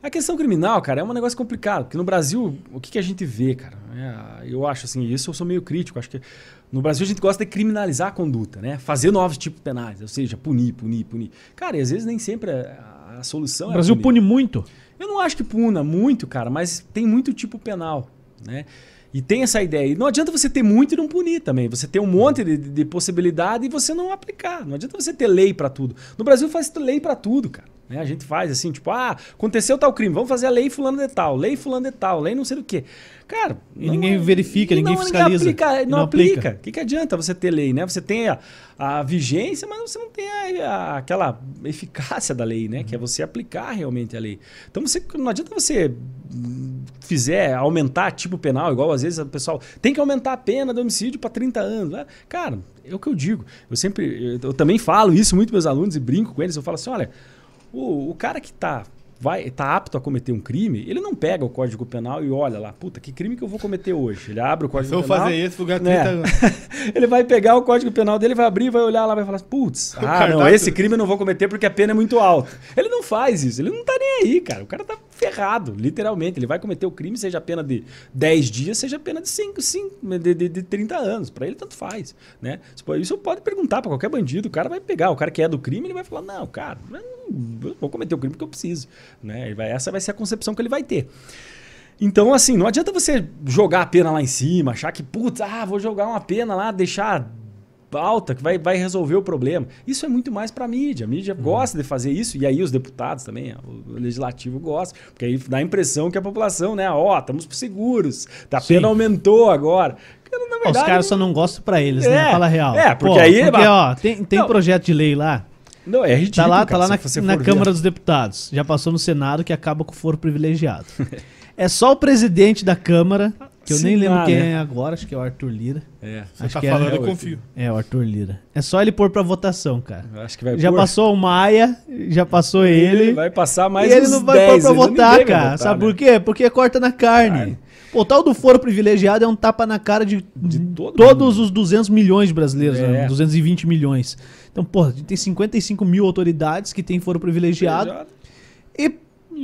A questão criminal, cara, é um negócio complicado, porque no Brasil, o que, que a gente vê, cara? É, eu acho assim, isso eu sou meio crítico, acho que no Brasil a gente gosta de criminalizar a conduta, né? Fazer novos tipos penais, ou seja, punir, punir, punir. Cara, e às vezes nem sempre a, a solução o é. O Brasil pune muito? Eu não acho que puna muito, cara, mas tem muito tipo penal, né? E tem essa ideia. E não adianta você ter muito e não punir também. Você ter um monte de, de possibilidade e você não aplicar. Não adianta você ter lei para tudo. No Brasil faz lei para tudo, cara. Né? A gente faz assim, tipo, ah, aconteceu tal crime, vamos fazer a lei fulano de tal, lei fulano de tal, lei não sei do que. Cara, e não, ninguém verifica, ninguém fiscaliza. Ninguém aplica, não, não, aplica. O que, que adianta você ter lei, né? Você tem a, a vigência, mas você não tem a, a, aquela eficácia da lei, né? Uhum. Que é você aplicar realmente a lei. Então você, não adianta você fizer aumentar tipo penal, igual às vezes o pessoal tem que aumentar a pena do homicídio para 30 anos. Né? Cara, é o que eu digo. Eu sempre, eu, eu também falo isso muito meus alunos e brinco com eles. Eu falo assim, olha, o, o cara que está vai tá apto a cometer um crime, ele não pega o Código Penal e olha lá, puta, que crime que eu vou cometer hoje? Ele abre o Código Penal. Se eu fazer isso, lugar 30 né? ele vai pegar o Código Penal dele, vai abrir, vai olhar lá, vai falar, putz, ah, não, esse crime eu não vou cometer porque a pena é muito alta. Ele não faz isso, ele não tá nem aí, cara. O cara tá ferrado, literalmente. Ele vai cometer o crime, seja pena de 10 dias, seja pena de 5, 5 de, de, de 30 anos. Para ele, tanto faz. Né? Isso pode perguntar para qualquer bandido, o cara vai pegar, o cara que é do crime, ele vai falar: não, cara, eu vou cometer o crime porque eu preciso. Né? Essa vai ser a concepção que ele vai ter. Então, assim, não adianta você jogar a pena lá em cima, achar que, putz, ah, vou jogar uma pena lá, deixar alta que vai, vai resolver o problema. Isso é muito mais para a mídia. A mídia uhum. gosta de fazer isso, e aí os deputados também, o legislativo gosta, porque aí dá a impressão que a população, né, ó, oh, estamos seguros, a pena aumentou agora. Verdade, os caras só não gostam para eles, né? é, né? Fala real. É, porque Pô, aí. Porque, ó, tem, tem projeto de lei lá. Não, é ridículo. Tá lá, tá lá na, na Câmara dos Deputados. Já passou no Senado que acaba com o foro privilegiado. é só o presidente da Câmara que eu Sim, nem lembro quem né? é agora, acho que é o Arthur Lira. É, você acho tá que falando, é, eu confio. É, o Arthur Lira. É só ele pôr pra votação, cara. Eu acho que vai Já pôr. passou o Maia, já passou ele. ele vai passar mais E ele não vai 10, pôr pra votar, cara. Votar, Sabe né? por quê? Porque corta na carne. Pô, o tal do foro privilegiado é um tapa na cara de, de todo todos mundo. os 200 milhões de brasileiros, né? é. né? 220 milhões. Então, pô, a gente tem 55 mil autoridades que têm foro privilegiado. E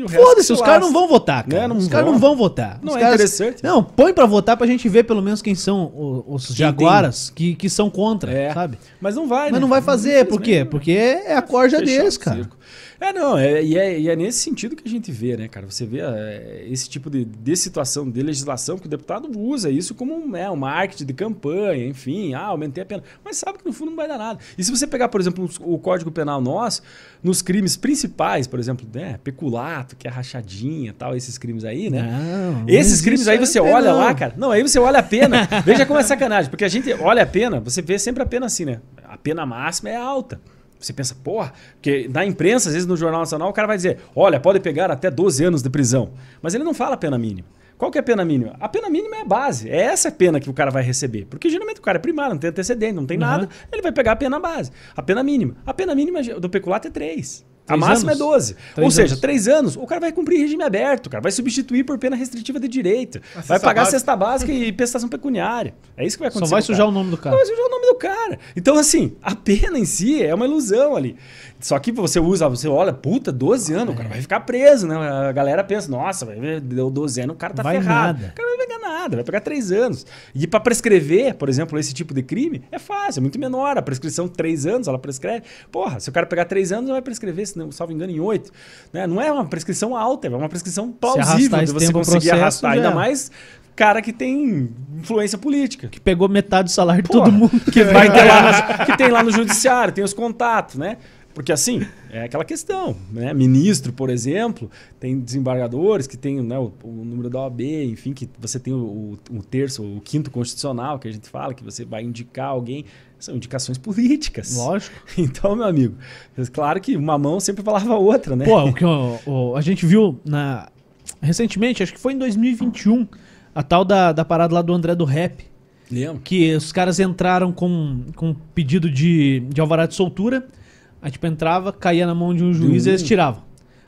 Foda-se, os caras não vão votar, cara. Né? os caras não vão votar. Não os é caras... interessante. Não, põe pra votar pra gente ver pelo menos quem são os, os jaguaras que, que são contra, é. sabe? Mas não vai, Mas né? não vai fazer, por quê? Porque é a corja deles, cara. Circo. É, não, é, e, é, e é nesse sentido que a gente vê, né, cara? Você vê é, esse tipo de, de situação, de legislação, que o deputado usa isso como um, é, um marketing de campanha, enfim, ah, aumentei a pena. Mas sabe que no fundo não vai dar nada. E se você pegar, por exemplo, o Código Penal nosso, nos crimes principais, por exemplo, né, peculato, que é rachadinha tal, esses crimes aí, né? Não, esses crimes aí você olha não. lá, cara. Não, aí você olha a pena. veja como é sacanagem, porque a gente olha a pena, você vê sempre a pena assim, né? A pena máxima é alta. Você pensa, porra, porque na imprensa, às vezes no Jornal Nacional, o cara vai dizer, olha, pode pegar até 12 anos de prisão. Mas ele não fala pena mínima. Qual que é a pena mínima? A pena mínima é a base. É essa a pena que o cara vai receber. Porque geralmente o cara é primário, não tem antecedente, não tem uhum. nada. Ele vai pegar a pena base. A pena mínima. A pena mínima do peculato é 3. A máxima é anos? é 12. Três Ou seja, anos. 3 anos, o cara vai cumprir regime aberto, cara. Vai substituir por pena restritiva de direito. A vai pagar básica. cesta básica e prestação pecuniária. É isso que vai acontecer. Só vai sujar o nome do cara. Só vai sujar o nome do cara. Então, assim, a pena em si é uma ilusão ali. Só que você usa, você olha, puta, 12 anos, o cara vai ficar preso, né? A galera pensa, nossa, deu 12 anos, o cara tá vai ferrado. Nada. O cara não vai pegar nada, vai pegar 3 anos. E para prescrever, por exemplo, esse tipo de crime, é fácil, é muito menor. A prescrição 3 anos, ela prescreve. Porra, se o cara pegar 3 anos, vai prescrever, se não salvo engano, em 8. Né? Não é uma prescrição alta, é uma prescrição plausível de você conseguir processo, arrastar. Ainda mais cara que tem influência política. Que pegou metade do salário de todo mundo. Que, vai ter lá que tem lá no judiciário, tem os contatos, né? Porque assim, é aquela questão, né? Ministro, por exemplo, tem desembargadores que tem né, o, o, número da OAB, enfim, que você tem o, o, terço, o quinto constitucional, que a gente fala, que você vai indicar alguém. São indicações políticas. Lógico. Então, meu amigo, claro que uma mão sempre falava a outra, né? Pô, o que o, a gente viu na, recentemente, acho que foi em 2021, a tal da, da parada lá do André do Rap. Lembro. Que os caras entraram com, com pedido de, de alvará de soltura Aí, tipo, entrava, caía na mão de um juiz e eles tiravam.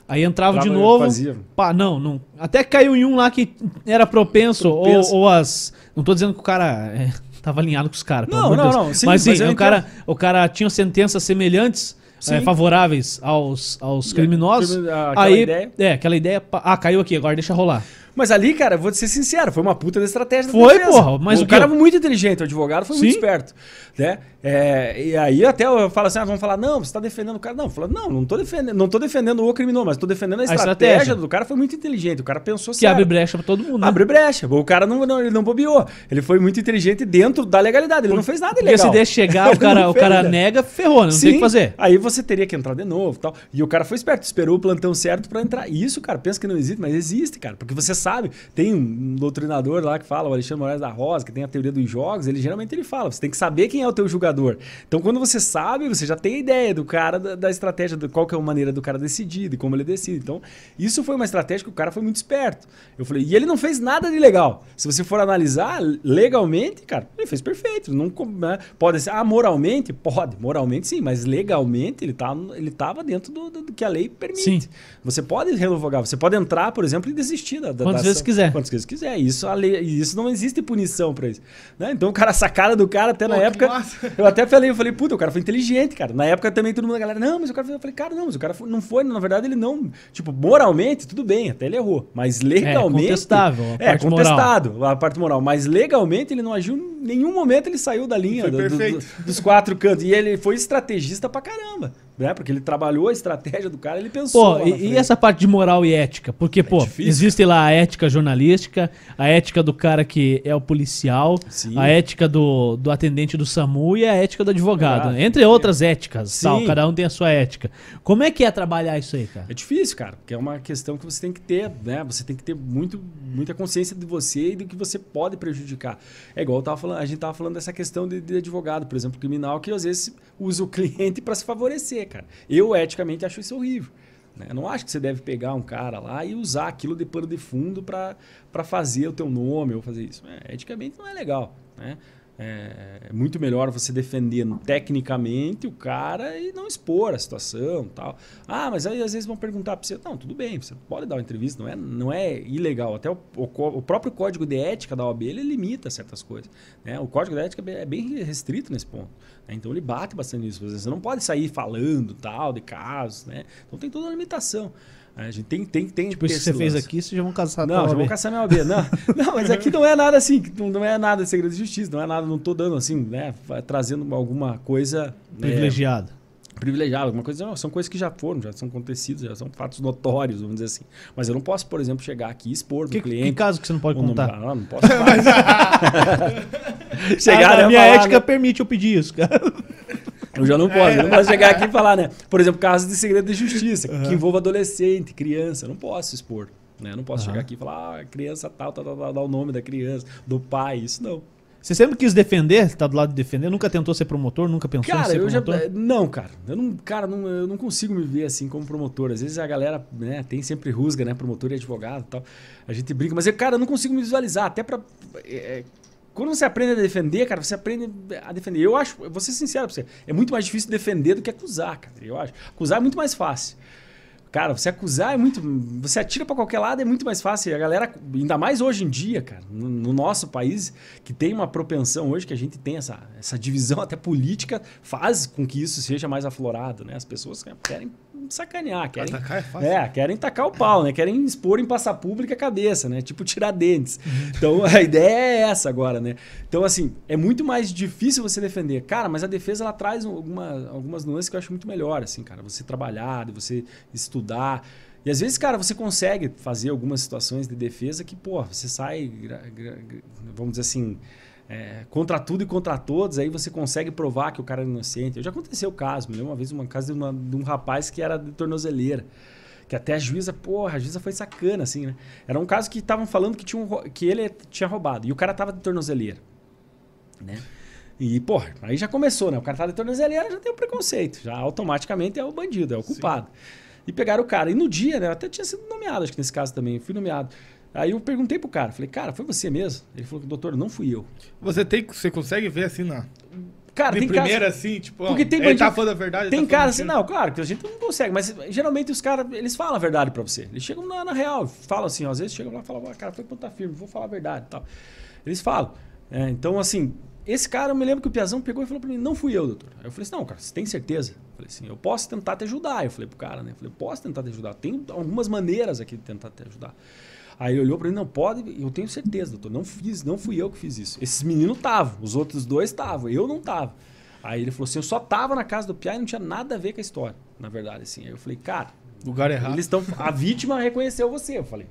Aí entrava, entrava de novo. Fazia. Pá, não, não. Até caiu em um lá que era propenso, propenso. Ou, ou, as. Não tô dizendo que o cara é, tava alinhado com os caras. Não, não, não. Sim, mas sim, mas o, cara, o cara tinha sentenças semelhantes. É, favoráveis aos, aos criminosos. Aquela aí, ideia. É, aquela ideia. Ah, caiu aqui, agora deixa rolar. Mas ali, cara, vou ser sincero, foi uma puta da estratégia da Foi, porra. Mas o, o cara era muito inteligente, o advogado foi Sim. muito esperto. Né? É, e aí até eu falo assim, ah, vamos falar, não, você está defendendo o cara. Não, falo, não, não estou defendendo, não tô defendendo o criminoso, mas estou defendendo a, a estratégia, estratégia, do cara, foi muito inteligente. O cara pensou Que abre brecha para todo mundo. Né? Abre brecha. O cara não, não, ele não bobeou. Ele foi muito inteligente dentro da legalidade. Ele Por, não fez nada ilegal. Porque se deixa chegar, o cara, o cara nega, ferrou, não Sim, tem o que fazer. Aí você teria que entrar de novo tal. E o cara foi esperto, esperou o plantão certo para entrar. E isso, cara, pensa que não existe, mas existe, cara. Porque você sabe, tem um doutrinador lá que fala, o Alexandre Moraes da Rosa, que tem a teoria dos jogos, ele geralmente ele fala, você tem que saber quem é o teu jogador. Então, quando você sabe, você já tem a ideia do cara, da, da estratégia, de qual que é a maneira do cara decidir, de como ele decide. Então, isso foi uma estratégia que o cara foi muito esperto. Eu falei, e ele não fez nada de legal. Se você for analisar legalmente, cara, ele fez perfeito. Não né? pode ser, ah, moralmente? Pode, moralmente sim, mas legalmente ele tá, ele estava dentro do, do, do, que a lei permite. Sim. Você pode revogar, você pode entrar, por exemplo, e desistir da, da, Quantas vezes quiser. Quantas vezes quiser. Isso, a lei, isso não existe punição pra isso. Né? Então, o cara, essa cara do cara, até Pô, na época. Massa. Eu até falei, eu falei, puta, o cara foi inteligente, cara. Na época também todo mundo, a galera, não, mas o cara foi. Eu falei, cara, não, mas o cara foi, não foi, na verdade, ele não. Tipo, moralmente, tudo bem, até ele errou. Mas legalmente. É contestável. A é, contestado, moral. a parte moral. Mas legalmente ele não agiu. Em nenhum momento ele saiu da linha do, do, dos quatro cantos. E ele foi estrategista pra caramba né? Porque ele trabalhou a estratégia do cara, ele pensou. Pô, e, e, essa parte de moral e ética? Porque, é pô, difícil, existe lá a ética jornalística, a ética do cara que é o policial, Sim. a ética do, do atendente do SAMU e a ética do advogado. né? Entre outras éticas, tal, cada um tem a sua ética. Como é que é trabalhar isso aí, cara? É difícil, cara, porque é uma questão que você tem que ter, né? Você tem que ter muito, muita consciência de você e do que você pode prejudicar. É igual tava falando, a gente tava falando dessa questão de, de advogado, por exemplo, criminal, que às vezes usa o cliente para se favorecer cara. Eu, eticamente, acho isso horrível. Né? Não acho que você deve pegar um cara lá e usar aquilo de pano de fundo para fazer o teu nome ou fazer isso. É, eticamente não é legal. Né? É, é muito melhor você defender tecnicamente o cara e não expor a situação tal. Ah, mas aí às vezes vão perguntar para você, não, tudo bem, você pode dar uma entrevista, não é, não é ilegal. Até o, o, o próprio código de ética da OAB ele limita certas coisas. Né? O código de ética é bem restrito nesse ponto. Né? Então ele bate bastante nisso. Você não pode sair falando tal de casos, né? Então tem toda uma limitação. A gente tem, tem, tem tipo, isso que você fez aqui, vocês já vão caçar Não, já vão caçar minha OAB. Não, não, mas aqui não é nada assim, não é nada de segredo de justiça, não é nada, não estou dando assim, né? Trazendo alguma coisa. Privilegiada. Né, privilegiado, alguma coisa, não, são coisas que já foram, já são acontecidas, já são fatos notórios, vamos dizer assim. Mas eu não posso, por exemplo, chegar aqui e expor que, cliente. Que caso que você não pode contar? Não, não posso. chegar, ah, a minha falar, ética né? permite eu pedir isso, cara. Eu já não posso, eu não posso chegar aqui e falar, né? Por exemplo, casos de segredo de justiça, uhum. que envolva adolescente, criança, eu não posso expor. Né? Eu não posso uhum. chegar aqui e falar, ah, criança tal, tal, tal, tal, dar o nome da criança, do pai, isso não. Você sempre quis defender, tá do lado de defender, nunca tentou ser promotor, nunca pensou cara, em ser eu promotor? Já, não, cara. Eu não, cara, não, eu não consigo me ver assim como promotor. Às vezes a galera, né, tem sempre rusga, né, promotor e advogado, e tal. A gente brinca, mas eu, cara, eu não consigo me visualizar, até para é, quando você aprende a defender, cara, você aprende a defender. Eu acho, vou ser sincero pra você, é muito mais difícil defender do que acusar, cara. Eu acho. Acusar é muito mais fácil. Cara, você acusar é muito. Você atira para qualquer lado é muito mais fácil. A galera, ainda mais hoje em dia, cara, no, no, nosso país, que tem uma propensão hoje, que a gente tem essa, essa divisão até política, faz com que isso seja mais aflorado, né? As pessoas querem sacanear, querem, Atacar é, fácil. é, querem tacar o pau, né? Querem expor em passar pública a cabeça, né? Tipo tirar dentes. Então a ideia é essa agora, né? Então assim, é muito mais difícil você defender. Cara, mas a defesa ela traz alguma, algumas nuances que eu acho muito melhor, assim, cara. Você trabalhar, você estudar. E às vezes, cara, você consegue fazer algumas situações de defesa que, pô, você sai, vamos dizer assim, é, contra tudo e contra todos, aí você consegue provar que o cara é inocente. Eu já aconteceu o caso, me uma vez uma casa de, uma, de um rapaz que era de tornozeleira. Que até a juíza, porra, a juíza foi sacana, assim, né? Era um caso que estavam falando que, tinha um, que ele tinha roubado. E o cara tava de tornozeleira. Né? E, porra, aí já começou, né? O cara tá de tornozeleira, já tem o preconceito. Já automaticamente é o bandido, é o culpado. Sim. E pegaram o cara. E no dia, né? Eu até tinha sido nomeado, acho que nesse caso também. Fui nomeado. Aí eu perguntei pro cara, falei, cara, foi você mesmo? Ele falou, doutor, não fui eu. Você tem, você consegue ver assim na. Cara, de tem primeira caso, assim, tipo, porque tem bandido, ele tá falando a verdade. Tem tá cara assim, não, claro, que a gente não consegue, mas geralmente os caras, eles falam a verdade pra você. Eles chegam na, na real, falam assim, ó, às vezes chegam lá e falam, cara, foi ponta firme, vou falar a verdade e tal. Eles falam. É, então, assim, esse cara, eu me lembro que o Piazão pegou e falou pra mim, não fui eu, doutor. Aí eu falei assim, não, cara, você tem certeza? Eu falei assim, eu posso tentar te ajudar. Eu falei pro cara, né? Eu falei, posso tentar te ajudar. Tem algumas maneiras aqui de tentar te ajudar. Aí ele olhou para mim, não pode, eu tenho certeza, doutor, não fiz, não fui eu que fiz isso. Esses meninos estavam, os outros dois estavam, eu não tava. Aí ele falou assim, eu só tava na casa do Piá e não tinha nada a ver com a história, na verdade, assim. Aí eu falei, cara, lugar errado. Eles estão, a vítima reconheceu você, eu falei.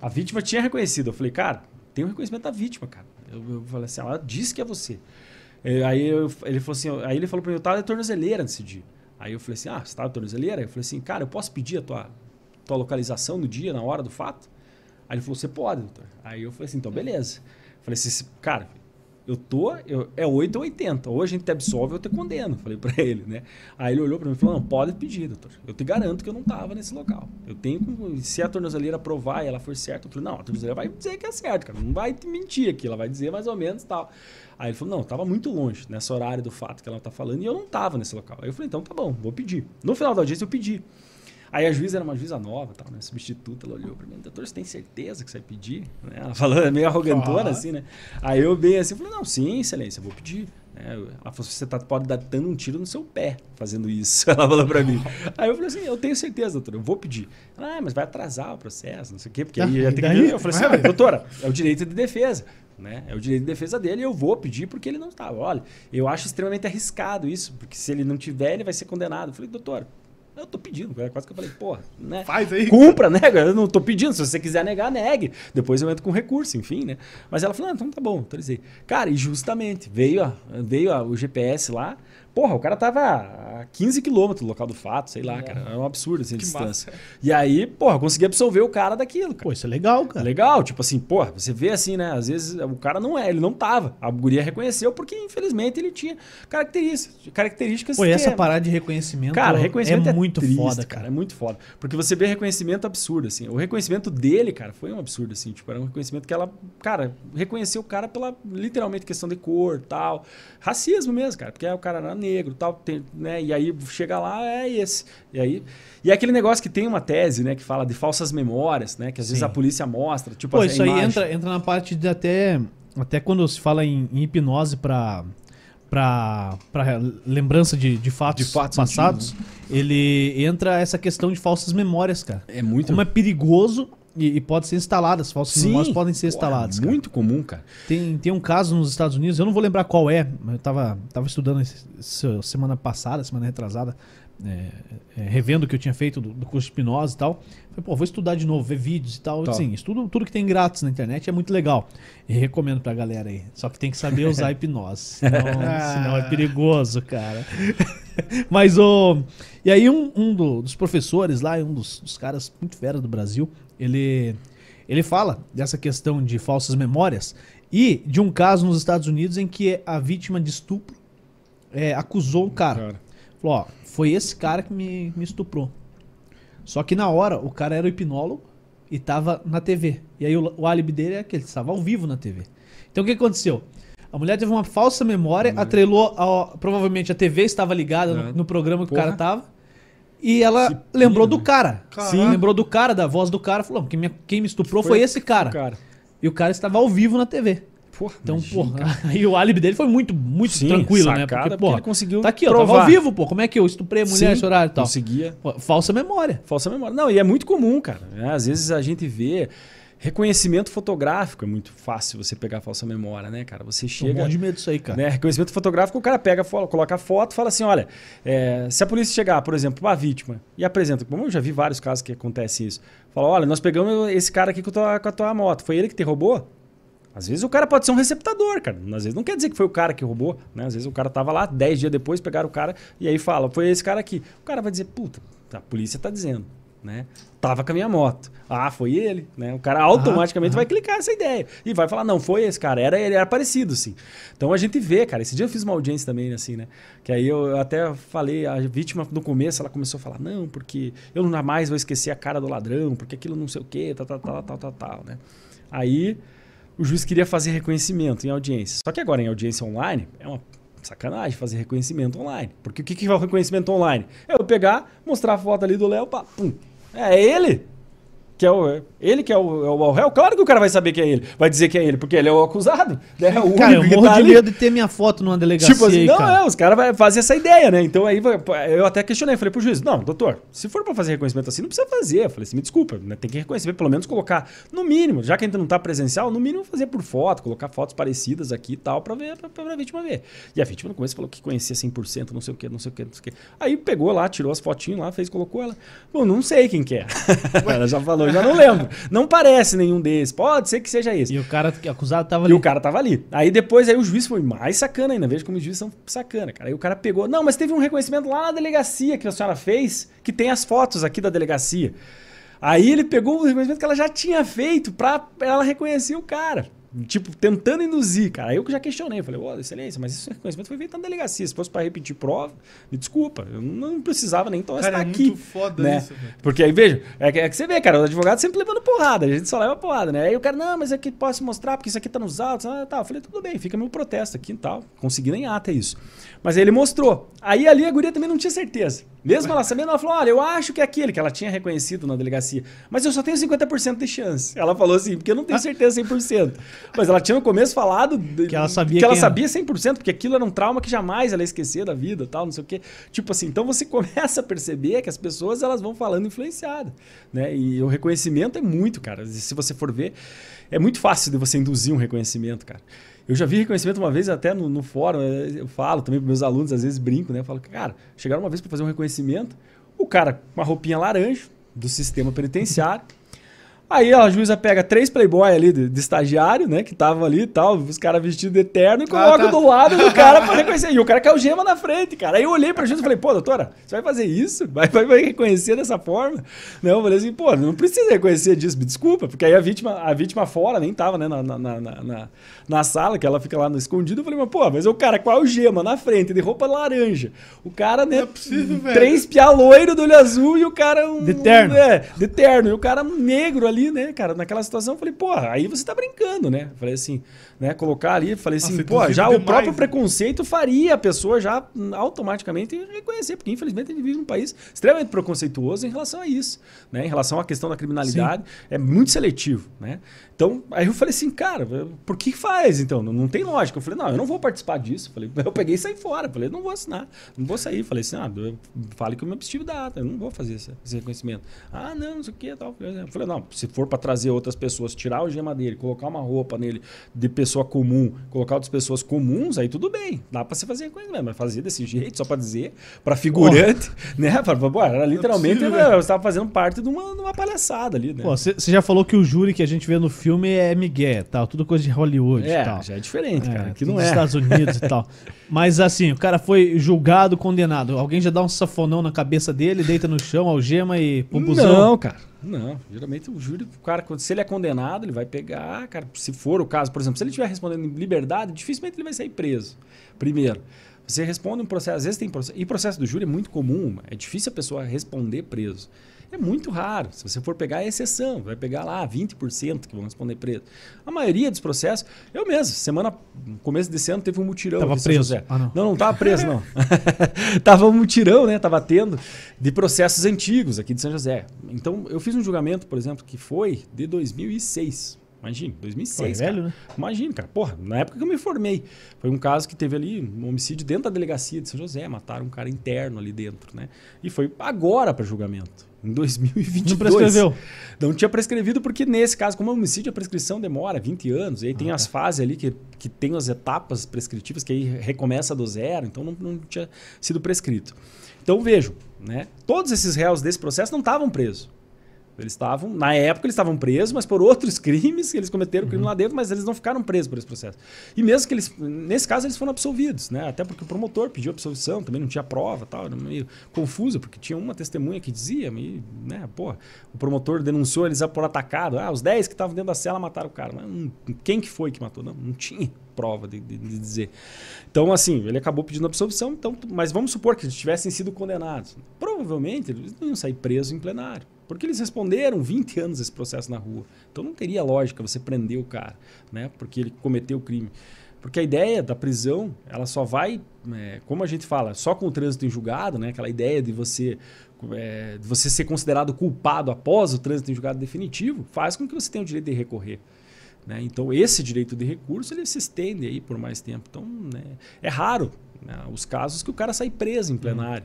A vítima tinha reconhecido, eu falei, cara, tem o reconhecimento da vítima, cara. Eu, eu falei assim, ela disse que é você. Aí eu, ele falou assim, aí ele falou para mim, eu tava de tornozeleira nesse dia. Aí eu falei assim, ah, você tava de tornozeleira? Eu falei assim, cara, eu posso pedir a tua, tua localização no dia, na hora do fato? Aí ele falou, você pode, doutor. Aí eu falei assim, então beleza. Falei assim, cara, eu tô, eu, é 8 ou 80. Ou a gente te absolve ou eu te condeno. Falei para ele, né? Aí ele olhou para mim e falou, não, pode pedir, doutor. Eu te garanto que eu não tava nesse local. Eu tenho, se a tornozeleira provar e ela for certa, eu falei, não, a tornozeleira vai dizer que é certo, cara. Não vai te mentir aqui, ela vai dizer mais ou menos tal. Aí ele falou, não, tava muito longe nessa horário do fato que ela tá falando e eu não tava nesse local. Aí eu falei, então tá bom, vou pedir. No final da audiência eu pedi. Aí a juíza era uma juíza nova, tal, né? Substituta, ela olhou pra mim, doutor, você tem certeza que você vai pedir? Né? Ela falou meio arrogantona, assim, né? Aí eu bem assim, falei, não, sim, excelência, eu vou pedir. É, ela falou, você tá, pode dar dando um tiro no seu pé fazendo isso. Ela falou pra mim. Aí eu falei assim, eu tenho certeza, doutora, eu vou pedir. Ela, ah, mas vai atrasar o processo, não sei o quê, porque aí ah, tem que... Eu falei assim, ah, doutora, é o direito de defesa. Né? É o direito de defesa dele e eu vou pedir porque ele não estava. Olha, eu acho extremamente arriscado isso, porque se ele não tiver, ele vai ser condenado. Eu falei, doutor, eu tô pedindo, quase que eu falei, porra, né? Faz aí. Cumpra, né? Eu não tô pedindo. Se você quiser negar, negue. Depois eu entro com recurso, enfim, né? Mas ela falou, ah, então tá bom, autorizei. Cara, e justamente, veio, ó, veio ó, o GPS lá, Porra, o cara tava a 15 quilômetros do local do fato, sei lá, é. cara. É um absurdo assim, a distância. Massa. E aí, porra, consegui absolver o cara daquilo. Cara. Pô, isso é legal, cara. Legal, tipo assim, porra, você vê assim, né? Às vezes o cara não é, ele não tava. A guria reconheceu porque, infelizmente, ele tinha características. características Pô, essa é... parada de reconhecimento, cara, reconhecimento é, é muito triste, foda, cara. É muito foda. Porque você vê reconhecimento absurdo, assim. O reconhecimento dele, cara, foi um absurdo, assim. Tipo, era um reconhecimento que ela, cara, reconheceu o cara pela, literalmente, questão de cor tal. Racismo mesmo, cara. Porque o cara era negro tal. Tem, né? E aí chega lá, é esse. E aí. E é aquele negócio que tem uma tese, né, que fala de falsas memórias, né? Que às Sim. vezes a polícia mostra. Tipo, Pô, isso aí entra, entra na parte de até. Até quando se fala em, em hipnose para para lembrança de, de, fatos, de fatos passados, antigos, né? ele entra essa questão de falsas memórias, cara. É muito. Como é perigoso e, e, pode ser instaladas, falsas Sim, memórias podem ser instaladas. É muito comum, cara. Tem, tem um caso nos Estados Unidos, eu não vou lembrar qual é, mas eu tava, tava estudando semana passada, semana retrasada, é, é, revendo o que eu tinha feito do, do, curso de hipnose e tal. Falei, pô, vou estudar de novo, ver vídeos e tal. Tá. Assim, estudo tudo que tem grátis na internet é muito legal. E recomendo pra galera aí. Só que tem que saber usar hipnose. Senão, senão é perigoso, cara. Mas o. E aí, um, um do, dos professores lá, um dos, dos caras muito fera do Brasil, ele, ele fala dessa questão de falsas memórias e de um caso nos Estados Unidos em que a vítima de estupro é, acusou um cara. cara. Falou, ó, foi esse cara que me, me estuprou. Só que na hora, o cara era o hipnólogo e tava na TV. E aí o, o álibi dele é que ele estava ao vivo na TV. Então o que aconteceu? A mulher teve uma falsa memória, atrelou. A, provavelmente a TV estava ligada no, no, programa que Porra. o cara tava. E ela lembrou do cara. Sim. Lembrou do cara, da voz do cara. Falou: quem me, quem me estuprou foi, foi esse cara. cara. E o cara estava ao vivo na TV. Porra, então, imagina, porra, aí o álibi dele foi muito, muito Sim, tranquilo, né? Porque, porra, ele conseguiu tá aqui, ó, tava ao vivo, pô. Como é que eu estuprei a mulher Sim, esse horário e tal? Conseguia. Pô, falsa memória. Falsa memória. Não, e é muito comum, cara. É, às vezes a gente vê Reconhecimento fotográfico é muito fácil você pegar falsa memória, né, cara? Você chega. Um monte de medo disso aí, cara. Né? Reconhecimento fotográfico, o cara pega, coloca a foto e fala assim: olha, é, se a polícia chegar, por exemplo, uma vítima e apresenta, como eu já vi vários casos que acontece isso, fala: olha, nós pegamos esse cara aqui com a tua, com a tua moto, foi ele que te roubou? Às vezes o cara pode ser um receptador, cara. Às vezes não quer dizer que foi o cara que roubou, né? Às vezes o cara tava lá, 10 dias depois, pegaram o cara e aí fala, foi esse cara aqui. O cara vai dizer, puta, a polícia tá dizendo né? Tava com a minha moto. Ah, foi ele, né? O cara automaticamente vai clicar essa ideia e vai falar, não, foi esse cara, era ele, era parecido, sim. Então a gente vê, cara, esse dia eu fiz uma audiência também, assim, né? Que aí eu até falei, a vítima no começo, ela começou a falar, não, porque eu nunca mais vou esquecer a cara do ladrão, porque aquilo não sei o quê, tal, tal, tal, tal, tal, tal, né? Aí o juiz queria fazer reconhecimento em audiência. Só que agora em audiência online é uma sacanagem fazer reconhecimento online. Porque o que, que é o reconhecimento online? É eu pegar, mostrar a foto ali do Léo, pá, pum, é ele que é o, ele que é o, é o réu, claro que o cara vai saber que é ele. Vai dizer que é ele, porque ele é o acusado. Né? O cara, eu morro tá de ali. medo de ter minha foto numa delegacia tipo assim, aí, não, cara. é, os caras vão fazer essa ideia, né? Então aí eu até questionei, falei pro juiz, não, doutor, se for pra fazer reconhecimento assim, não precisa fazer. Eu falei assim, me desculpa, né? tem que reconhecer, pelo menos colocar, no mínimo, já que a gente não tá presencial, no mínimo fazer por foto, colocar fotos parecidas aqui e tal, pra ver, pra, pra vítima ver. E a vítima no começo falou que conhecia 100%, não sei o que, não sei o que, não sei o que. Aí pegou lá, tirou as fotinhas lá, fez, colocou ela. Bom, não sei quem que é. ela já falou, já não lembro. Não parece nenhum desses. Pode ser que seja esse. E o cara acusado tava ali. E o cara tava ali. Aí depois aí o juiz foi mais sacana ainda. Veja como os juízes são sacana, cara. Aí o cara pegou. Não, mas teve um reconhecimento lá na delegacia que a senhora fez, que tem as fotos aqui da delegacia. Aí ele pegou o reconhecimento que ela já tinha feito pra ela reconhecer o cara. Tipo, tentando induzir, cara. Aí eu já questionei, falei, ó, oh, excelência, mas esse reconhecimento foi feito na delegacia. Se fosse para repetir prova, me desculpa, eu não precisava nem então estar é aqui. Muito foda né? isso. Porque aí, veja, é que, é que você vê, cara, o advogado sempre levando porrada, a gente só leva porrada, né? Aí o cara, não, mas aqui posso mostrar, porque isso aqui tá nos autos, ah, tá. Eu falei, tudo bem, fica meu protesto aqui e tal. Consegui nem ata isso. Mas aí ele mostrou. Aí ali a guria também não tinha certeza. Mesmo ela sabendo, ela falou: olha, eu acho que é aquele que ela tinha reconhecido na delegacia. Mas eu só tenho 50% de chance. Ela falou assim, porque eu não tenho certeza 100%. Mas ela tinha no começo falado que ela sabia que ela sabia 100%, porque aquilo era um trauma que jamais ela ia esquecer da vida tal, não sei o quê. Tipo assim, então você começa a perceber que as pessoas elas vão falando influenciada. Né? E o reconhecimento é muito, cara. Se você for ver, é muito fácil de você induzir um reconhecimento, cara. Eu já vi reconhecimento uma vez até no, no fórum, eh, eu falo também para meus alunos, às vezes brinco, né? Eu falo, cara, chegaram uma vez para fazer um reconhecimento, o cara com uma roupinha laranja do sistema penitenciário, Aí a juíza pega três playboy ali de, de estagiário, né? Que estavam ali e tal, os caras vestidos de eterno, e ah, coloca ah, tá. do lado do cara pra reconhecer. E o cara caiu gema na frente, cara. Aí eu olhei pra juíza e falei, pô, doutora, você vai fazer isso? Vai, vai, vai reconhecer dessa forma? Não, eu falei assim, pô, não precisa reconhecer disso, me desculpa, porque aí a vítima, a vítima fora nem tava, né, na, na, na, na, na sala, que ela fica lá no escondido. Eu falei, mas, pô, mas o cara com a algema na frente, de roupa laranja. O cara, né? Não é possível, velho. Três pia loiro do olho azul e o cara. Um, de terno. É, de terno. E o cara negro ali, né, cara? Naquela situação, eu falei, pô, aí você tá brincando, né? falei assim, né? Colocar ali, falei assim, Nossa, pô, já demais, o próprio né? preconceito faria a pessoa já automaticamente reconhecer, porque infelizmente a gente vive num país extremamente preconceituoso em relação a isso, né? Em relação à questão da criminalidade, Sim. é muito seletivo, né? Então, aí eu falei assim, cara, por que faz então? Não, não, tem lógica. Eu falei, não, eu não vou participar disso. Falei, eu peguei e saí fora. Falei, não vou assinar, não vou sair. Falei assim, ah, fale que eu me abstive da ata, eu não vou fazer esse, esse reconhecimento. Ah, não, não sei o que tal. Eu falei, não, se for para trazer outras pessoas, tirar o gema dele, colocar uma roupa nele de pessoa comum, colocar outras pessoas comuns, aí tudo bem. Dá para você fazer reconhecimento, mas fazer desse jeito, só para dizer, para figurante, oh. né? Pra, pô, era literalmente, é possível, eu estava fazendo parte de uma, de uma palhaçada ali, né? Você já falou que o júri que a gente vê no filme é Miguel, tal, tudo coisa de Hollywood é, tal. já é diferente, é, cara. Aqui não é. Estados Unidos e tal. Mas assim, o cara foi julgado, condenado. Alguém já dá um safonão na cabeça dele, deita no chão, algema e pumpuzão? Não, cara. Não. Geralmente o júri, o cara, se ele é condenado, ele vai pegar, cara, se for o caso, por exemplo, se ele estiver respondendo em liberdade, dificilmente ele vai sair preso. Primeiro. Você responde um processo, às vezes tem processo. E processo do júri é muito comum, é difícil a pessoa responder preso. É muito raro. Se você for pegar, é exceção. Vai pegar lá 20% que vão responder preso. A maioria dos processos, eu mesmo, semana, começo desse ano, teve um mutirão. Tava preso? Ah, não. não, não tava preso, não. tava um mutirão, né? Tava tendo de processos antigos aqui de São José. Então, eu fiz um julgamento, por exemplo, que foi de 2006. Imagina, 2006. Pô, é velho, né? Imagina, cara. Porra, na época que eu me formei. Foi um caso que teve ali um homicídio dentro da delegacia de São José. Mataram um cara interno ali dentro, né? E foi agora para julgamento em 2022. Não prescreveu? Não tinha prescrevido porque nesse caso, como é homicídio, a prescrição demora 20 anos. E aí ah, tem tá. as fases ali que, que tem as etapas prescritivas que aí recomeça do zero. Então não, não tinha sido prescrito. Então vejam, né? todos esses réus desse processo não estavam presos. Eles estavam, na época, eles estavam presos, mas por outros crimes, eles cometeram crime uhum. lá dentro, mas eles não ficaram presos por esse processo. E mesmo que eles, nesse caso, eles foram absolvidos, né? Até porque o promotor pediu absolvição, também não tinha prova, tal, era meio confuso, porque tinha uma testemunha que dizia, e, né, pô, o promotor denunciou eles por atacado. Ah, os 10 que estavam dentro da cela mataram o cara. Mas, hum, quem que foi que matou? Não, não tinha prova de, de, de, dizer. Então, assim, ele acabou pedindo absolvição, então, mas vamos supor que eles tivessem sido condenados. Provavelmente eles não iam sair presos em plenário. Porque eles responderam 20 anos esse processo na rua. Então não teria lógica você prender o cara, né? Porque ele cometeu o crime. Porque a ideia da prisão, ela só vai, é, como a gente fala, só com o trânsito em julgado, né? Aquela ideia de você, é, de você ser considerado culpado após o trânsito em julgado definitivo, faz com que você tenha o direito de recorrer. Né? Então esse direito de recurso ele se estende aí por mais tempo. Então né? é raro né? Os casos que o cara sai preso em plenário.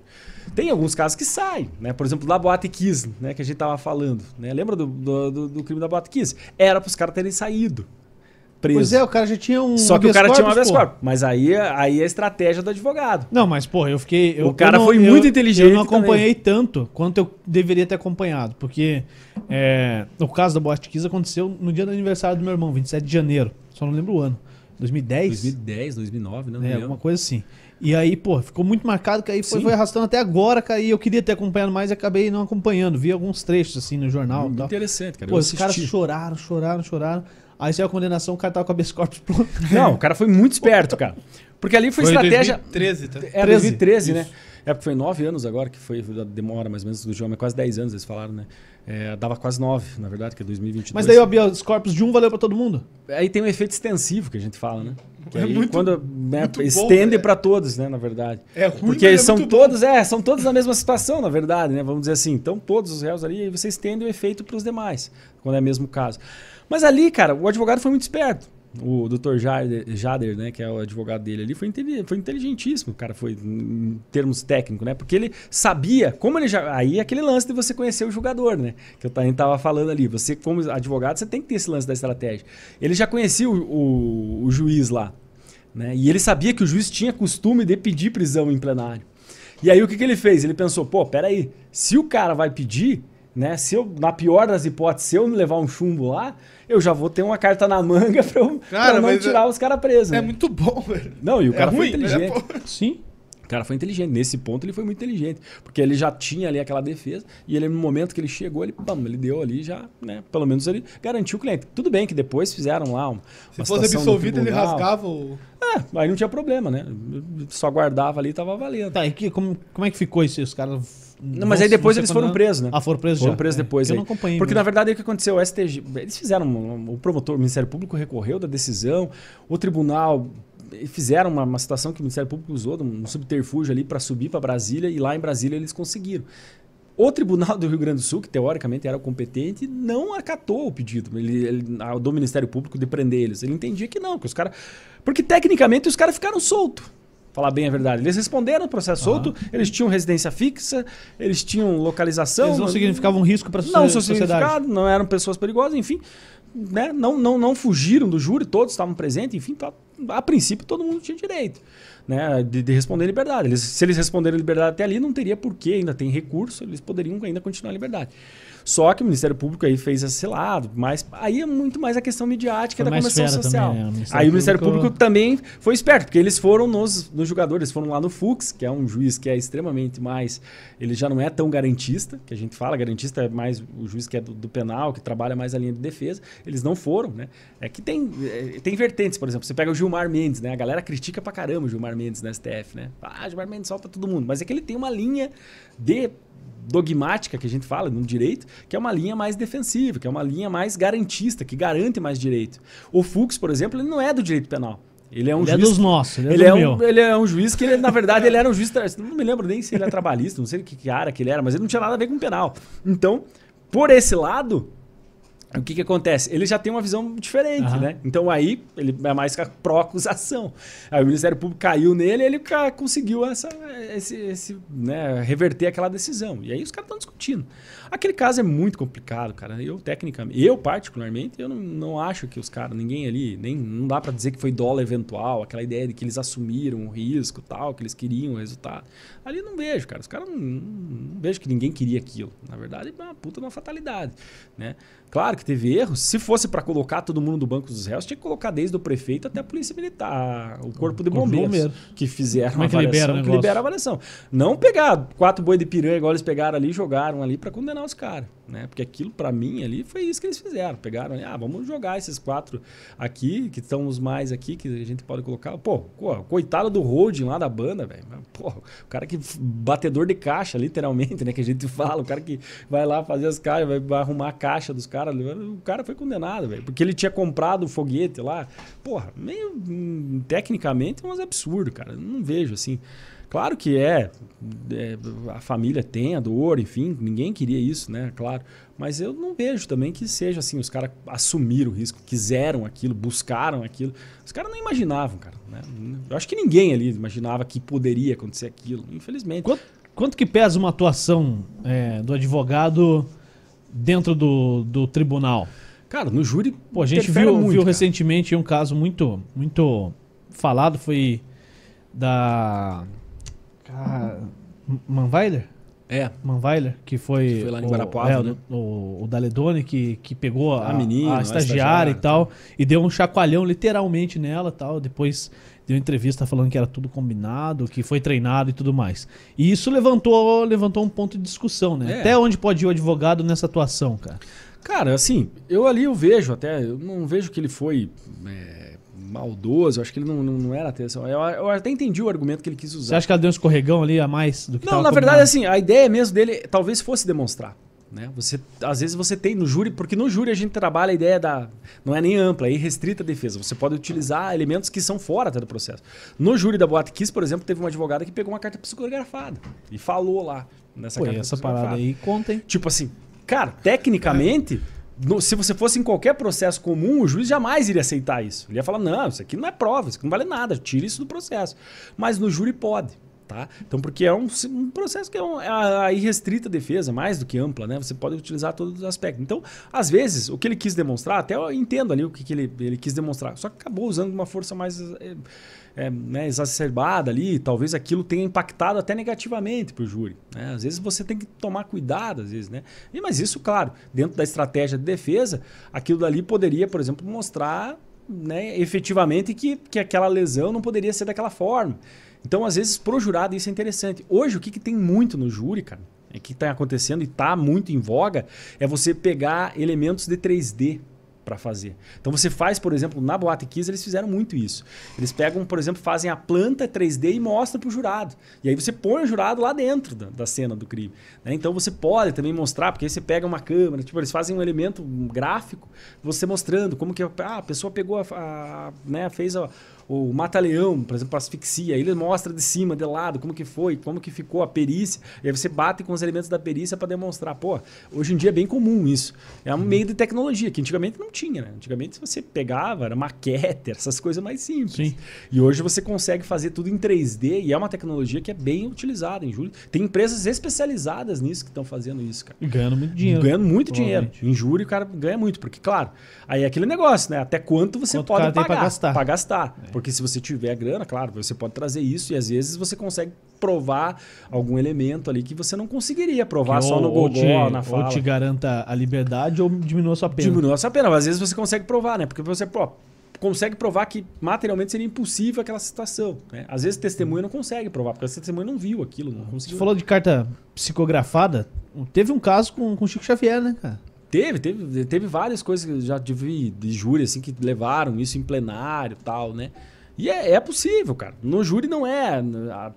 Tem alguns casos que saem, né? Por exemplo, da Boate Kiss, né? Que a gente tava falando. Né? Lembra do, do, do crime da Boate Kiss? Era para os caras terem saído. Preso. Pois é, o cara já tinha um. Só que o cara tinha um habeas corpus. Mas aí, aí é a estratégia do advogado. Não, mas, porra, eu fiquei. Eu, o cara não, foi muito inteligente. Eu não acompanhei também. tanto quanto eu deveria ter acompanhado. Porque é, o caso da Boate Kiss aconteceu no dia do aniversário do meu irmão, 27 de janeiro. Só não lembro o ano. 2010? 2010, 2009, não É, alguma coisa assim. E aí, pô, ficou muito marcado que aí foi, foi, arrastando até agora, cara, e eu queria ter acompanhado mais e acabei não acompanhando. Vi alguns trechos, assim, no jornal. Muito interessante, cara. Pô, os caras choraram, choraram, choraram. Aí saiu a condenação, o cara tava com a habeas corpus pronto. Não, o cara foi muito esperto, cara. Porque ali foi, foi estratégia... 2013, tá? É, 2013, né? É, porque foi nove anos agora, que foi a demora mais ou menos do João, mas quase dez anos eles falaram, né? É, dava quase nove, na verdade, que é 2022. Mas daí o habeas corpus de um valeu para todo mundo? Aí tem um efeito extensivo que a gente fala, né? Que é aí, muito... quando né, estende para todos, né, na verdade. É ruim, Porque é são todos, bom. é, são todos na mesma situação, na verdade, né? Vamos dizer assim. Então, todos os réus ali, você estende o efeito para os demais, quando é o mesmo caso. Mas ali, cara, o advogado foi muito esperto o Dr. Jader, Jader, né, que é o advogado dele ali, foi, foi inteligentíssimo, cara foi em termos técnicos, né? Porque ele sabia como ele já. Aí é aquele lance de você conhecer o jogador, né? Que eu estava falando ali. Você, como advogado, você tem que ter esse lance da estratégia. Ele já conhecia o, o, o juiz lá. Né? E ele sabia que o juiz tinha costume de pedir prisão em plenário. E aí o que, que ele fez? Ele pensou, pô, peraí, se o cara vai pedir, né? Se eu, na pior das hipóteses, se eu me levar um chumbo lá, eu já vou ter uma carta na manga pra, eu, cara, pra não tirar é, os caras presos. É né? muito bom, velho. Não, e o é cara ruim, foi é inteligente. É Sim. O cara foi inteligente. Nesse ponto ele foi muito inteligente. Porque ele já tinha ali aquela defesa. E ele, no momento que ele chegou, ele, pam, ele deu ali já, né? Pelo menos ele garantiu o cliente. Tudo bem que depois fizeram lá. Uma, Se fosse absolvido, ele rasgava o. É, aí não tinha problema, né? Só guardava ali e tava valendo. Tá, e que, como, como é que ficou isso? Os caras não, mas aí depois eles foram presos, né? Ah, foram presos Foram presos é. depois. Eu não acompanhei. Porque mesmo. na verdade o que aconteceu? O STG. Eles fizeram. O promotor, o Ministério Público recorreu da decisão, o tribunal fizeram uma, uma situação que o Ministério Público usou, um subterfúgio ali para subir para Brasília, e lá em Brasília eles conseguiram. O Tribunal do Rio Grande do Sul, que teoricamente era o competente, não acatou o pedido ele, ele, do Ministério Público de prender eles. Ele entendia que não, que os caras. Porque tecnicamente os caras ficaram soltos falar bem a verdade. Eles responderam o processo uhum. solto, eles tinham residência fixa, eles tinham localização. Eles não significavam um risco para a sociedade. Não significado, não eram pessoas perigosas, enfim. Né? Não, não, não fugiram do júri, todos estavam presentes, enfim, tá, a princípio todo mundo tinha direito né, de, de responder em liberdade. Eles, se eles responderem em liberdade até ali, não teria porquê, ainda tem recurso, eles poderiam ainda continuar em liberdade. Só que o Ministério Público aí fez esse lado, mas aí é muito mais a questão midiática foi da Comissão Social. Também, né? o aí o Ministério Público também foi esperto, porque eles foram nos, nos julgadores, foram lá no Fux, que é um juiz que é extremamente mais. Ele já não é tão garantista, que a gente fala, garantista é mais o juiz que é do, do penal, que trabalha mais a linha de defesa. Eles não foram, né? É que tem, é, tem vertentes, por exemplo, você pega o Gilmar Mendes, né? A galera critica pra caramba o Gilmar Mendes na STF, né? Ah, Gilmar Mendes solta todo mundo. Mas é que ele tem uma linha de dogmática que a gente fala no direito, que é uma linha mais defensiva, que é uma linha mais garantista, que garante mais direito. O Fux, por exemplo, ele não é do direito penal. Ele é um ele é juiz. É dos nossos. Ele, é, ele é, um, ele, é um, juiz que, ele, na verdade, ele era um juiz. Não me lembro nem se ele é trabalhista, não sei que, que área que ele era, mas ele não tinha nada a ver com penal. Então, por esse lado, o que, que acontece? Ele já tem uma visão diferente, uhum. né? Então aí ele é mais pró-acusação. Aí o Ministério Público caiu nele e ele conseguiu essa, esse, esse, né, reverter aquela decisão. E aí os caras estão discutindo. Aquele caso é muito complicado, cara. Eu, tecnicamente, eu particularmente, eu não, não acho que os caras, ninguém ali, nem não dá para dizer que foi dólar eventual, aquela ideia de que eles assumiram o risco tal, que eles queriam o resultado. Ali não vejo, cara. Os caras não, não, não vejo que ninguém queria aquilo. Na verdade, é uma puta uma fatalidade, né? Claro que teve erros. Se fosse para colocar todo mundo do banco dos réus, tinha que colocar desde o prefeito até a polícia militar, o corpo de bombeiros, bombeiro. que fizeram Como é que libera, que libera a avaliação. Não pegar quatro boi de piranha igual eles pegaram ali e jogaram ali para condenar os caras né? Porque aquilo para mim ali foi isso que eles fizeram. Pegaram, ah, vamos jogar esses quatro aqui, que estão os mais aqui, que a gente pode colocar. Pô, coitado do holding lá da banda, velho. Pô, o cara que batedor de caixa, literalmente, né? Que a gente fala, o cara que vai lá fazer as caixas, vai arrumar a caixa dos caras. O cara foi condenado, velho. Porque ele tinha comprado o foguete lá. Porra, meio hum, tecnicamente é um absurdo, cara. Não vejo assim. Claro que é, é, a família tem a dor, enfim, ninguém queria isso, né? Claro. Mas eu não vejo também que seja assim, os caras assumiram o risco, quiseram aquilo, buscaram aquilo. Os caras não imaginavam, cara. Né? Eu acho que ninguém ali imaginava que poderia acontecer aquilo, infelizmente. Quanto, quanto que pesa uma atuação é, do advogado dentro do, do tribunal? Cara, no júri. Pô, a gente viu, muito, viu recentemente um caso muito, muito falado, foi da ah, Manweiler? É. Manweiler, que foi. Que foi lá em Guarapuava, é, né? o, o Daledone, que, que pegou a, a, menina, a estagiária e tal, e deu um chacoalhão literalmente nela tal. Depois deu entrevista falando que era tudo combinado, que foi treinado e tudo mais. E isso levantou, levantou um ponto de discussão, né? É. Até onde pode ir o advogado nessa atuação, cara? Cara, assim, eu ali eu vejo até, eu não vejo que ele foi. É maldoso, acho que ele não, não, não era atenção. Eu, eu, até entendi o argumento que ele quis usar. Você acha que ela deu um escorregão ali a mais do que Não, na verdade, assim, a ideia mesmo dele talvez fosse demonstrar. Né? Você, às vezes você tem no júri, porque no júri a gente trabalha a ideia da. Não é nem ampla, é restrita a defesa. Você pode utilizar elementos que são fora até do processo. No júri da Boate Kiss, por exemplo, teve uma advogada que pegou uma carta psicografada e falou lá nessa Pô, carta essa parada aí, contem. Tipo assim, cara, tecnicamente. No, se você fosse em qualquer processo comum, o juiz jamais iria aceitar isso. Ele ia falar: não, isso aqui não é prova, isso aqui não vale nada, tire isso do processo. Mas no júri pode. Tá? Então, porque é um, um processo que é, um, é a irrestrita defesa, mais do que ampla, né? Você pode utilizar todos os aspectos. Então, às vezes, o que ele quis demonstrar, até eu entendo ali o que, que ele, ele quis demonstrar, só que acabou usando uma força mais é, é, né, exacerbada ali, talvez aquilo tenha impactado até negativamente para o júri. Né? Às vezes você tem que tomar cuidado, às vezes, né? E, mas isso, claro, dentro da estratégia de defesa, aquilo dali poderia, por exemplo, mostrar né, efetivamente que, que aquela lesão não poderia ser daquela forma. Então, às vezes, pro jurado isso é interessante. Hoje, o que, que tem muito no júri, cara, é que está acontecendo e está muito em voga, é você pegar elementos de 3D para fazer. Então você faz, por exemplo, na Boate Kiss eles fizeram muito isso. Eles pegam, por exemplo, fazem a planta 3D e mostram para o jurado. E aí você põe o jurado lá dentro da, da cena do crime. Né? Então você pode também mostrar, porque aí você pega uma câmera, tipo, eles fazem um elemento um gráfico, você mostrando como que a, ah, a pessoa pegou, a, a né, fez a, o mata-leão, por exemplo, asfixia, ele mostra de cima, de lado, como que foi, como que ficou a perícia, e aí você bate com os elementos da perícia para demonstrar. Pô, hoje em dia é bem comum isso. É um uhum. meio de tecnologia, que antigamente não tinha, né? Antigamente você pegava, era maquete, essas coisas mais simples. Sim. E hoje você consegue fazer tudo em 3D e é uma tecnologia que é bem utilizada em júri. Tem empresas especializadas nisso que estão fazendo isso, cara. Ganhando muito dinheiro. Ganhando muito dinheiro. Em júri o cara ganha muito, porque, claro, aí é aquele negócio, né? Até quanto você quanto pode pagar para gastar. Pra gastar. É. Porque se você tiver grana, claro, você pode trazer isso e às vezes você consegue provar algum elemento ali que você não conseguiria provar que só ou, no Google, na fala. Ou te garanta a liberdade ou diminua a sua pena. Diminua a sua pena, mas às vezes você consegue provar, né? Porque você pô, consegue provar que materialmente seria impossível aquela situação. Né? Às vezes testemunha não consegue provar, porque a testemunha não viu aquilo, não conseguiu. Você falou de carta psicografada, teve um caso com, com Chico Xavier, né, cara? Teve, teve, teve várias coisas que eu já vi de júri assim que levaram isso em plenário tal, né? E é, é, possível, cara. No júri não é.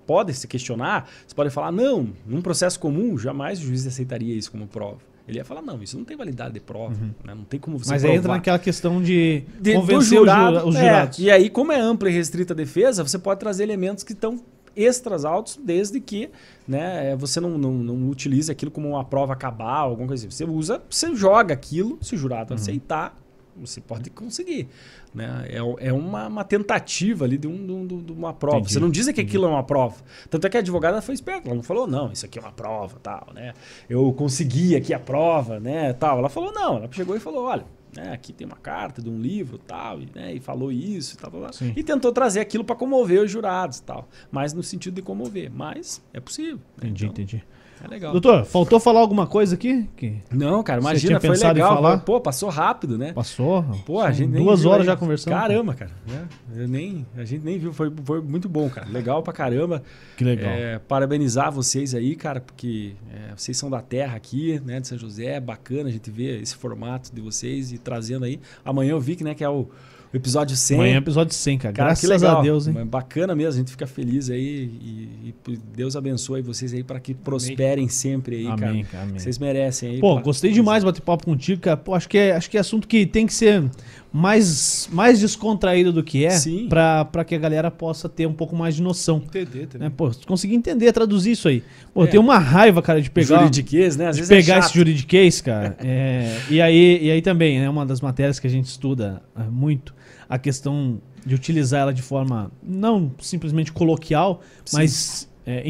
Pode se questionar, você pode falar, não, num processo comum, jamais o juiz aceitaria isso como prova. Ele ia falar, não, isso não tem validade de prova. Uhum. Né? Não tem como você Mas provar. entra naquela questão de, de convencer jurado, os é, jurados. É, e aí, como é ampla e restrita a defesa, você pode trazer elementos que estão extras altos, desde que né, você não, não, não utilize aquilo como uma prova acabar, alguma coisa assim. Você usa, você joga aquilo, se o jurado uhum. aceitar, você pode conseguir. Né? É, é uma, uma tentativa ali de, um, de, de uma prova. Entendi, você não diz que entendi. aquilo é uma prova. Tanto é que a advogada foi esperta. Ela não falou, não, isso aqui é uma prova, tal, né? Eu consegui aqui a prova, né? Tal. Ela falou, não. Ela chegou e falou, olha, né, aqui tem uma carta de um livro tal, e, né, e falou isso e tal, tal, tal. E tentou trazer aquilo para comover os jurados tal. Mas no sentido de comover. Mas é possível. Né? Entendi, então, entendi. É legal. Doutor, faltou falar alguma coisa aqui? Que Não, cara, imagina, foi legal. Falar? Pô, passou rápido, né? Passou. Pô, a gente duas horas já conversando. Caramba, cara. Né? Eu nem, a gente nem viu, foi, foi muito bom, cara. Legal pra caramba. Que legal. É, parabenizar vocês aí, cara, porque é, vocês são da terra aqui, né, de São José. Bacana a gente ver esse formato de vocês e trazendo aí. Amanhã eu vi que, né, que é o episódio 100. Amanhã é episódio 100, cara. cara Graças a Deus, hein? Bacana mesmo, a gente fica feliz aí e, e Deus abençoe vocês aí para que prosperem amém. sempre aí, amém, cara. Amém. Vocês merecem aí. Pô, pra... gostei demais bater papo contigo, cara. Pô, acho que é, acho que é assunto que tem que ser mais, mais descontraído do que é, para que a galera possa ter um pouco mais de noção. Entender também. Né? Pô, conseguir entender, traduzir isso aí. Pô, é. tem uma raiva, cara, de pegar. Juridiquês, né? Às de vezes é pegar é esse juridiquês, cara. é, e, aí, e aí também, né? Uma das matérias que a gente estuda é, muito a questão de utilizar ela de forma não simplesmente coloquial, Sim. mas é,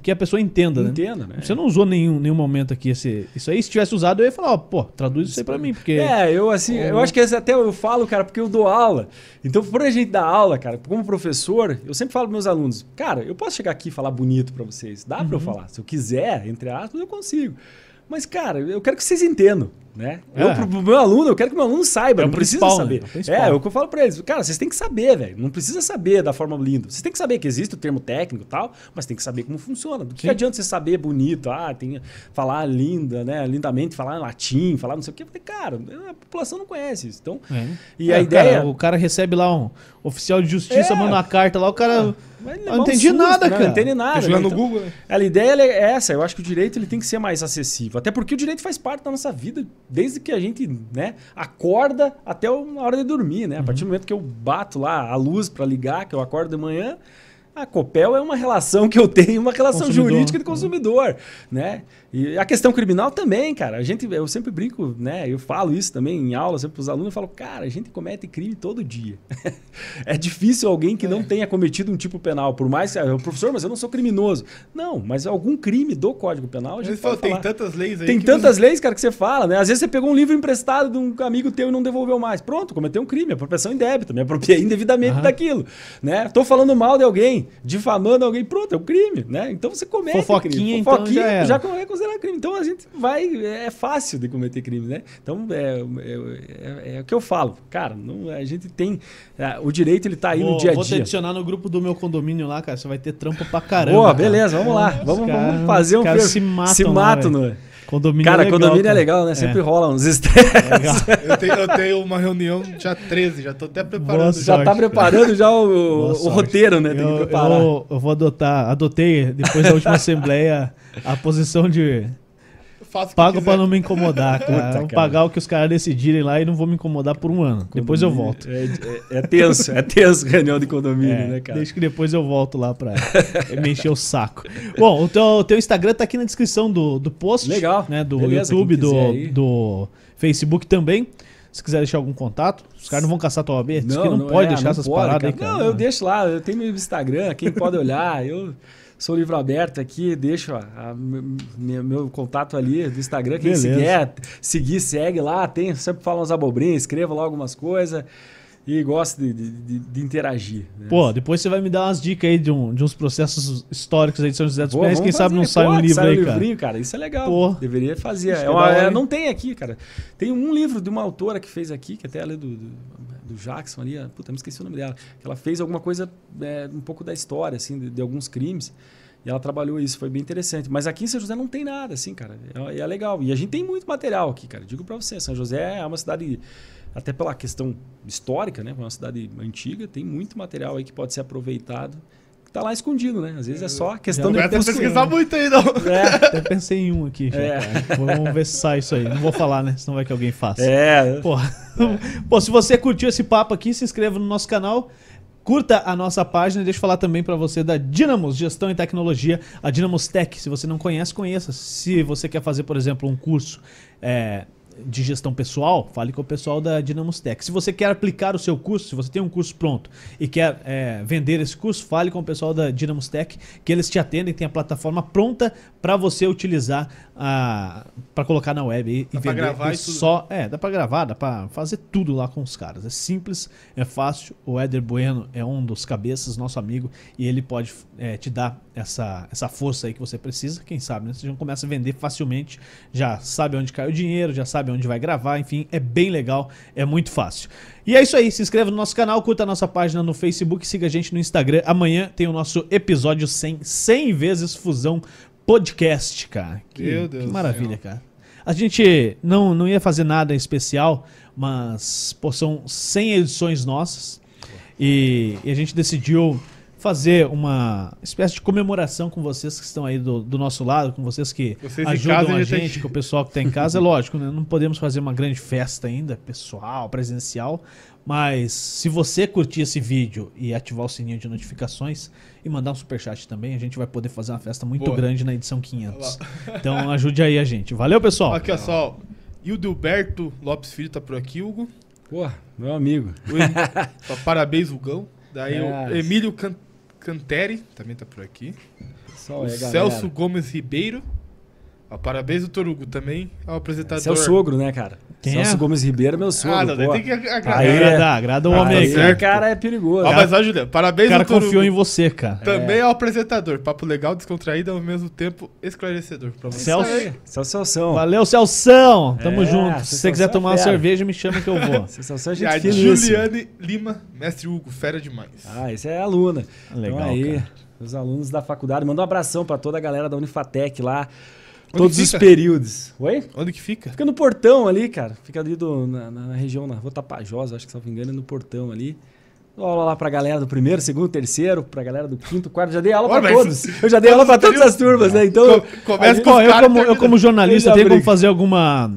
que a pessoa entenda, né? Entenda, né? Você não usou nenhum, nenhum momento aqui esse, isso aí. Se tivesse usado, eu ia falar, ó, pô, traduz isso aí pra mim, porque... É, eu assim, eu acho que até eu falo, cara, porque eu dou aula. Então, por a gente dar aula, cara, como professor, eu sempre falo pros meus alunos, cara, eu posso chegar aqui e falar bonito para vocês. Dá uhum. pra eu falar. Se eu quiser, entre aspas, eu consigo. Mas, cara, eu quero que vocês entendam. Né? É. Eu, pro, pro meu aluno, eu quero que meu aluno saiba, é não precisa saber. Né? É, é, o que eu falo para eles. Cara, vocês têm que saber, velho. Não precisa saber da forma linda. Vocês têm que saber que existe o termo técnico e tal, mas tem que saber como funciona. Do que, que, adianta você saber bonito, ah, tem falar linda, né? Lindamente, falar em latim, falar não sei o quê. Falei, cara, a população não conhece isso. Então, é. e a é, ideia. Cara, o cara recebe lá um oficial de justiça, é. manda uma carta lá, o cara. Eu não entendi susto, nada, né? cara. Não entendi nada. Jogar no então, Google, né? A ideia é essa. Eu acho que o direito ele tem que ser mais acessível. Até porque o direito faz parte da nossa vida desde que a gente né, acorda até a hora de dormir. Né? A partir do momento que eu bato lá a luz para ligar, que eu acordo de manhã, a Copel é uma relação que eu tenho, uma relação consumidor. jurídica de consumidor, né? E a questão criminal também, cara. A gente, eu sempre brinco, né? Eu falo isso também em aula, sempre para os alunos, eu falo, cara, a gente comete crime todo dia. é difícil alguém que é. não tenha cometido um tipo penal, por mais que, professor, mas eu não sou criminoso. Não, mas algum crime do Código Penal, a gente fala, tem tantas leis aí. Tem tantas você... leis, cara, que você fala, né? Às vezes você pegou um livro emprestado de um amigo teu e não devolveu mais. Pronto, cometeu um crime, apropriação indébita, me apropriei indevidamente uhum. daquilo, né? Tô falando mal de alguém, difamando alguém, pronto, é um crime, né? Então você comete Fofoquinha, crime. Fofoquinha, então já, já é considerado crime. Então a gente vai. É fácil de cometer crime, né? Então é, é, é, é o que eu falo. Cara, não, a gente tem. É, o direito ele tá aí vou, no dia a dia. Vou te adicionar no grupo do meu condomínio lá, cara. Você vai ter trampo pra caramba. Boa, beleza, vamos lá. Vamos, cara, vamos fazer um. Cara se matam, se matam no. Condomínio cara, é legal, condomínio é cara. é legal, né? Sempre é. rola uns estresses. É eu, tenho, eu tenho uma reunião dia 13, já tô até preparando. Boa já sorte, tá preparando já o, o roteiro, né? Tem eu, que preparar. Eu, eu, vou adotar, adotei depois da última assembleia a posição de faço Pago para não me incomodar, cara. Vou pagar o que os caras decidirem lá e não vou me incomodar por um ano. Condomínio. Depois eu volto. É, é, é, tenso, é tenso reunião de condomínio, é, né, cara? Deixa que depois eu volto lá pra me encher o saco. Bom, o teu, o teu Instagram tá aqui na descrição do, do post. Legal. Né, do Beleza, YouTube, do, do Facebook também. Se quiser deixar algum contato, os caras não vão caçar tua OAB. Diz não, que não, não pode é, deixar não essas pode, paradas cara. aí, cara. Não, eu deixo lá, eu tenho meu Instagram, quem pode olhar, eu sou livro aberto aqui, deixo a, a, meu, meu, contato ali do Instagram. Quem Beleza. quiser seguir, segue lá. Tem, sempre falo umas abobrinhas, escreva lá algumas coisas. E gosto de, de, de interagir. Né? Pô, depois você vai me dar umas dicas aí de, um, de uns processos históricos aí de São José dos Pinhais. Quem sabe não sai um livro sai aí, um cara. Livrinho, cara. Isso é legal. Pô, Deveria fazer. É uma, é, não tem aqui, cara. Tem um livro de uma autora que fez aqui, que até é do, do do Jackson ali, puta, me esqueci o nome dela, que ela fez alguma coisa, é, um pouco da história, assim, de, de, alguns crimes. E ela trabalhou isso, foi bem interessante. Mas aqui em São José não tem nada, assim, cara. É, é legal. E a gente tem muito material aqui, cara. Digo para você, São José é uma cidade, até pela questão histórica, né? Uma cidade antiga, tem muito material aí que pode ser aproveitado tá lá escondido, né? Às vezes é só questão de pesquisar muito aí, não. É. Até pensei em um aqui. Já, é. Vamos ver se sai isso aí. Não vou falar, né? Senão vai que alguém faça. É. Pô. É. Pô, se você curtiu esse papo aqui, se inscreva no nosso canal. Curta a nossa página e deixa eu falar também para você da Dinamos Gestão e Tecnologia, a Dinamos Tech. Se você não conhece, conheça. Se você quer fazer, por exemplo, um curso é, de gestão pessoal, fale com o pessoal da Dinamos Tech. Se você quer aplicar o seu curso, se você tem um curso pronto e quer é, vender esse curso, fale com o pessoal da Dinamos Tech, que eles te atendem, tem a plataforma pronta para você utilizar para colocar na web e, dá e vender. Gravar e só, é, dá para gravar, dá para fazer tudo lá com os caras. É simples, é fácil. O Éder Bueno é um dos cabeças, nosso amigo, e ele pode é, te dar essa, essa força aí que você precisa. Quem sabe, né? Você já começa a vender facilmente, já sabe onde cai o dinheiro, já sabe onde vai gravar, enfim, é bem legal, é muito fácil. E é isso aí, se inscreva no nosso canal, curta a nossa página no Facebook, siga a gente no Instagram. Amanhã tem o nosso episódio 100, 100 vezes fusão podcast, cara. Que, Meu Deus que maravilha, cara. A gente não, não ia fazer nada especial, mas pô, são 100 edições nossas e, e a gente decidiu fazer uma espécie de comemoração com vocês que estão aí do, do nosso lado, com vocês que vocês ajudam a gente, tem... com o pessoal que está em casa. É lógico, né? não podemos fazer uma grande festa ainda, pessoal, presencial, mas se você curtir esse vídeo e ativar o sininho de notificações e mandar um superchat também, a gente vai poder fazer uma festa muito Boa. grande na edição 500. Então ajude aí a gente. Valeu, pessoal. Aqui, ó, só. Hildilberto Lopes Filho tá por aqui, Hugo. Pô, meu amigo. Em... Parabéns, Hugão. Daí é. o Emílio Can... Canteri também tá por aqui. O Celso Gomes Ribeiro. Ó, parabéns, doutor Hugo, também ao apresentador. Seu sogro, né, cara? Quem Celso é? Gomes Ribeiro é meu sogro. Ah, não, tem que agradar. Aí, agradar, agrada o homem aí. O cara é perigoso. Ó, mas ó, Juliano, parabéns, O cara confiou Hugo. em você, cara. Também é. ao apresentador. Papo legal, descontraído, ao mesmo tempo esclarecedor pra você. Celso. Celso. Valeu, Celção. Tamo é, junto. Se você quiser tomar uma cerveja, me chama que eu vou. Celção é gente e a Juliane Lima, mestre Hugo, fera demais. Ah, esse é aluna. Legal, então, aí, cara. Os alunos da faculdade. Manda um abração para toda a galera da Unifatec lá. Onde todos os períodos. Oi? Onde que fica? Fica no portão ali, cara. Fica ali do, na, na região, na Rua Tapajós, acho que se não me engano, é no portão ali. aula lá pra galera do primeiro, segundo, terceiro, pra galera do quinto, quarto. Já dei aula Olha, pra todos. Eu já dei aula pra todas as turmas, né? Então. Começa com eu, como, eu, como jornalista, tenho como fazer alguma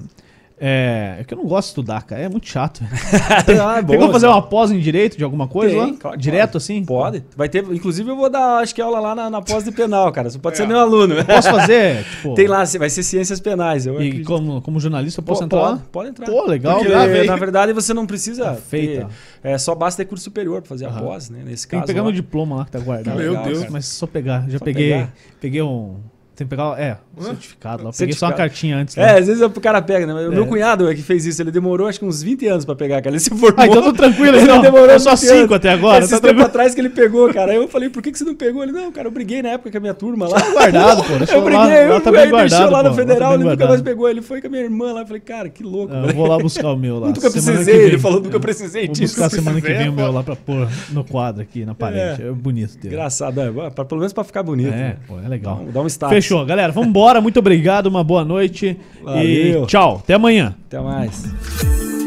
é, é que eu não gosto de estudar, cara. É muito chato. ah, é bom, Tem como fazer uma pós em direito de alguma coisa Tem, lá? Claro, Direto assim? Pode. Vai ter, inclusive eu vou dar, acho que aula lá na, na pós de penal, cara. Você pode é. ser meu aluno. posso fazer? Tipo... Tem lá, vai ser ciências penais. Eu e como, como jornalista eu posso entrar pode, lá? Pode entrar. Pô, legal. Porque, ah, na verdade você não precisa tá feita. Ter, é, só basta ter curso superior pra fazer a pós, né? Nesse Tem caso. Tem que pegar lá. meu diploma lá que tá guardado. Meu legal, Deus. Cara. Mas só pegar. Já só peguei, pegar. peguei um tem que pegar, é, um certificado lá. Eu peguei só uma cartinha antes. Né? É, às vezes o cara pega, né? O é. meu cunhado é que fez isso, ele demorou acho que uns 20 anos pra pegar, cara. Ele se formou. Ah, então tô tranquilo, ele não. demorou só 5 até agora. Esse tá tempo atrás que ele pegou, cara. Aí eu falei, por que, que você não pegou? Ele, não, cara, eu briguei na época com a minha turma lá. Tá guardado, pô. Eu briguei, lá, eu, lá tá bem guardado, deixou lá no federal, ele nunca mais pegou. Ele foi com a minha irmã lá. Eu falei, cara, que louco. Eu vou lá buscar o meu lá. Nunca precisei, ele falou, nunca precisei disso. Vou buscar semana que vem o meu lá pra pôr no quadro aqui, na parede. É bonito. Engraçado, é. Pelo menos pra ficar bonito. É, pô, é legal. Dá um status. Fechou, galera. Vamos embora. Muito obrigado, uma boa noite. Valeu. E tchau. Até amanhã. Até mais.